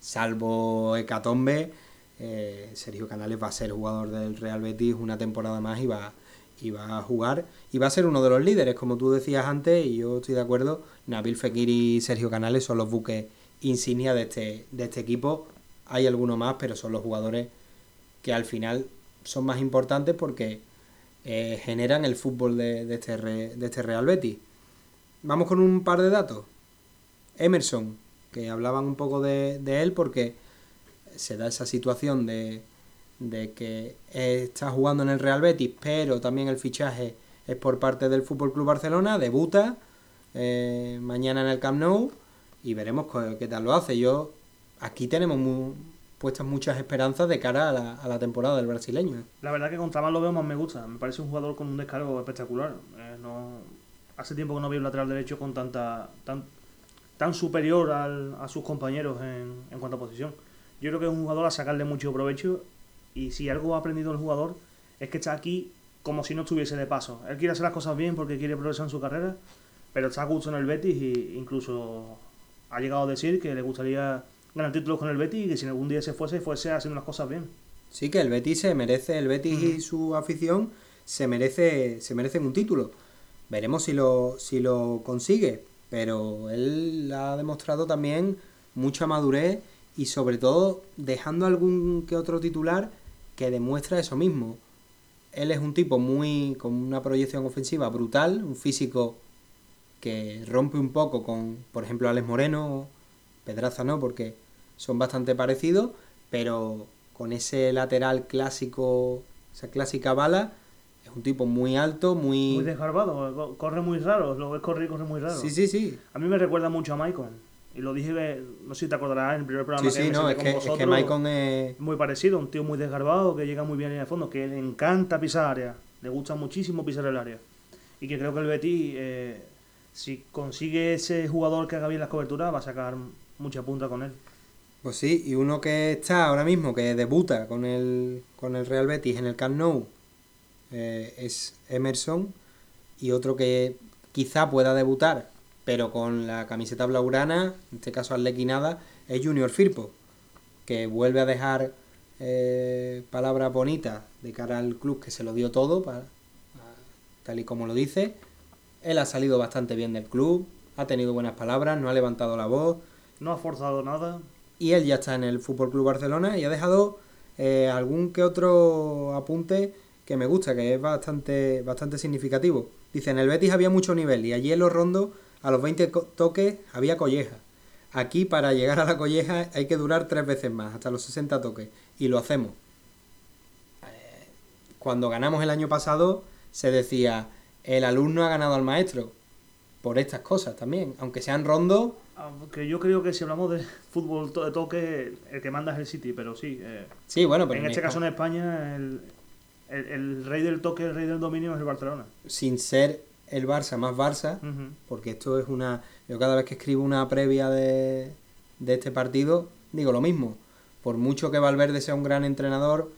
salvo Hecatombe, eh, Sergio Canales va a ser jugador del Real Betis una temporada más y va, y va a jugar, y va a ser uno de los líderes, como tú decías antes, y yo estoy de acuerdo, Nabil Fekir y Sergio Canales son los buques insignia de este, de este equipo, hay alguno más, pero son los jugadores que al final son más importantes porque eh, generan el fútbol de, de este de este Real Betis. Vamos con un par de datos. Emerson, que hablaban un poco de, de él porque se da esa situación de, de que está jugando en el Real Betis, pero también el fichaje es por parte del Fútbol Club Barcelona, debuta eh, mañana en el Camp Nou y veremos qué tal lo hace. Yo aquí tenemos puestas muchas esperanzas de cara a la, a la temporada del brasileño. ¿eh? La verdad que contra más lo veo, más me gusta. Me parece un jugador con un descargo espectacular. Eh, no... Hace tiempo que no veo un lateral derecho con tanta tan, tan superior al- a sus compañeros en, en cuanto a posición. Yo creo que es un jugador a sacarle mucho provecho y si algo ha aprendido el jugador es que está aquí como si no estuviese de paso. Él quiere hacer las cosas bien porque quiere progresar en su carrera, pero está a gusto en el Betis e incluso ha llegado a decir que le gustaría ganar títulos con el Betis y que si algún día se fuese, fuese haciendo las cosas bien. Sí que el Betis se merece, el Betis y su afición se merece, se merecen un título. Veremos si lo, si lo consigue, pero él ha demostrado también mucha madurez y sobre todo dejando algún que otro titular que demuestra eso mismo. Él es un tipo muy con una proyección ofensiva brutal, un físico que rompe un poco con, por ejemplo, Alex Moreno, Pedraza no, porque son bastante parecidos, pero con ese lateral clásico, esa clásica bala, es un tipo muy alto, muy... Muy desgarbado, co- corre muy raro, lo ves correr y corre muy raro. Sí, sí, sí. A mí me recuerda mucho a Maicon. Y lo dije, no sé si te acordarás, en el primer programa Sí, que sí, me no, es con que, es que vosotros, Maicon es... Muy parecido, un tío muy desgarbado, que llega muy bien en el fondo, que le encanta pisar área, le gusta muchísimo pisar el área. Y que creo que el Betis, eh, si consigue ese jugador que haga bien las coberturas, va a sacar mucha punta con él. Pues sí, y uno que está ahora mismo, que debuta con el, con el Real Betis en el Camp Nou, eh, es Emerson, y otro que quizá pueda debutar, pero con la camiseta blaugrana, en este caso arlequinada, es Junior Firpo, que vuelve a dejar eh, palabras bonitas de cara al club que se lo dio todo, pa- a- tal y como lo dice. Él ha salido bastante bien del club, ha tenido buenas palabras, no ha levantado la voz, No ha forzado nada. y él ya está en el Fútbol Club Barcelona y ha dejado eh, algún que otro apunte que me gusta, que es bastante, bastante significativo. Dice, en el Betis había mucho nivel y allí en los rondos a los 20 co- toques había colleja. Aquí para llegar a la colleja hay que durar tres veces más, hasta los 60 toques. Y lo hacemos. Cuando ganamos el año pasado se decía, el alumno ha ganado al maestro. Por estas cosas también. Aunque sean rondos, Aunque yo creo que si hablamos de fútbol de toque, el que manda es el City, pero sí. eh, sí, bueno, pero en en este caso en España, el, el, el rey del toque, el rey del dominio es el Barcelona. sin ser el Barça más Barça, porque esto es una... Yo cada vez que escribo una previa de, de este partido, digo lo mismo. Por mucho que Valverde sea un gran entrenador,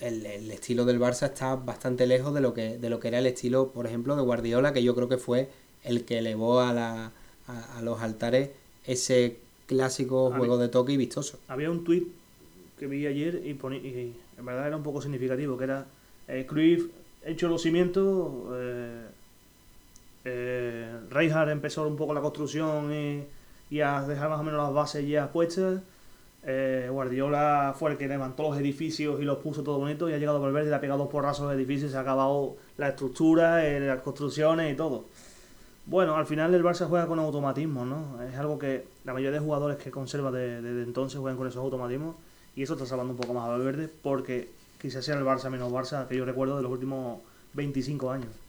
el, el estilo del Barça está bastante lejos de lo, que, de lo que era el estilo, por ejemplo, de Guardiola, que yo creo que fue el que elevó a, la, a, a los altares ese clásico juego de toque y vistoso. Había un tuit que vi ayer y, poni- y en verdad era un poco significativo, que era eh, Cruyff hecho los cimientos, eh, eh, Rijkaard empezó un poco la construcción y, y a dejar más o menos las bases ya puestas Eh, Guardiola fue el que levantó los edificios y los puso todo bonito y ha llegado Valverde y le ha pegado dos porrazos de edificios y se ha acabado la estructura, eh, las construcciones y todo. Bueno, al final el Barça juega con automatismo, ¿no? Es algo que la mayoría de jugadores que conserva desde entonces juegan con esos automatismos y eso está salvando un poco más a Valverde porque quizás sea el Barça menos Barça que yo recuerdo de los últimos 25 años.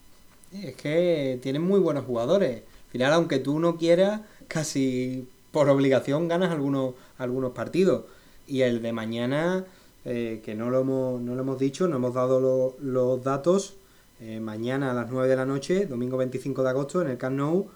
Es que tienen muy buenos jugadores. Al final, aunque tú no quieras, casi por obligación ganas algunos, algunos partidos. Y el de mañana, eh, que no lo, hemos, no lo hemos dicho, no hemos dado los datos, eh, mañana a las 9 de la noche, domingo 25 de agosto, en el Camp Nou,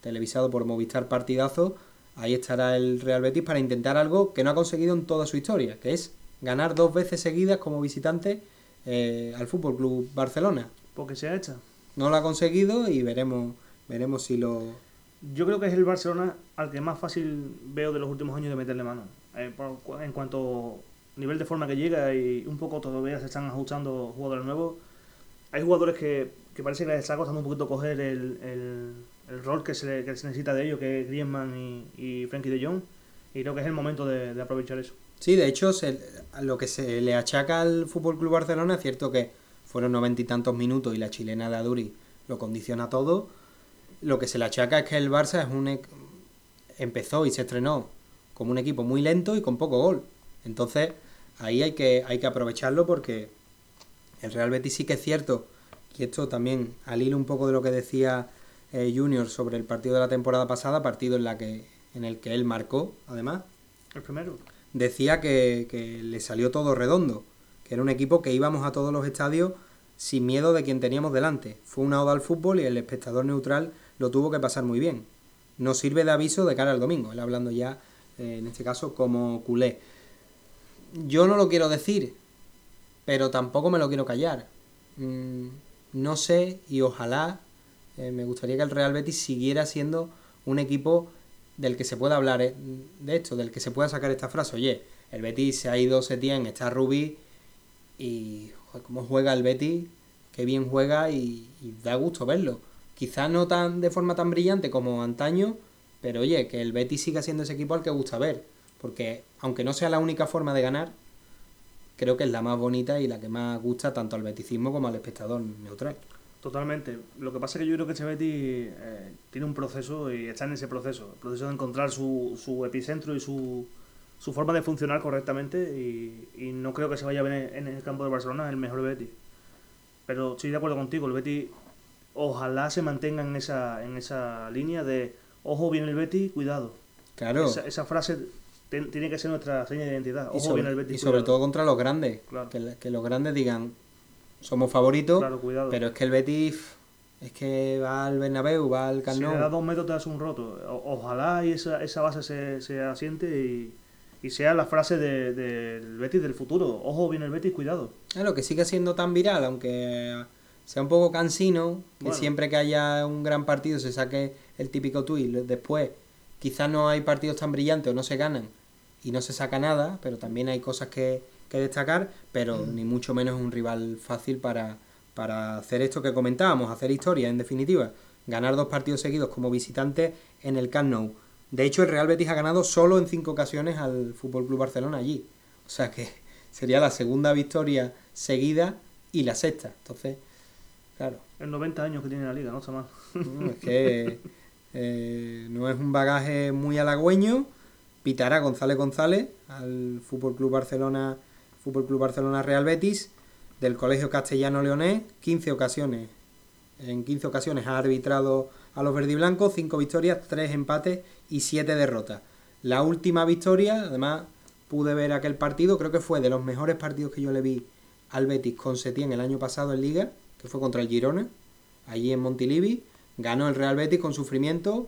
televisado por Movistar Partidazo, ahí estará el Real Betis para intentar algo que no ha conseguido en toda su historia, que es ganar dos veces seguidas como visitante eh, al Fútbol Club Barcelona. Porque se ha hecho. No lo ha conseguido y veremos, veremos si lo. Yo creo que es el Barcelona al que más fácil veo de los últimos años de meterle mano. Eh, en cuanto nivel de forma que llega y un poco todavía se están ajustando jugadores nuevos hay jugadores que, que parece que les está costando un poquito coger el, el, el rol que se, que se, necesita de ellos, que es Griezmann y, y Frankie de Jong, y creo que es el momento de, de aprovechar eso. Sí, de hecho, se, lo que se le achaca al Fútbol Club Barcelona es cierto que fueron noventa y tantos minutos y la chilena de Aduri lo condiciona todo. Lo que se le achaca es que el Barça es un empezó y se estrenó como un equipo muy lento y con poco gol. Entonces, ahí hay que, hay que aprovecharlo porque el Real Betis sí que es cierto, y esto también al hilo un poco de lo que decía eh, Junior sobre el partido de la temporada pasada, partido en, la que, en el que él marcó, además. El primero. Decía que, que le salió todo redondo, era un equipo que íbamos a todos los estadios sin miedo de quien teníamos delante. Fue una oda al fútbol y el espectador neutral lo tuvo que pasar muy bien. No sirve de aviso de cara al domingo, él hablando ya, eh, en este caso, como culé. Yo no lo quiero decir, pero tampoco me lo quiero callar. Mm, no sé y ojalá eh, me gustaría que el Real Betis siguiera siendo un equipo del que se pueda hablar eh, de esto, del que se pueda sacar esta frase. Oye, el Betis se ha ido Setién, está Rubí y cómo juega el Betis, qué bien juega y, y da gusto verlo. Quizás no tan de forma tan brillante como antaño, pero oye, que el Betis siga siendo ese equipo al que gusta ver, porque aunque no sea la única forma de ganar, creo que es la más bonita y la que más gusta tanto al beticismo como al espectador neutral. Totalmente. Lo que pasa es que yo creo que este Betis eh, tiene un proceso y está en ese proceso. El proceso de encontrar su, su epicentro y su, su forma de funcionar correctamente y, y, no creo que se vaya a ver en el campo de Barcelona el mejor Betis. Pero estoy de acuerdo contigo, el Betis ojalá se mantenga en esa, en esa línea de ojo bien el Betis, cuidado. Claro. Esa, esa frase tiene que ser nuestra seña de identidad. Ojo y sobre, bien el Betis, y sobre todo contra los grandes. Claro. Que, que, los grandes digan, somos favoritos, Claro, cuidado. pero es que el Betis es que va al Bernabéu, va al Camp Si le da dos metros te das un roto. O- ojalá y esa, esa base se, se asiente y, y sea la frase del de, Betis del futuro. Ojo bien el Betis, cuidado. Claro, que sigue siendo tan viral, aunque sea un poco cansino, que Bueno. siempre que haya un gran partido se saque el típico tuit. Después, quizás no hay partidos tan brillantes o no se ganan y no se saca nada, pero también hay cosas que, que destacar, pero Mm. ni mucho menos un rival fácil para, para hacer esto que comentábamos, hacer historia, en definitiva. Ganar dos partidos seguidos como visitante en el Camp Nou. De hecho, el Real Betis ha ganado solo en cinco ocasiones al Fútbol Club Barcelona allí. O sea que sería la segunda victoria seguida y la sexta. Entonces, claro, En 90 años que tiene la liga, no está mal. no, es que eh, no es un bagaje muy halagüeño. Pitará González González al Fútbol Club Barcelona, Fútbol Club Barcelona Real Betis del Colegio Castellano Leonés, 15 ocasiones. En 15 ocasiones ha arbitrado a los verdiblancos, 5 victorias, 3 empates y 7 derrotas. La última victoria, además pude ver aquel partido, creo que fue de los mejores partidos que yo le vi al Betis con Setién el año pasado en Liga, que fue contra el Girona, allí en Montilivi. Ganó el Real Betis con sufrimiento,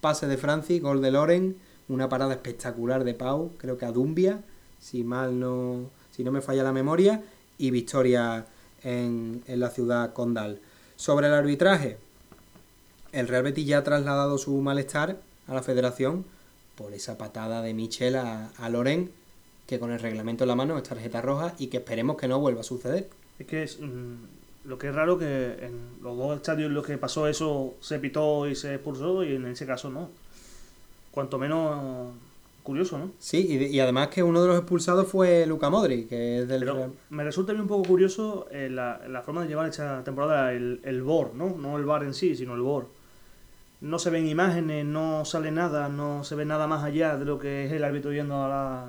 pase de Francis, gol de Loren, una parada espectacular de Pau, creo que a Dumbia, si mal no, si no me falla la memoria, y victoria en, en la ciudad condal. Sobre el arbitraje, el Real Betis ya ha trasladado su malestar a la federación por esa patada de Michel a, a Loren, que con el reglamento en la mano es tarjeta roja y que esperemos que no vuelva a suceder. Es que es, mm, lo que es raro que en los dos estadios en los que pasó eso se pitó y se expulsó y en ese caso no. Cuanto menos Curioso, ¿no? Sí, y, y además que uno de los expulsados fue Luca Modri, que es del Pero Real- me resulta a mí un poco curioso eh, la, la forma de llevar esta temporada el, el VOR, ¿no? No el VAR en sí, sino el VOR. No se ven imágenes, no sale nada, no se ve nada más allá de lo que es el árbitro yendo a la...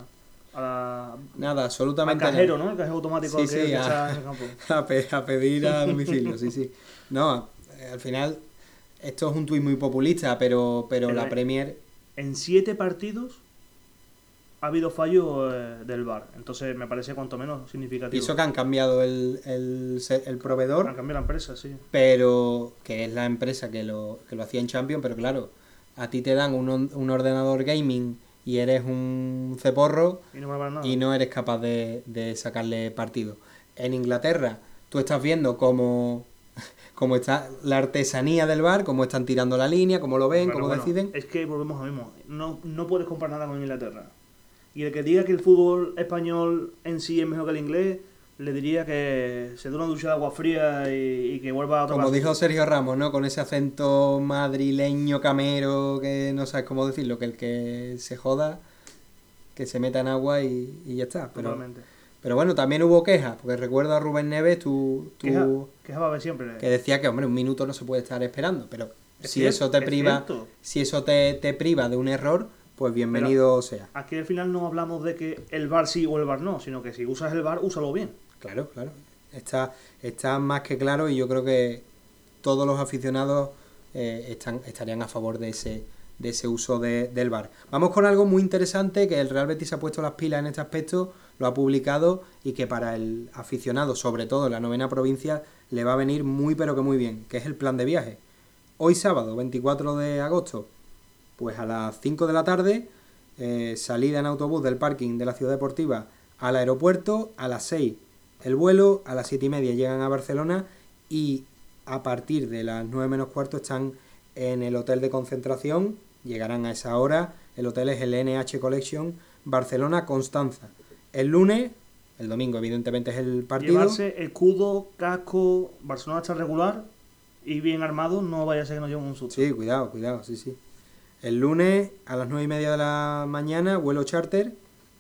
A la Nada, al absolutamente cajero, nada. ¿no? El cajero automático Sí, que, sí, a- en el campo. a, pe- a pedir a domicilio, sí, sí. No, eh, al final, esto es un tuit muy populista, pero, pero la Premier, En siete partidos ha habido fallo eh, del VAR. Entonces me parece cuanto menos significativo. pienso que han cambiado el, el, proveedor, Han cambiado la empresa, sí. pero que es la empresa que lo, que lo hacía en Champions, pero claro, a ti te dan un, un ordenador gaming y eres un ceporro Y no nada. y eres capaz de, de sacarle partido. En Inglaterra, tú estás viendo cómo, cómo está la artesanía del bar, cómo están tirando la línea, cómo lo ven, cómo bueno, deciden. Es que volvemos a lo mismo. No, no puedes comparar nada con Inglaterra. Y el que diga que el fútbol español en sí es mejor que el inglés, le diría que se dé una ducha de agua fría y, y que vuelva a otra Como dijo Sergio Ramos, ¿no? Con ese acento madrileño camero que no sabes cómo decirlo, que el que se joda, que se meta en agua y, y ya está. Pero, Totalmente. pero bueno, también hubo quejas, porque recuerdo a Rubén Neves, tú, tú- Queja, queja va a haber siempre. que decía que, hombre, un minuto no se puede estar esperando, pero Es si eso te priva, si eso te, te priva de un error, pues bienvenido sea. Aquí al final no hablamos de que el bar sí o el bar no, sino que si usas el bar, úsalo bien. Claro, claro. Está, está más que claro y yo creo que todos los aficionados eh, están, estarían a favor de ese, de ese uso de- del VAR. Vamos con algo muy interesante que el Real Betis ha puesto las pilas en este aspecto, lo ha publicado y que para el aficionado, sobre todo en la novena provincia, le va a venir muy pero que muy bien, que es el plan de viaje. Hoy sábado, 24 de agosto, pues a las 5 de la tarde, eh, salida en autobús del parking de la ciudad deportiva al aeropuerto, a las 6 el vuelo, a las 7 y media llegan a Barcelona y a partir de las 9 menos cuarto están en el hotel de concentración, llegarán a esa hora, el hotel es el NH Collection Barcelona Constanza. El lunes, el domingo evidentemente es el partido. Llevarse escudo, casco, Barcelona está regular y bien armado, no vaya a ser que nos lleven un susto. Sí, cuidado, cuidado, sí, sí. El lunes a las 9 y media de la mañana, vuelo charter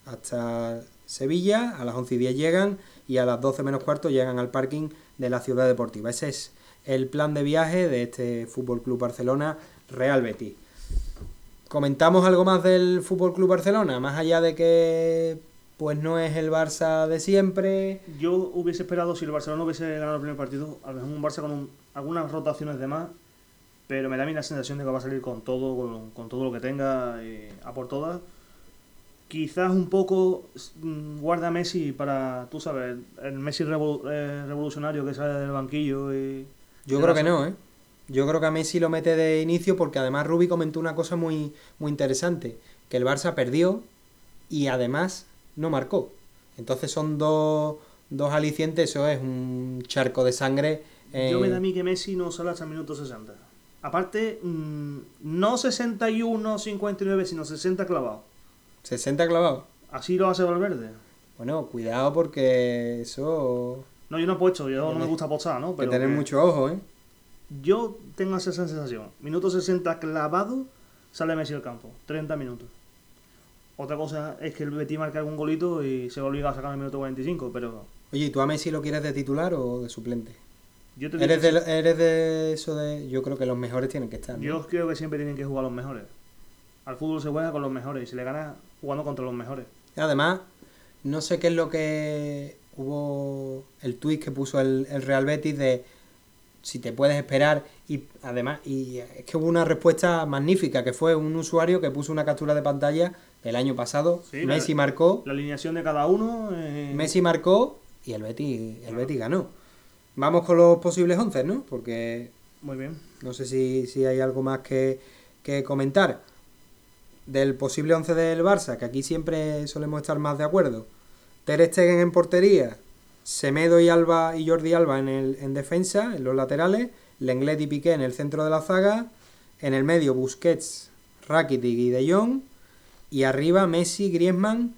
hasta Sevilla, a las 11 y 10 llegan y a las 12 menos cuarto llegan al parking de la ciudad deportiva. Ese es el plan de viaje de este Fútbol Club Barcelona Real Betis. ¿Comentamos algo más del Fútbol Club Barcelona? Más allá de que pues no es el Barça de siempre. Yo hubiese esperado si el Barcelona hubiese ganado el primer partido, a lo mejor un Barça con un- algunas rotaciones de más, pero me da a mí la sensación de que va a salir con todo, con, con todo lo que tenga, eh, a por todas. Quizás un poco mm, guarda a Messi para, tú sabes, el Messi revol- eh, revolucionario que sale del banquillo y... Yo creo que no, ¿eh? Yo creo que a Messi lo mete de inicio porque además Rubi comentó una cosa muy, muy interesante, que el Barça perdió y además no marcó. Entonces son dos, dos alicientes, eso es un charco de sangre. eh, Yo me da a mí que Messi no sale hasta el minuto 60. Aparte, mm, no 61, 59, sino 60 clavados. 60 clavados. Así lo hace Valverde. Bueno, cuidado porque eso... No, yo no he puesto, yo no me gusta apostar, ¿no? Hay que Pero tener que mucho ojo, ¿eh? yo tengo esa sensación. Minuto 60 clavado, sale Messi al campo. 30 minutos. Otra cosa es que el Betis marca algún golito y se va obligado a sacar el minuto 45, pero Oye, ¿y tú a Messi lo quieres de titular o de suplente? Yo te digo ¿Eres que de, eres de eso de...? Yo creo que los mejores tienen que estar. ¿no? Yo creo que siempre tienen que jugar los mejores. Al fútbol se juega con los mejores y se le gana jugando contra los mejores. Además, no sé qué es lo que hubo el tuit que puso el, el Real Betis de si te puedes esperar y además y es que hubo una respuesta magnífica que fue un usuario que puso una captura de pantalla del año pasado Sí, Messi la- marcó La alineación de cada uno. eh, Messi marcó y el Betis el Betis ganó vamos con los posibles 11 ¿no? porque Muy bien. no sé si, si hay algo más que, que comentar. Del posible 11 del Barça, que aquí siempre solemos estar más de acuerdo. Ter Stegen en portería, Semedo y Alba y Jordi Alba en, el, en defensa, en los laterales, Lenglet y Piqué en el centro de la zaga, en el medio Busquets, Rakitic y De Jong, y arriba Messi, Griezmann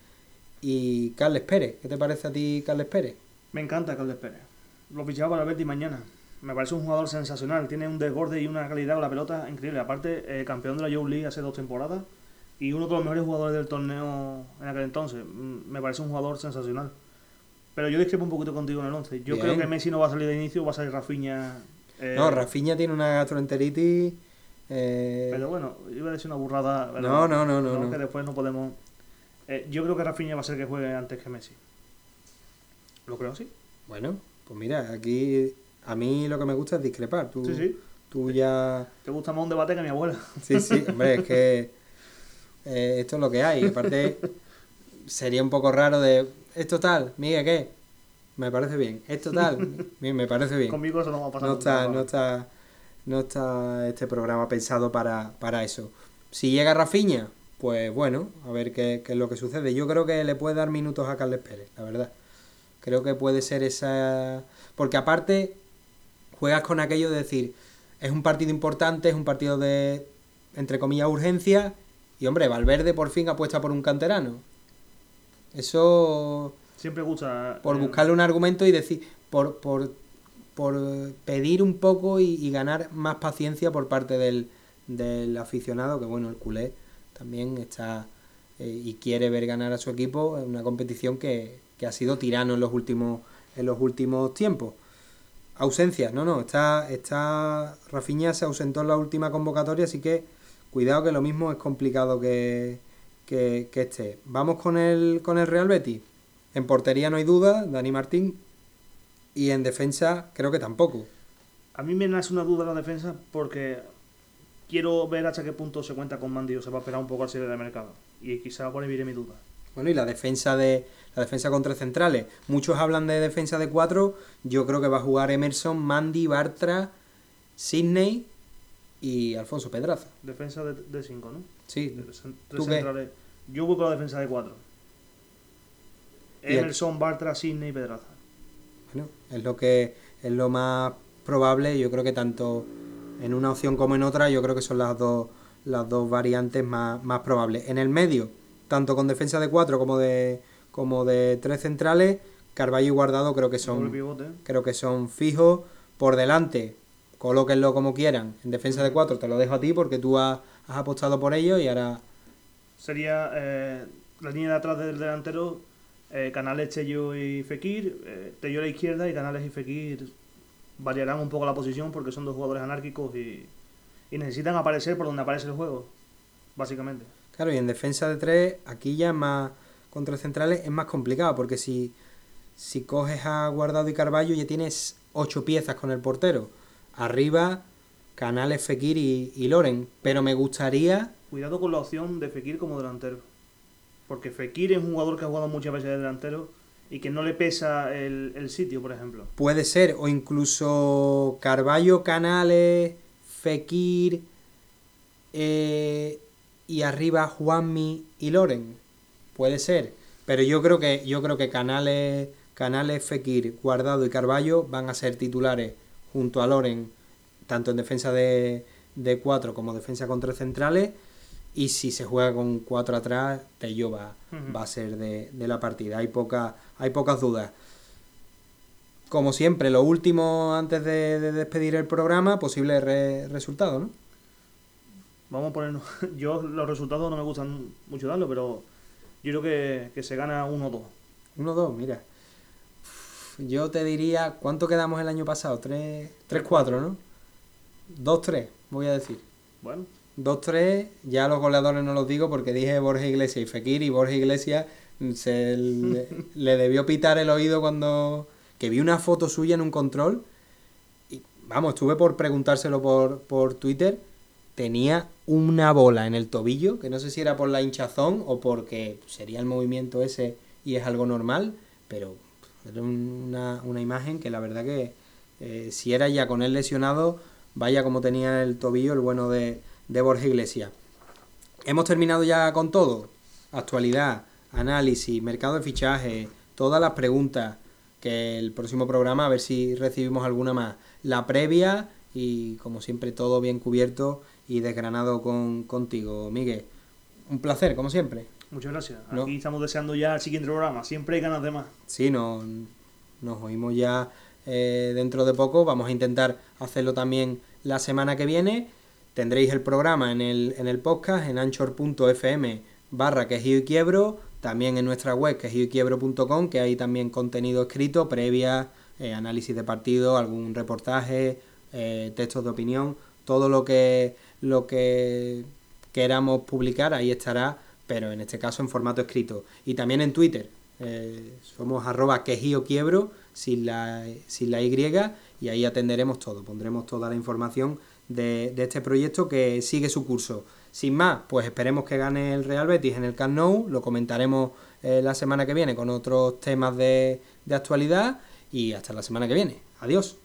y Carles Pérez. ¿Qué te parece a ti Carles Pérez? Me encanta Carles Pérez. Lo fichaba para el Betis mañana. Me parece un jugador sensacional. Tiene un desborde y una calidad con la pelota increíble. Aparte, eh, campeón de la Youth League hace dos temporadas. y uno de los mejores jugadores del torneo en aquel entonces. Mm, Me parece un jugador sensacional. Pero yo discrepo un poquito contigo en el 11. Yo Bien. creo que Messi no va a salir de inicio, va a salir Rafinha. eh, No, Rafinha tiene una gastroenteritis. eh, Pero bueno, iba a decir una burrada. No, no, no, no, no. Que después no podemos. Eh, yo creo que Rafinha va a ser que juegue antes que Messi. Lo creo así. Bueno, pues mira, aquí a mí lo que me gusta es discrepar. Tú, Sí, sí. tú ya. Te gusta más un debate que mi abuela. Sí, sí, hombre, es que eh, esto es lo que hay. Aparte, sería un poco raro de. ¿Esto tal? Miguel, ¿qué? Me parece bien. ¿Esto tal? Me parece bien. Conmigo eso no va a pasar. No está, no está, no está este programa pensado para, para eso. Si llega Rafiña, pues bueno, a ver qué, qué es lo que sucede. Yo creo que le puede dar minutos a Carles Pérez, la verdad. Creo que puede ser esa... Porque aparte, juegas con aquello de decir, es un partido importante, es un partido de, entre comillas, urgencia, y hombre, Valverde por fin apuesta por un canterano. Eso Siempre gusta. por eh, buscarle un argumento y decir, por, por, por pedir un poco y, y ganar más paciencia por parte del, del aficionado, que bueno, el culé también está eh, y quiere ver ganar a su equipo en una competición que, que ha sido tirano en los últimos, en los últimos tiempos. Ausencias, no, no, está, está Rafinha se ausentó en la última convocatoria, así que cuidado que lo mismo es complicado que, que, que esté. Vamos con el, con el Real Betis. En portería no hay duda, Dani Martín. Y en defensa creo que tampoco. A mí me nace una duda la defensa porque quiero ver hasta qué punto se cuenta con Mandy o se va a esperar un poco al cierre de mercado. Y quizá por ahí viene mi duda. Bueno, y la defensa de la defensa contra centrales. Muchos hablan de defensa de cuatro. Yo creo que va a jugar Emerson, Mandy, Bartra, Sidney y Alfonso Pedraza. Defensa de 5, ¿no? Sí, De cen- ¿Tú Tres qué? centrales. Yo voy con la defensa de 4. Y el- Emerson, Bartra, Sidney y Pedraza. Bueno, es lo que es lo más probable. Yo creo que tanto en una opción como en otra, yo creo que son las dos las dos variantes más, más probables. En el medio, tanto con defensa de cuatro como de como de tres centrales, Carballo y Guardado creo que son creo que son fijos por delante. Colóquenlo como quieran. En defensa de cuatro te lo dejo a ti porque tú has, has apostado por ello y ahora Sería eh, la línea de atrás del delantero, eh, Canales, Tello y Fekir. Eh, Tello a la izquierda y Canales y Fekir variarán un poco la posición porque son dos jugadores anárquicos y, y necesitan aparecer por donde aparece el juego, básicamente. Claro, y en defensa de tres, aquí ya más contra centrales es más complicado, porque si, si coges a Guardado y Carballo ya tienes ocho piezas con el portero. Arriba, Canales, Fekir y, y Loren. Pero me gustaría, Cuidado con la opción de Fekir como delantero. Porque Fekir es un jugador que ha jugado muchas veces de delantero y que no le pesa el, el sitio, por ejemplo. puede ser, o incluso Carballo, Canales, Fekir eh, y arriba Juanmi y Loren. Puede ser. Pero yo creo que, yo creo que Canales, Canales, Fekir, Guardado y Carballo van a ser titulares junto a Loren, tanto en defensa de, de cuatro como defensa contra centrales. Y si se juega con cuatro atrás, Tello va, a ser de, de la partida. Hay, poca, hay pocas dudas. Como siempre, lo último antes de, de despedir el programa, posible re- resultado, ¿no? Vamos a ponernos. Yo los resultados no me gustan mucho darlo, pero yo creo que, que se gana 1-2. 1-2, mira. Yo te diría, ¿cuánto quedamos el año pasado? 3-4, ¿no? 2-3, voy a decir. Bueno, 2-3, ya los goleadores no los digo porque dije Borja Iglesias y Fekir y Borja Iglesias se le, le debió pitar el oído cuando que vi una foto suya en un control y vamos, estuve por preguntárselo por, por Twitter, tenía una bola en el tobillo, que no sé si era por la hinchazón o porque sería el movimiento ese y es algo normal, pero era una, una imagen que la verdad que eh, si era ya con él lesionado, vaya como tenía el tobillo el bueno de, de Borja Iglesias. Hemos terminado ya con todo. Actualidad, análisis, mercado de fichaje, todas las preguntas que el próximo programa a ver si recibimos alguna más. La previa y como siempre todo bien cubierto y desgranado con, contigo, Miguel. Un placer, como siempre. muchas gracias. No. Aquí estamos deseando ya el siguiente programa. Siempre hay ganas de más. Sí, nos, nos oímos ya eh, dentro de poco. Vamos a intentar hacerlo también la semana que viene. tendréis el programa en el, en el podcast en anchor.fm barra quejío y quiebro, también en nuestra web quejío que hay también contenido escrito, previa, eh, análisis de partido, algún reportaje, eh, textos de opinión, todo lo que, lo que queramos publicar ahí estará, pero en este caso en formato escrito. Y también en Twitter, eh, somos arroba quejío sin la, sin la Y y ahí atenderemos todo, pondremos toda la información de, de este proyecto que sigue su curso. Sin más, pues esperemos que gane el Real Betis en el Camp Nou, lo comentaremos eh, la semana que viene con otros temas de, de actualidad y hasta la semana que viene. Adiós.